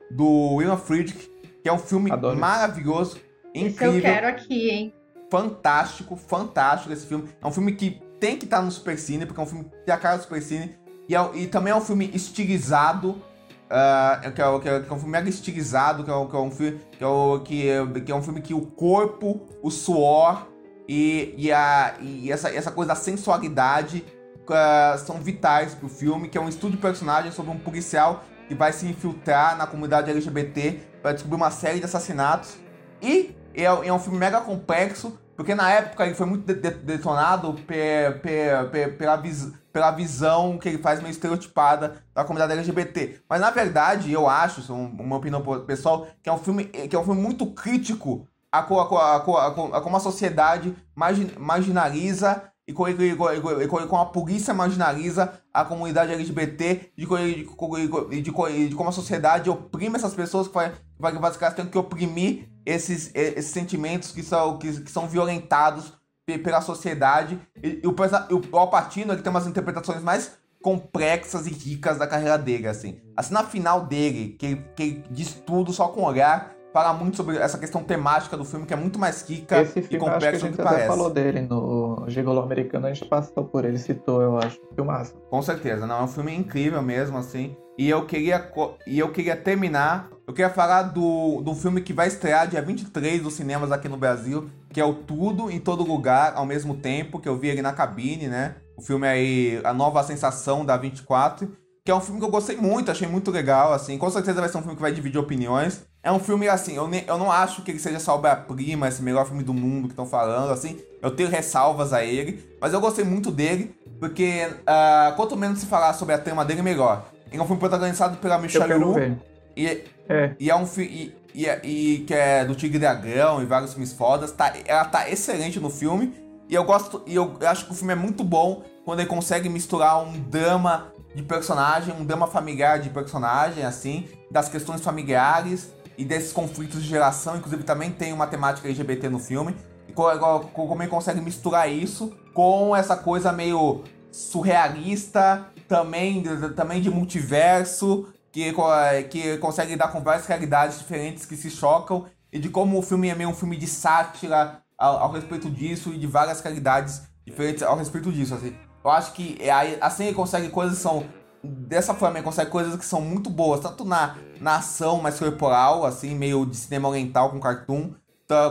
[SPEAKER 1] do William Friedrich, que é um filme Adoro. maravilhoso, incrível. Esse
[SPEAKER 3] eu quero aqui, hein?
[SPEAKER 1] Fantástico, fantástico esse filme. É um filme que tem que estar no Supercine, porque é um filme que tem a cara do Supercine. E, é, e também é um filme estilizado, uh, que, é, que, é, que, é, um filme mega estilizado, que é, que é um filme que é, o, é, que é um filme que o corpo, o suor e, e, a, e essa, essa coisa da sensualidade uh, são vitais pro filme, que é um estudo de personagem sobre um policial que vai se infiltrar na comunidade LGBT para descobrir uma série de assassinatos. E é, é, um filme mega complexo, porque na época ele foi muito de, de, detonado pe, pe, pe, pela, vis, pela visão que ele faz meio estereotipada da comunidade LGBT. Mas na verdade, eu acho, isso é uma opinião pessoal, que é um filme, que é um filme muito crítico a, a, a, a, como a sociedade margin, marginaliza e como, a polícia marginaliza a comunidade LGBT de, de, de, de como a sociedade oprime essas pessoas que, vai, que basicamente tem que oprimir esses, esses sentimentos que são, que, que são violentados pela sociedade. E, e o, o Alpatino ele tem umas interpretações mais complexas e ricas da carreira dele, assim. A cena final dele, que, que diz tudo só com olhar, fala muito sobre essa questão temática do filme, que é muito mais rica
[SPEAKER 2] Esse
[SPEAKER 1] e
[SPEAKER 2] filme, que a
[SPEAKER 1] complexa do
[SPEAKER 2] gente
[SPEAKER 1] que
[SPEAKER 2] até
[SPEAKER 1] parece.
[SPEAKER 2] falou dele no Gigolo Americano, a gente passou por ele, citou, eu acho. Filmaço.
[SPEAKER 1] Com certeza, não, é um filme incrível mesmo, assim. E eu queria, e eu queria terminar, eu queria falar do, do filme que vai estrear dia 23 dos cinemas aqui no Brasil, que é o Tudo em Todo Lugar ao mesmo tempo, que eu vi ele na cabine, né? O filme aí, A Nova Sensação da 24, que é um filme que eu gostei muito, achei muito legal, assim. Com certeza vai ser um filme que vai dividir opiniões. É um filme, assim, eu, eu não acho que ele seja essa obra-prima, esse melhor filme do mundo que estão falando, assim. Eu tenho ressalvas a ele, mas eu gostei muito dele, porque ah, quanto menos se falar sobre a trama dele, melhor. É um filme protagonizado pela
[SPEAKER 2] Eu
[SPEAKER 1] Michelle
[SPEAKER 2] ver.
[SPEAKER 1] e,
[SPEAKER 2] É.
[SPEAKER 1] e é um filme. E, e, é- e que é do Tigre e Dragão e vários filmes fodas. Tá, ela tá excelente no filme. E eu gosto. E eu acho que o filme é muito bom quando ele consegue misturar um drama de personagem, um drama familiar de personagem, assim, das questões familiares e desses conflitos de geração. Inclusive também tem uma temática LGBT no filme. E co- co- como ele consegue misturar isso com essa coisa meio surrealista, também, também de multiverso, que, que consegue lidar com várias realidades diferentes que se chocam, e de como o filme é meio um filme de sátira ao, ao respeito disso, e de várias realidades diferentes ao respeito disso. Assim. Eu acho que é assim ele consegue coisas que são. Dessa forma, ele consegue coisas que são muito boas, tanto na, na ação mais corporal, assim, meio de cinema oriental com cartoon,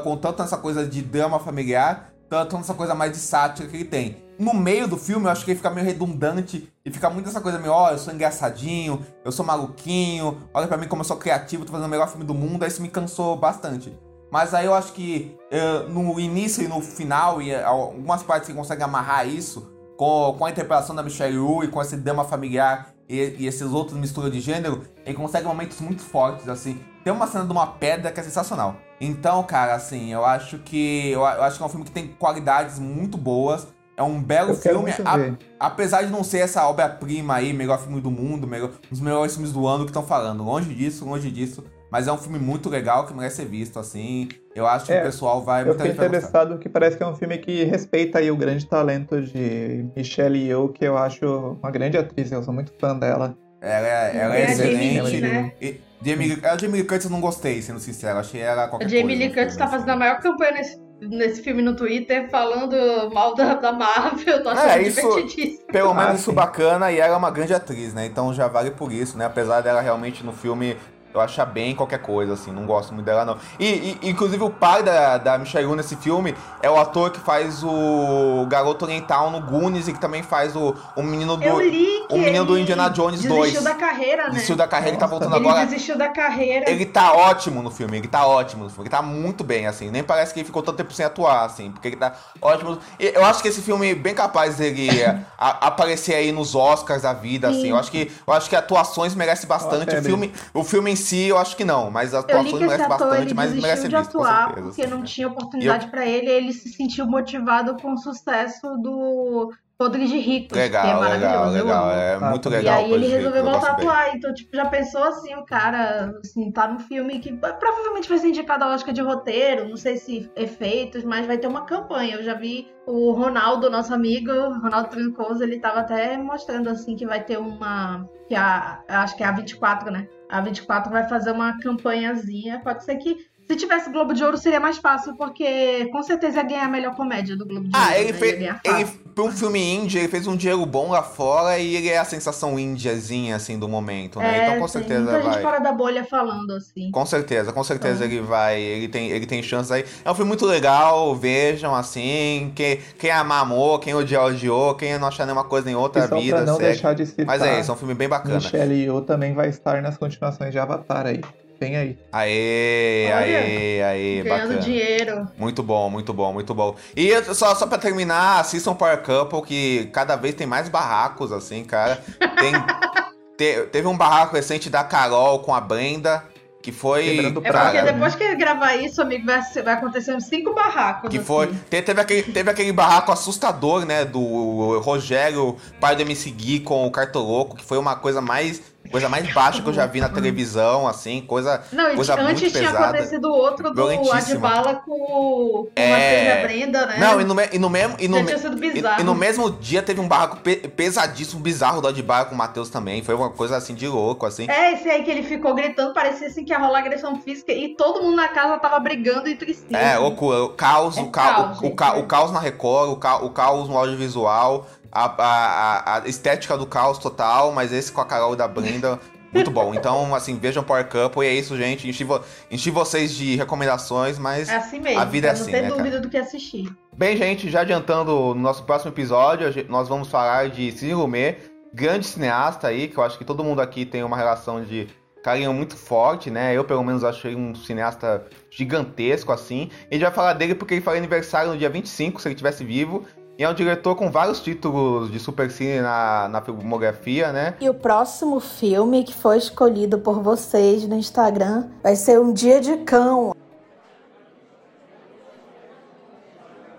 [SPEAKER 1] com tanto essa coisa de drama familiar, tanto nessa coisa mais de sátira que ele tem. No meio do filme, eu acho que fica meio redundante e fica muito essa coisa meio, ó, eu sou engraçadinho, eu sou maluquinho, olha pra mim como eu sou criativo, tô fazendo o melhor filme do mundo, aí isso me cansou bastante. Mas aí eu acho que eh, no início e no final, e eh, algumas partes que conseguem amarrar isso, com, com a interpretação da Michelle Yeoh e com esse drama familiar e, e esses outros misturas de gênero, ele consegue momentos muito fortes, assim. Tem uma cena de uma pedra que é sensacional. Então, cara, assim, eu acho que eu acho que é um filme que tem qualidades muito boas. É um belo
[SPEAKER 2] Eu
[SPEAKER 1] filme, a- apesar de não ser essa obra-prima aí, melhor filme do mundo, melhor, um dos melhores filmes do ano que estão falando. Longe disso, longe disso. Mas é um filme muito legal que merece ser visto, assim. Eu acho que
[SPEAKER 2] É,
[SPEAKER 1] o pessoal vai.
[SPEAKER 2] Eu
[SPEAKER 1] muita
[SPEAKER 2] fiquei interessado que parece que é um filme que respeita aí o grande talento de Michelle Yeoh, que eu acho uma grande atriz, eu sou muito fã dela.
[SPEAKER 1] Ela, é- ela é
[SPEAKER 3] É Jamie
[SPEAKER 1] excelente.
[SPEAKER 3] Né?
[SPEAKER 1] E Jamie, a Jamie Lee Curtis eu não gostei, sendo sincero. Achei ela qualquer
[SPEAKER 3] A Jamie
[SPEAKER 1] coisa
[SPEAKER 3] Lee Curtis tá
[SPEAKER 1] assim.
[SPEAKER 3] fazendo a maior campanha nesse, nesse filme no Twitter, falando mal da, da Marvel. Tô achando
[SPEAKER 1] É, isso-
[SPEAKER 3] divertidíssimo.
[SPEAKER 1] Pelo
[SPEAKER 2] Ah,
[SPEAKER 1] menos isso
[SPEAKER 2] sim.
[SPEAKER 1] bacana e ela é uma grande atriz, né? Então já vale por isso, né? Apesar dela realmente no filme eu achar bem qualquer coisa, assim, não gosto muito dela, não. E, e, inclusive, o pai da, da Michelle Yeoh nesse filme é o ator que faz o garoto oriental no Goonies e que também faz o, o menino do.
[SPEAKER 3] Eu li que
[SPEAKER 1] o menino do
[SPEAKER 3] ele
[SPEAKER 1] Indiana Jones
[SPEAKER 3] desistiu
[SPEAKER 1] 2.
[SPEAKER 3] da carreira, né?
[SPEAKER 1] Desistiu da carreira e tá voltando
[SPEAKER 3] Ele
[SPEAKER 1] agora.
[SPEAKER 3] desistiu da carreira.
[SPEAKER 1] Ele tá ótimo no filme, ele tá ótimo no filme, ele tá muito bem, assim. Nem parece que ele ficou tanto tempo sem atuar, assim, porque ele tá ótimo. E eu acho que esse filme é bem capaz dele a- aparecer aí nos Oscars da vida, assim.
[SPEAKER 3] Sim.
[SPEAKER 1] Eu acho que, eu acho que atuações merece bastante.
[SPEAKER 2] Ó,
[SPEAKER 1] O filme, o filme em si, eu acho que não, mas
[SPEAKER 3] Eu que esse
[SPEAKER 1] merece
[SPEAKER 3] ator
[SPEAKER 1] bastante,
[SPEAKER 3] ele
[SPEAKER 1] mas merece
[SPEAKER 3] desistiu
[SPEAKER 1] ser
[SPEAKER 3] de
[SPEAKER 1] visto,
[SPEAKER 3] atuar
[SPEAKER 1] certeza.
[SPEAKER 3] porque
[SPEAKER 1] assim.
[SPEAKER 3] não tinha oportunidade pra ele. Ele se sentiu motivado com o sucesso do Podres de Ricos, que é
[SPEAKER 1] Legal, legal,
[SPEAKER 3] eu
[SPEAKER 1] legal. É
[SPEAKER 2] Ah,
[SPEAKER 1] muito
[SPEAKER 2] e
[SPEAKER 3] E
[SPEAKER 1] legal.
[SPEAKER 3] aí ele resolveu
[SPEAKER 1] eu
[SPEAKER 3] voltar a atuar. Então, tipo, já pensou assim, o cara, assim, tá num filme que provavelmente vai ser indicado ao Oscar de roteiro, não sei se efeitos, mas vai ter uma campanha. Eu já vi o Ronaldo, nosso amigo, Ronaldo Trincoso, ele tava até mostrando, assim, que vai ter uma... que a, eu acho que é a 24, né? A 24 vai fazer uma campanhazinha. Pode ser que se tivesse Globo de Ouro seria mais fácil, porque com certeza ia ganhar a melhor comédia do Globo de Ouro.
[SPEAKER 1] Ah, ele
[SPEAKER 3] né?
[SPEAKER 1] fez. Ele. Pra um filme indie, ele fez um dinheiro bom lá fora e ele é a sensação indiazinha, assim, do momento, né?
[SPEAKER 3] É,
[SPEAKER 1] então com
[SPEAKER 3] tem
[SPEAKER 1] certeza
[SPEAKER 3] muita gente
[SPEAKER 1] vai.
[SPEAKER 3] fora da bolha falando, assim.
[SPEAKER 1] Com certeza, com certeza
[SPEAKER 3] Então.
[SPEAKER 1] ele vai, ele tem, ele tem chances aí. É um filme muito legal, vejam assim, quem, quem amar amou, quem odiar odiou, quem não achar nenhuma coisa em outra
[SPEAKER 2] e só
[SPEAKER 1] vida,
[SPEAKER 2] pra não
[SPEAKER 1] segue.
[SPEAKER 2] deixar de citar,
[SPEAKER 1] Mas é isso, é um filme bem bacana.
[SPEAKER 2] Michelle Yeoh também vai estar nas continuações de Avatar aí. Vem aí.
[SPEAKER 1] Aê,
[SPEAKER 3] Olha,
[SPEAKER 1] aê, aê,
[SPEAKER 3] Ganhando
[SPEAKER 1] bacana.
[SPEAKER 3] dinheiro.
[SPEAKER 1] Muito bom, muito bom, muito bom. E só, só pra terminar, assistam Power Couple, que cada vez tem mais barracos, assim, cara. Tem, te- teve um barraco recente da Carol com a Brenda, que foi.
[SPEAKER 2] Quebrando
[SPEAKER 3] É
[SPEAKER 1] cara,
[SPEAKER 3] porque depois que ele gravar isso, amigo, vai, vai acontecer uns cinco barracos.
[SPEAKER 1] Que
[SPEAKER 3] assim.
[SPEAKER 1] foi. te- Teve aquele, teve aquele barraco assustador, né? Do Rogério, pai do MC Gui com o Cartoloco, que foi uma coisa mais Coisa mais baixa que eu já vi na televisão, assim, coisa,
[SPEAKER 3] Não,
[SPEAKER 1] coisa
[SPEAKER 3] antes tinha
[SPEAKER 1] pesada.
[SPEAKER 3] acontecido outro do. Adbala com, com
[SPEAKER 1] É.
[SPEAKER 3] e a Brenda, né?
[SPEAKER 1] Não, e no, e no mesmo. E no,
[SPEAKER 3] Já
[SPEAKER 1] me-
[SPEAKER 3] tinha sido
[SPEAKER 1] e-
[SPEAKER 3] bizarro.
[SPEAKER 1] e no mesmo dia teve um barraco pe- pesadíssimo, bizarro do Adbala com o Matheus também. Foi uma coisa assim de louco, assim.
[SPEAKER 3] É, esse aí que ele ficou gritando, parecia assim que ia rolar agressão física e todo mundo na casa tava brigando entre si.
[SPEAKER 1] É, loucura. O caos,
[SPEAKER 3] É
[SPEAKER 1] o, ca
[SPEAKER 3] caos,
[SPEAKER 1] o, ca
[SPEAKER 3] é.
[SPEAKER 1] o caos na Record, o, ca o caos no audiovisual, a, a, a- estética do caos total, mas esse com a Carol da Brenda. Muito bom. Então, assim, vejam Power Couple e é isso, gente. Enchi, vo enchi vocês de recomendações, mas
[SPEAKER 3] É assim mesmo.
[SPEAKER 1] a vida é assim,
[SPEAKER 3] não ter
[SPEAKER 1] né, cara?
[SPEAKER 3] dúvida do que assistir.
[SPEAKER 1] Bem, gente, já adiantando no nosso próximo episódio, gente- nós vamos falar de Cine Lumet, grande cineasta aí, que eu acho que todo mundo aqui tem uma relação de carinho muito forte, né? Eu, pelo menos, achei um cineasta gigantesco, assim. E a gente vai falar dele porque ele faria aniversário no dia 25, se ele estivesse vivo. E é um diretor com vários títulos de supercine na, na filmografia, né?
[SPEAKER 15] E o próximo filme que foi escolhido por vocês no Instagram vai ser Um Dia de Cão.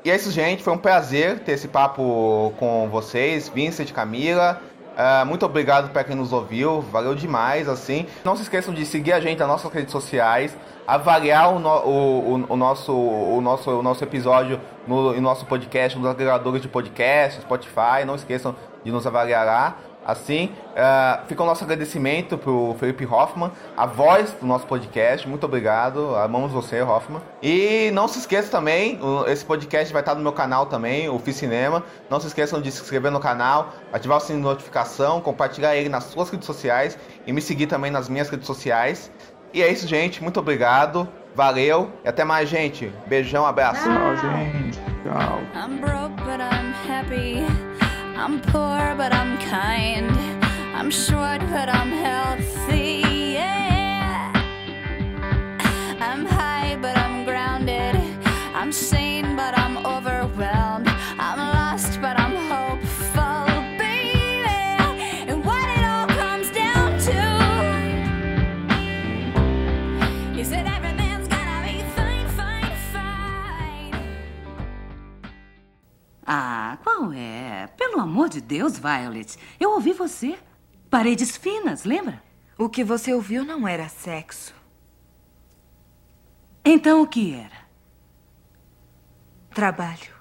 [SPEAKER 1] E é isso, gente. Foi um prazer ter esse papo com vocês, Vincent, Camila. Ah, muito obrigado para quem nos ouviu, valeu demais, assim. Não se esqueçam de seguir a gente nas nossas redes sociais, avaliar o, no- o- o- o nosso, o, nosso, o nosso episódio no, em nosso podcast, nos agregadores de podcast, Spotify. Não esqueçam de nos avaliar lá. Assim, ah, fica o nosso agradecimento pro Felipe Hoffman, a voz do nosso podcast. Muito obrigado, amamos você, Hoffman. E não se esqueça também, esse podcast vai estar no meu canal também, o Fiz Cinema. Não se esqueçam de se inscrever no canal, ativar o sininho de notificação, compartilhar ele nas suas redes sociais e me seguir também nas minhas redes sociais. E é isso, gente. Muito obrigado. Valeu e até mais, gente. Beijão, abraço.
[SPEAKER 2] Tchau, gente. Tchau.
[SPEAKER 16] I'm broke, but I'm happy. I'm poor, but I'm kind. I'm short, but I'm healthy. Yeah. I'm high, but I'm grounded. I'm sane,
[SPEAKER 14] Ah, qual é? Pelo amor de Deus, Violet. Eu ouvi você. Paredes finas, lembra?
[SPEAKER 13] O que você ouviu não era sexo.
[SPEAKER 14] Então o que era?
[SPEAKER 13] Trabalho.